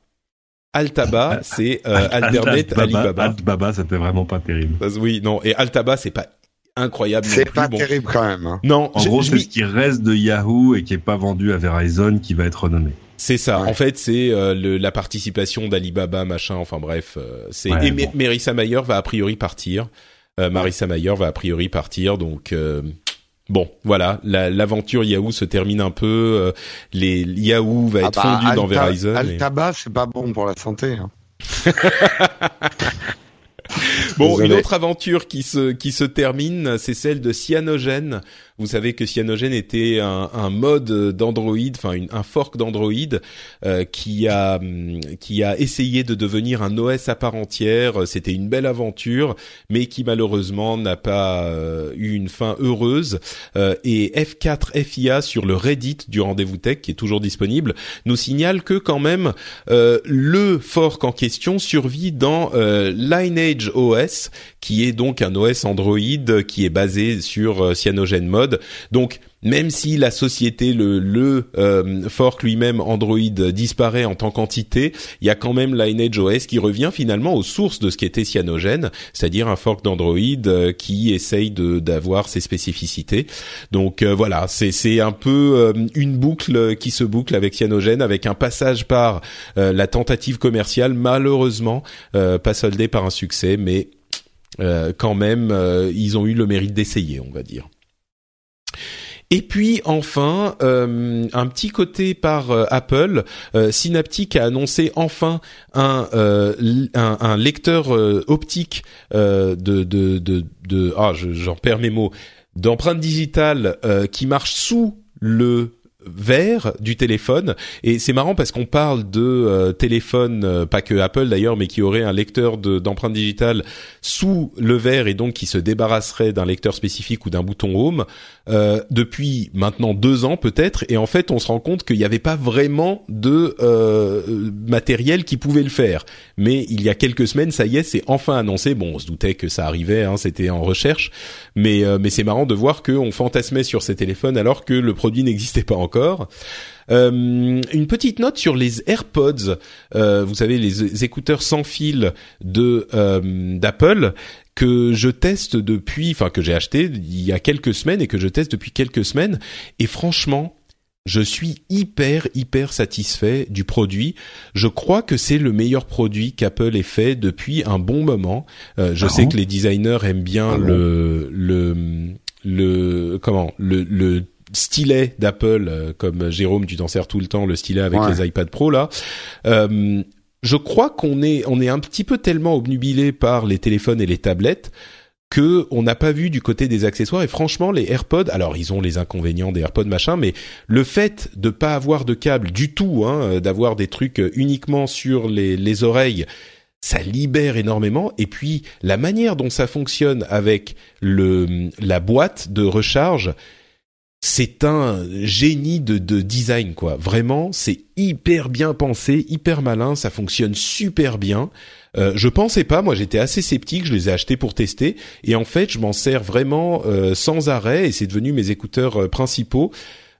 A: Altaba, c'est euh, Alternate Alibaba.
B: Altbaba, c'était vraiment pas terrible.
A: Oui, non, et Altaba, c'est pas incroyable.
C: C'est pas terrible quand même. Hein.
A: Non,
B: en gros, c'est ce qui reste de Yahoo et qui est pas vendu à Verizon qui va être renommé.
A: C'est ça. En fait, c'est euh, la participation d'Alibaba, machin. Enfin bref, euh, c'est et bon. Marissa Mayer va a priori partir. Euh, Marissa Mayer va a priori partir, donc. Bon, voilà, l'aventure Yahoo se termine un peu. les Yahoo va ah être bah, fondu dans Verizon.
C: Le tabac, c'est pas bon pour la santé. Hein.
A: bon, une autre aventure qui se qui se termine, c'est celle de Cyanogen. Vous savez que Cyanogen était un, un mode d'Android, enfin un fork d'Android euh, qui a qui a essayé de devenir un OS à part entière. C'était une belle aventure, mais qui malheureusement n'a pas euh, eu une fin heureuse. Euh, et F4 FIA sur le Reddit du rendez-vous tech qui est toujours disponible nous signale que quand même euh, le fork en question survit dans euh, OS, qui est donc un OS Android qui est basé sur Cyanogen Mode. Donc même si la société, le, le euh, fork lui-même Android disparaît en tant qu'entité, il y a quand même Lineage OS qui revient finalement aux sources de ce qui était Cyanogen, c'est-à-dire un fork d'Android euh, qui essaye d'avoir ses spécificités. Donc euh, voilà, c'est un peu une boucle qui se boucle avec Cyanogen, avec un passage par la tentative commerciale, malheureusement pas soldée par un succès, mais quand même ils ont eu le mérite d'essayer, on va dire. Et puis enfin, euh, un petit côté par euh, Apple, euh, Synaptic a annoncé enfin un, un, un, lecteur optique de, de, de, de, ah, j'en perds mes mots, d'empreinte digitale qui marche sous le vert du téléphone. Et c'est marrant parce qu'on parle de euh, téléphone euh, pas que Apple d'ailleurs mais qui aurait un lecteur d'empreinte digitale sous le verre et donc qui se débarrasserait d'un lecteur spécifique ou d'un bouton home euh, depuis maintenant deux ans peut-être. Et en fait on se rend compte qu'il n'y avait pas vraiment de matériel qui pouvait le faire. Mais il y a quelques semaines ça y est c'est enfin annoncé. Bon on se doutait que ça arrivait hein, c'était en recherche. Mais mais c'est marrant de voir qu'on fantasmait sur ces téléphones alors que le produit n'existait pas encore encore. Euh, une petite note sur les AirPods, euh, vous savez les écouteurs sans fil de euh, d'Apple que je teste depuis, enfin que j'ai acheté il y a quelques semaines et que je teste depuis quelques semaines. Et franchement, je suis hyper hyper satisfait du produit. Je crois que c'est le meilleur produit qu'Apple ait fait depuis un bon moment. Je ah sais que les designers aiment bien ah le le le comment le, le stylet d'Apple, euh, comme Jérôme, tu t'en sers tout le temps, le stylet avec les iPad Pro là. Euh, je crois qu'on est on est un petit peu tellement obnubilé par les téléphones et les tablettes que on n'a pas vu du côté des accessoires. Et franchement les AirPods alors ils ont les inconvénients des AirPods machin mais le fait de pas avoir de câble du tout hein, d'avoir des trucs uniquement sur les, les oreilles ça libère énormément. Et puis la manière dont ça fonctionne avec le la boîte de recharge c'est un génie de, de, design quoi. Vraiment, c'est hyper bien pensé, hyper malin, ça fonctionne super bien. Euh, je pensais pas, moi j'étais assez sceptique, je les ai achetés pour tester et en fait je m'en sers vraiment euh, sans arrêt et c'est devenu mes écouteurs euh, principaux.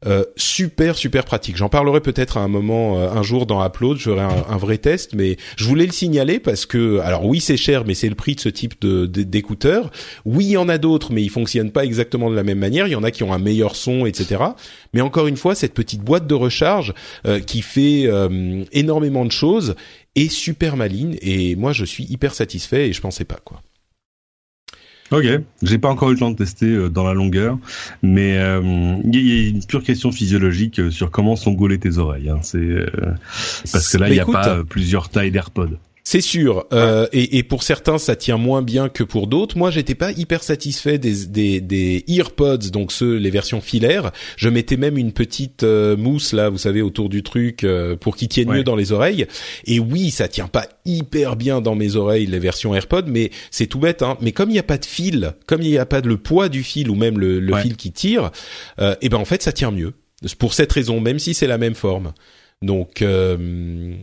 A: Euh, super super pratique. J'en parlerai peut-être à un moment euh, un jour dans Upload, j'aurai un, un, vrai test, mais je voulais le signaler parce que alors oui c'est cher, mais c'est le prix de ce type de d'écouteurs. Oui il y en a d'autres, mais ils fonctionnent pas exactement de la même manière. Il y en a qui ont un meilleur son, etc. Mais encore une fois cette petite boîte de recharge euh, qui fait énormément de choses est super maligne et moi je suis hyper satisfait et je pensais pas quoi.
B: Ok, j'ai pas encore eu le temps de tester euh, dans la longueur, mais euh, il y a une pure question physiologique euh, sur comment sont gaulées tes oreilles. Hein. C'est parce que là, il n'y a pas plusieurs tailles d'AirPods.
A: C'est sûr, euh, et, et, pour certains ça tient moins bien que pour d'autres. Moi, j'étais pas hyper satisfait des, des, des EarPods, donc ceux les versions filaires. Je mettais même une petite euh, mousse là, vous savez, autour du truc euh, pour qu'ils tiennent mieux dans les oreilles. Et oui, ça tient pas hyper bien dans mes oreilles les versions AirPods, mais c'est tout bête. Hein. Mais comme il n'y a pas de fil, comme il n'y a pas de le poids du fil ou même le, le fil qui tire, et eh ben en fait ça tient mieux. Pour cette raison, même si c'est la même forme. Donc, euh,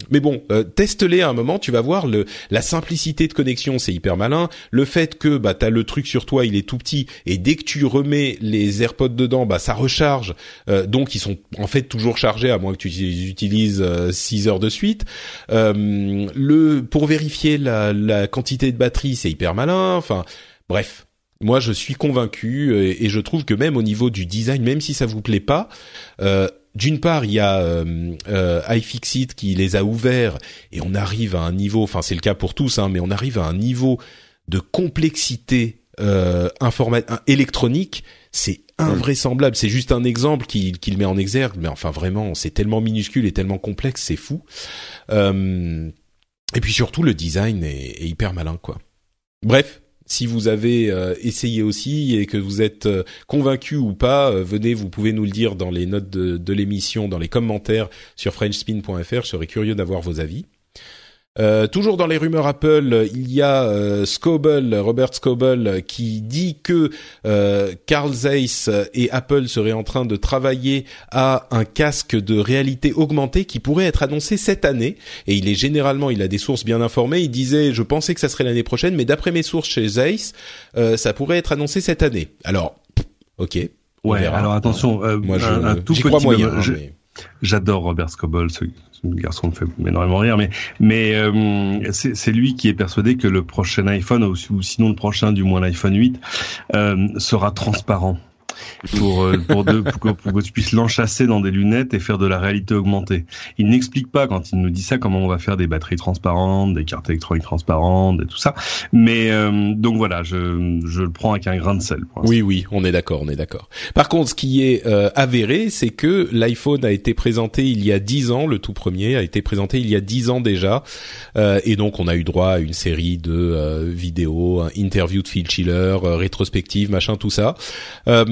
A: mais bon, euh, teste-les à un moment, tu vas voir le la simplicité de connexion, c'est hyper malin. Le fait que bah t'as le truc sur toi, il est tout petit et dès que tu remets les AirPods dedans, bah ça recharge. Euh, donc ils sont en fait toujours chargés à moins que tu les utilises 6 heures de suite. le pour vérifier la, quantité de batterie, c'est hyper malin. Enfin, bref, moi, je suis convaincu et, je trouve que même au niveau du design, même si ça vous plaît pas, euh, d'une part, il y a euh, euh, iFixit qui les a ouverts et on arrive à un niveau, enfin c'est le cas pour tous, hein, mais on arrive à un niveau de complexité euh, électronique, c'est invraisemblable. C'est juste un exemple qu'il qui met en exergue, mais enfin vraiment, c'est tellement minuscule et tellement complexe, c'est fou. Euh, et puis surtout, le design est, est hyper malin, quoi. Bref, si vous avez euh, essayé aussi et que vous êtes euh, convaincu ou pas, euh, venez, vous pouvez nous le dire dans les notes de, de l'émission, dans les commentaires sur frenchspin.fr. Je serais curieux d'avoir vos avis. Euh, toujours dans les rumeurs Apple, il y a euh, Scoble, Robert Scoble, qui dit que euh, Carl Zeiss et Apple seraient en train de travailler à un casque de réalité augmentée qui pourrait être annoncé cette année. Et il est généralement, il a des sources bien informées. Il disait, je pensais que ça serait l'année prochaine, mais d'après mes sources chez Zeiss, ça pourrait être annoncé cette année. Alors, ok.
B: Ouais. Alors attention, moi je, un, tout petit moyen. Hein, j'adore Robert Scoble, le garçon me fait énormément rire, mais euh, c'est lui qui est persuadé que le prochain iPhone ou, ou sinon le prochain, du moins l'iPhone 8, euh, sera transparent pour euh, pour, de, pour, que, pour, que, tu puisses l'enchasser dans des lunettes et faire de la réalité augmentée. Il n'explique pas quand il nous dit ça comment on va faire des batteries transparentes, des cartes électroniques transparentes et tout ça. Mais euh, donc voilà, je, je le prends avec un grain de sel.
A: oui, oui, on est d'accord, on est d'accord. Par contre, ce qui est euh, avéré, c'est que l'iPhone a été présenté il y a dix ans, le tout premier a été présenté il y a dix ans déjà, et donc on a eu droit à une série de vidéos, interviews de Phil Schiller, rétrospectives, machin, tout ça. Euh,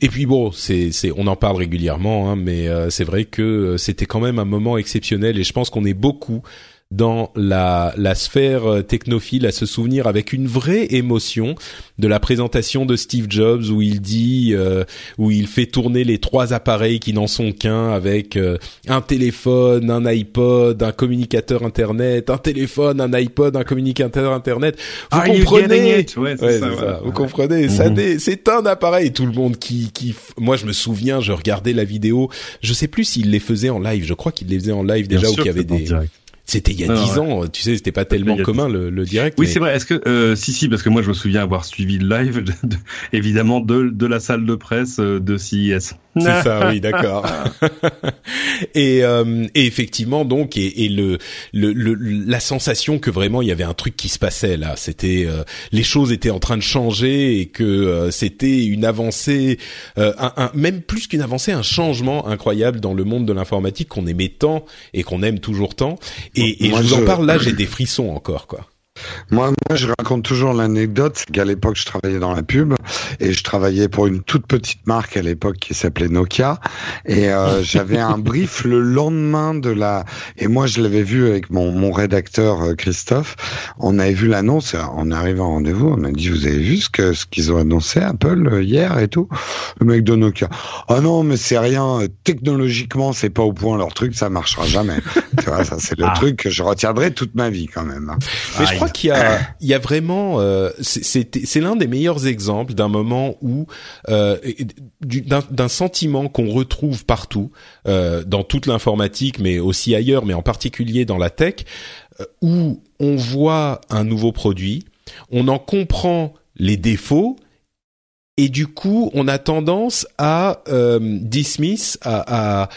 A: et puis bon, c'est, c'est, on en parle régulièrement, hein, mais euh, c'est vrai que euh, c'était quand même un moment exceptionnel et je pense qu'on est beaucoup dans la, la sphère euh, technophile à se souvenir avec une vraie émotion de la présentation de Steve Jobs où il dit euh, où il fait tourner les trois appareils qui n'en sont qu'un avec euh, un téléphone, un iPod, un communicateur internet, un téléphone, un iPod, un communicateur internet. Vous comprenez Vous comprenez Ça mhm. c'est un appareil. Tout le monde qui qui moi je me souviens, je regardais la vidéo. Je sais plus s'il les faisait en live. Je crois qu'il les faisait en live déjà ou qu'il y avait des c'était il y a dix ans, tu sais, c'était pas tellement commun le, le, direct.
B: Oui, c'est vrai. Est-ce que euh, si si parce que moi je me souviens avoir suivi le live, évidemment de de la salle de presse euh, de CIS.
A: C'est ça, oui, d'accord. et, euh, et, effectivement, donc, et, et le, le, la sensation que vraiment il y avait un truc qui se passait là, c'était euh, les choses étaient en train de changer et que euh, c'était une avancée, un, un, même plus qu'une avancée, un changement incroyable dans le monde de l'informatique qu'on aimait tant et qu'on aime toujours tant. Et, et je vous en parle là, j'ai des frissons encore, quoi.
C: Moi, moi, je raconte toujours l'anecdote qu'à l'époque, je travaillais dans la pub et je travaillais pour une toute petite marque à l'époque qui s'appelait Nokia et euh, j'avais un brief le lendemain de la et moi je l'avais vu avec mon, mon rédacteur euh, Christophe. On avait vu l'annonce. On arrive en rendez-vous. On a dit vous avez vu ce que ce qu'ils ont annoncé Apple euh, hier et tout. Le mec de Nokia. Ah oh non mais c'est rien. Technologiquement c'est pas au point leur truc. Ça marchera jamais. tu vois ça c'est le ah. truc que je retiendrai toute ma vie quand même.
A: Mais je crois qu'il y a il y a vraiment euh, c'est l'un des meilleurs exemples d'un moment où euh, d'un sentiment qu'on retrouve partout euh, dans toute l'informatique mais aussi ailleurs mais en particulier dans la tech où on voit un nouveau produit on en comprend les défauts et du coup, on a tendance à dismiss, à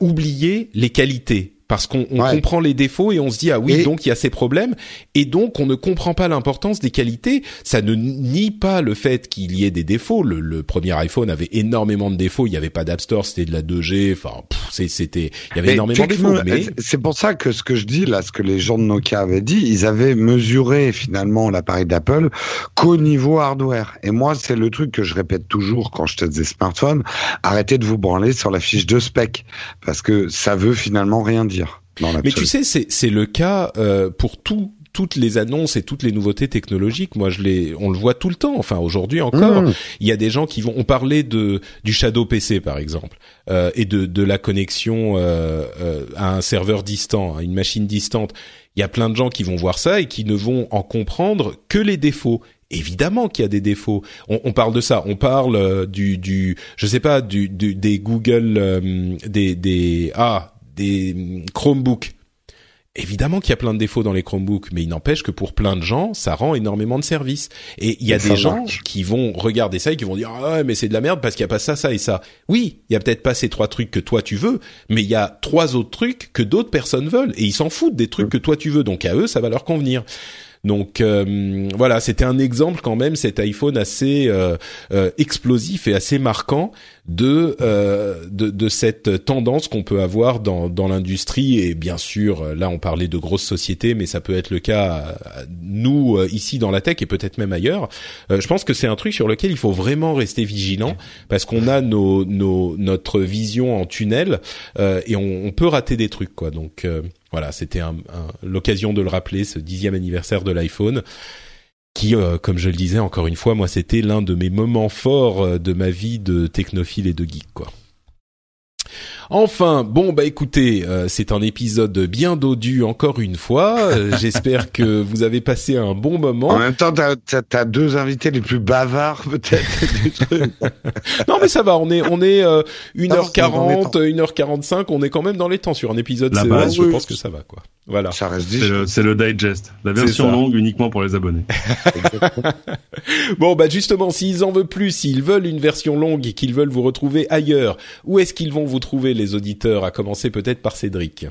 A: oublier les qualités parce qu'on comprend les défauts et on se dit ah oui donc il y a ces problèmes et donc on ne comprend pas l'importance des qualités. Ça ne nie pas le fait qu'il y ait des défauts. Le, premier iPhone avait énormément de défauts. Il n'y avait pas d'App Store, c'était de la 2G. Enfin c'était il y avait énormément de défauts. Mais
C: c'est pour ça que ce que je dis là, ce que les gens de Nokia avaient dit, ils avaient mesuré finalement l'appareil d'Apple qu'au niveau hardware. Et moi c'est le truc que je répète toujours quand je teste des smartphones. Arrêtez de vous branler sur la fiche de spec parce que ça veut finalement rien dire.
A: Mais tu sais, c'est c'est le cas euh, pour tout toutes les annonces et toutes les nouveautés technologiques, moi je les, on le voit tout le temps. Enfin aujourd'hui encore, mmh. il y a des gens qui vont. On parlait de du Shadow PC par exemple euh, et de de la connexion euh, euh, à un serveur distant, à une machine distante. Il y a plein de gens qui vont voir ça et qui ne vont en comprendre que les défauts. Évidemment qu'il y a des défauts. On, on, parle de ça. On parle euh, du, du, je sais pas, du, du des Google, des, des, ah, des Chromebooks Évidemment qu'il y a plein de défauts dans les Chromebooks, mais il n'empêche que pour plein de gens, ça rend énormément de services. Et il y a des gens qui vont regarder ça et qui vont dire ah mais c'est de la merde parce qu'il y a pas ça, ça et ça. Oui, il y a peut-être pas ces trois trucs que toi tu veux, mais il y a trois autres trucs que d'autres personnes veulent et ils s'en foutent des trucs que toi tu veux. Donc à eux, ça va leur convenir. Donc euh, voilà, c'était un exemple quand même cet iPhone assez euh, euh, explosif et assez marquant de, de, de cette tendance qu'on peut avoir dans dans l'industrie et bien sûr là on parlait de grosses sociétés mais ça peut être le cas nous ici dans la tech et peut-être même ailleurs. je pense que c'est un truc sur lequel il faut vraiment rester vigilant parce qu'on a nos, nos notre vision en tunnel et on, on, peut rater des trucs quoi. Donc voilà, c'était l'occasion de le rappeler, ce dixième anniversaire de l'iPhone, qui, euh, comme je le disais encore une fois, moi, c'était l'un de mes moments forts euh, de ma vie de technophile et de geek, quoi. Enfin, bon bah écoutez, euh, c'est un épisode bien dodu encore une fois. Euh, j'espère que vous avez passé un bon moment.
C: En même temps, t'as as, deux invités les plus bavards peut-être du truc.
A: non mais ça va, on est on est 1h40, euh, 1h45, on est quand même dans les temps sur un épisode. La base, je pense que ça va quoi. Voilà.
B: Ça reste C'est le, le, digest, la version longue uniquement pour les abonnés.
A: bon bah justement, s'ils en veulent plus, s'ils veulent une version longue et qu'ils veulent vous retrouver ailleurs, où est-ce qu'ils vont vous trouver les auditeurs, à commencer peut-être par Cédric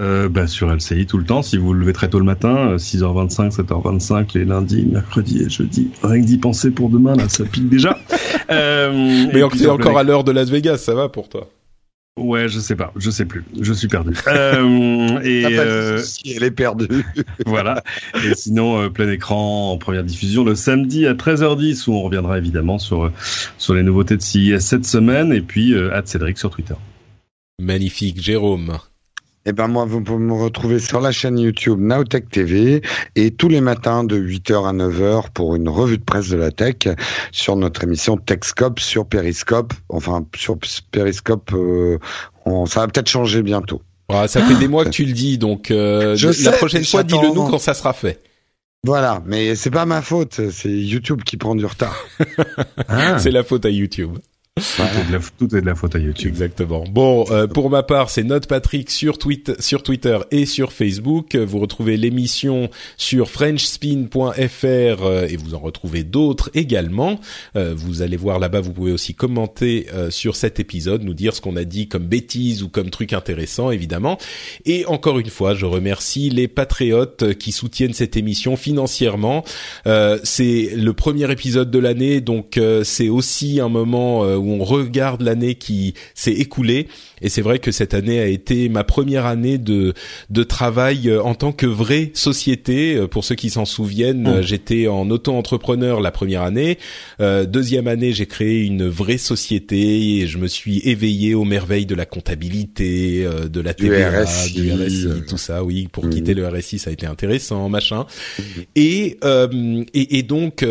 B: euh, bah, sur LCI tout le temps, si vous vous levez très tôt le matin, 6h25, euh, 7h25, les lundis, mercredis et jeudis. Rien que d'y penser pour demain, là, ça pique déjà.
A: euh, Mais c'est encore à l'heure de Las Vegas, ça va pour toi
B: Ouais, je sais pas, je sais plus, je suis perdu. euh,
C: et euh, elle est perdue.
B: voilà. Et sinon, euh, plein écran en première diffusion le samedi à 13h10 où on reviendra évidemment sur sur les nouveautés de CIS cette semaine et puis euh, Cédric sur Twitter.
A: Magnifique, Jérôme.
C: Eh ben moi, vous pouvez me retrouver sur la chaîne YouTube Nowtech TV et tous les matins de 8h à 9h pour une revue de presse de la tech sur notre émission Techscope sur Periscope. Enfin, sur Periscope, euh, ça va peut-être changer bientôt.
A: Ah, ça fait des mois que tu le dis, donc euh, la prochaine fois, dis-le nous quand ça sera fait.
C: Voilà, mais c'est pas ma faute, c'est YouTube qui prend du retard.
A: C'est la faute à YouTube.
B: Tout, est de la, faute à YouTube.
A: Exactement. Bon, euh, pour ma part, c'est Note Patrick sur, tweet, sur Twitter et sur Facebook. Vous retrouvez l'émission sur frenchspin.fr euh, et vous en retrouvez d'autres également. Euh, vous allez voir là-bas, vous pouvez aussi commenter sur cet épisode, nous dire ce qu'on a dit comme bêtises ou comme truc intéressant, évidemment. Et encore une fois, je remercie les patriotes qui soutiennent cette émission financièrement. c'est le premier épisode de l'année, donc c'est aussi un moment où on regarde l'année qui s'est écoulée et c'est vrai que cette année a été ma première année de de travail euh, en tant que vraie société. Euh, pour ceux qui s'en souviennent, mmh. j'étais en auto-entrepreneur la première année. Euh, deuxième année, j'ai créé une vraie société et je me suis éveillé aux merveilles de la comptabilité, de la TVA, du RSI, tout ça. Oui, pour mmh. quitter le RSI, ça a été intéressant, machin. Mmh. Et, et, et donc,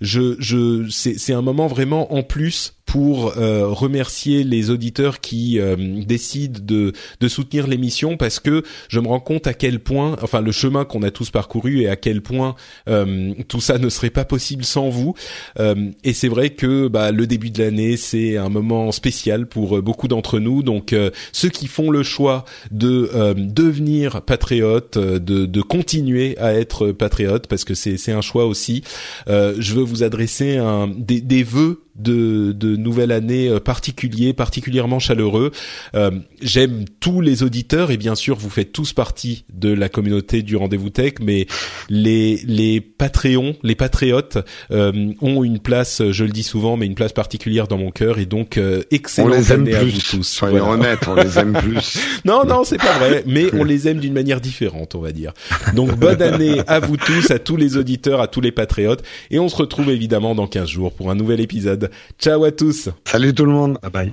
A: je je c'est un moment vraiment en plus pour euh, remercier les auditeurs qui euh, décident de, de soutenir l'émission parce que je me rends compte à quel point, enfin le chemin qu'on a tous parcouru et à quel point euh, tout ça ne serait pas possible sans vous. et c'est vrai que bah, le début de l'année c'est un moment spécial pour beaucoup d'entre nous. Donc ceux qui font le choix de devenir patriote, de, de continuer à être patriote parce que c'est c'est un choix aussi. je veux vous adresser un, des, des vœux de, de nouvelle année euh, particulier, particulièrement chaleureux. Euh, J'aime tous les auditeurs et bien sûr vous faites tous partie de la communauté du rendez-vous tech, mais les les Patreons, les patriotes euh, ont une place, je le dis souvent, mais une place particulière dans mon cœur et donc euh, excellente année à vous tous.
C: Soyons honnêtes, on les aime plus.
A: non non c'est pas vrai, mais on les aime d'une manière différente, on va dire. Donc bonne année à vous tous, à tous les auditeurs, à tous les patriotes et on se retrouve évidemment dans 15 jours pour un nouvel épisode. Ciao à tous.
C: Salut tout le monde.
B: Bye bye.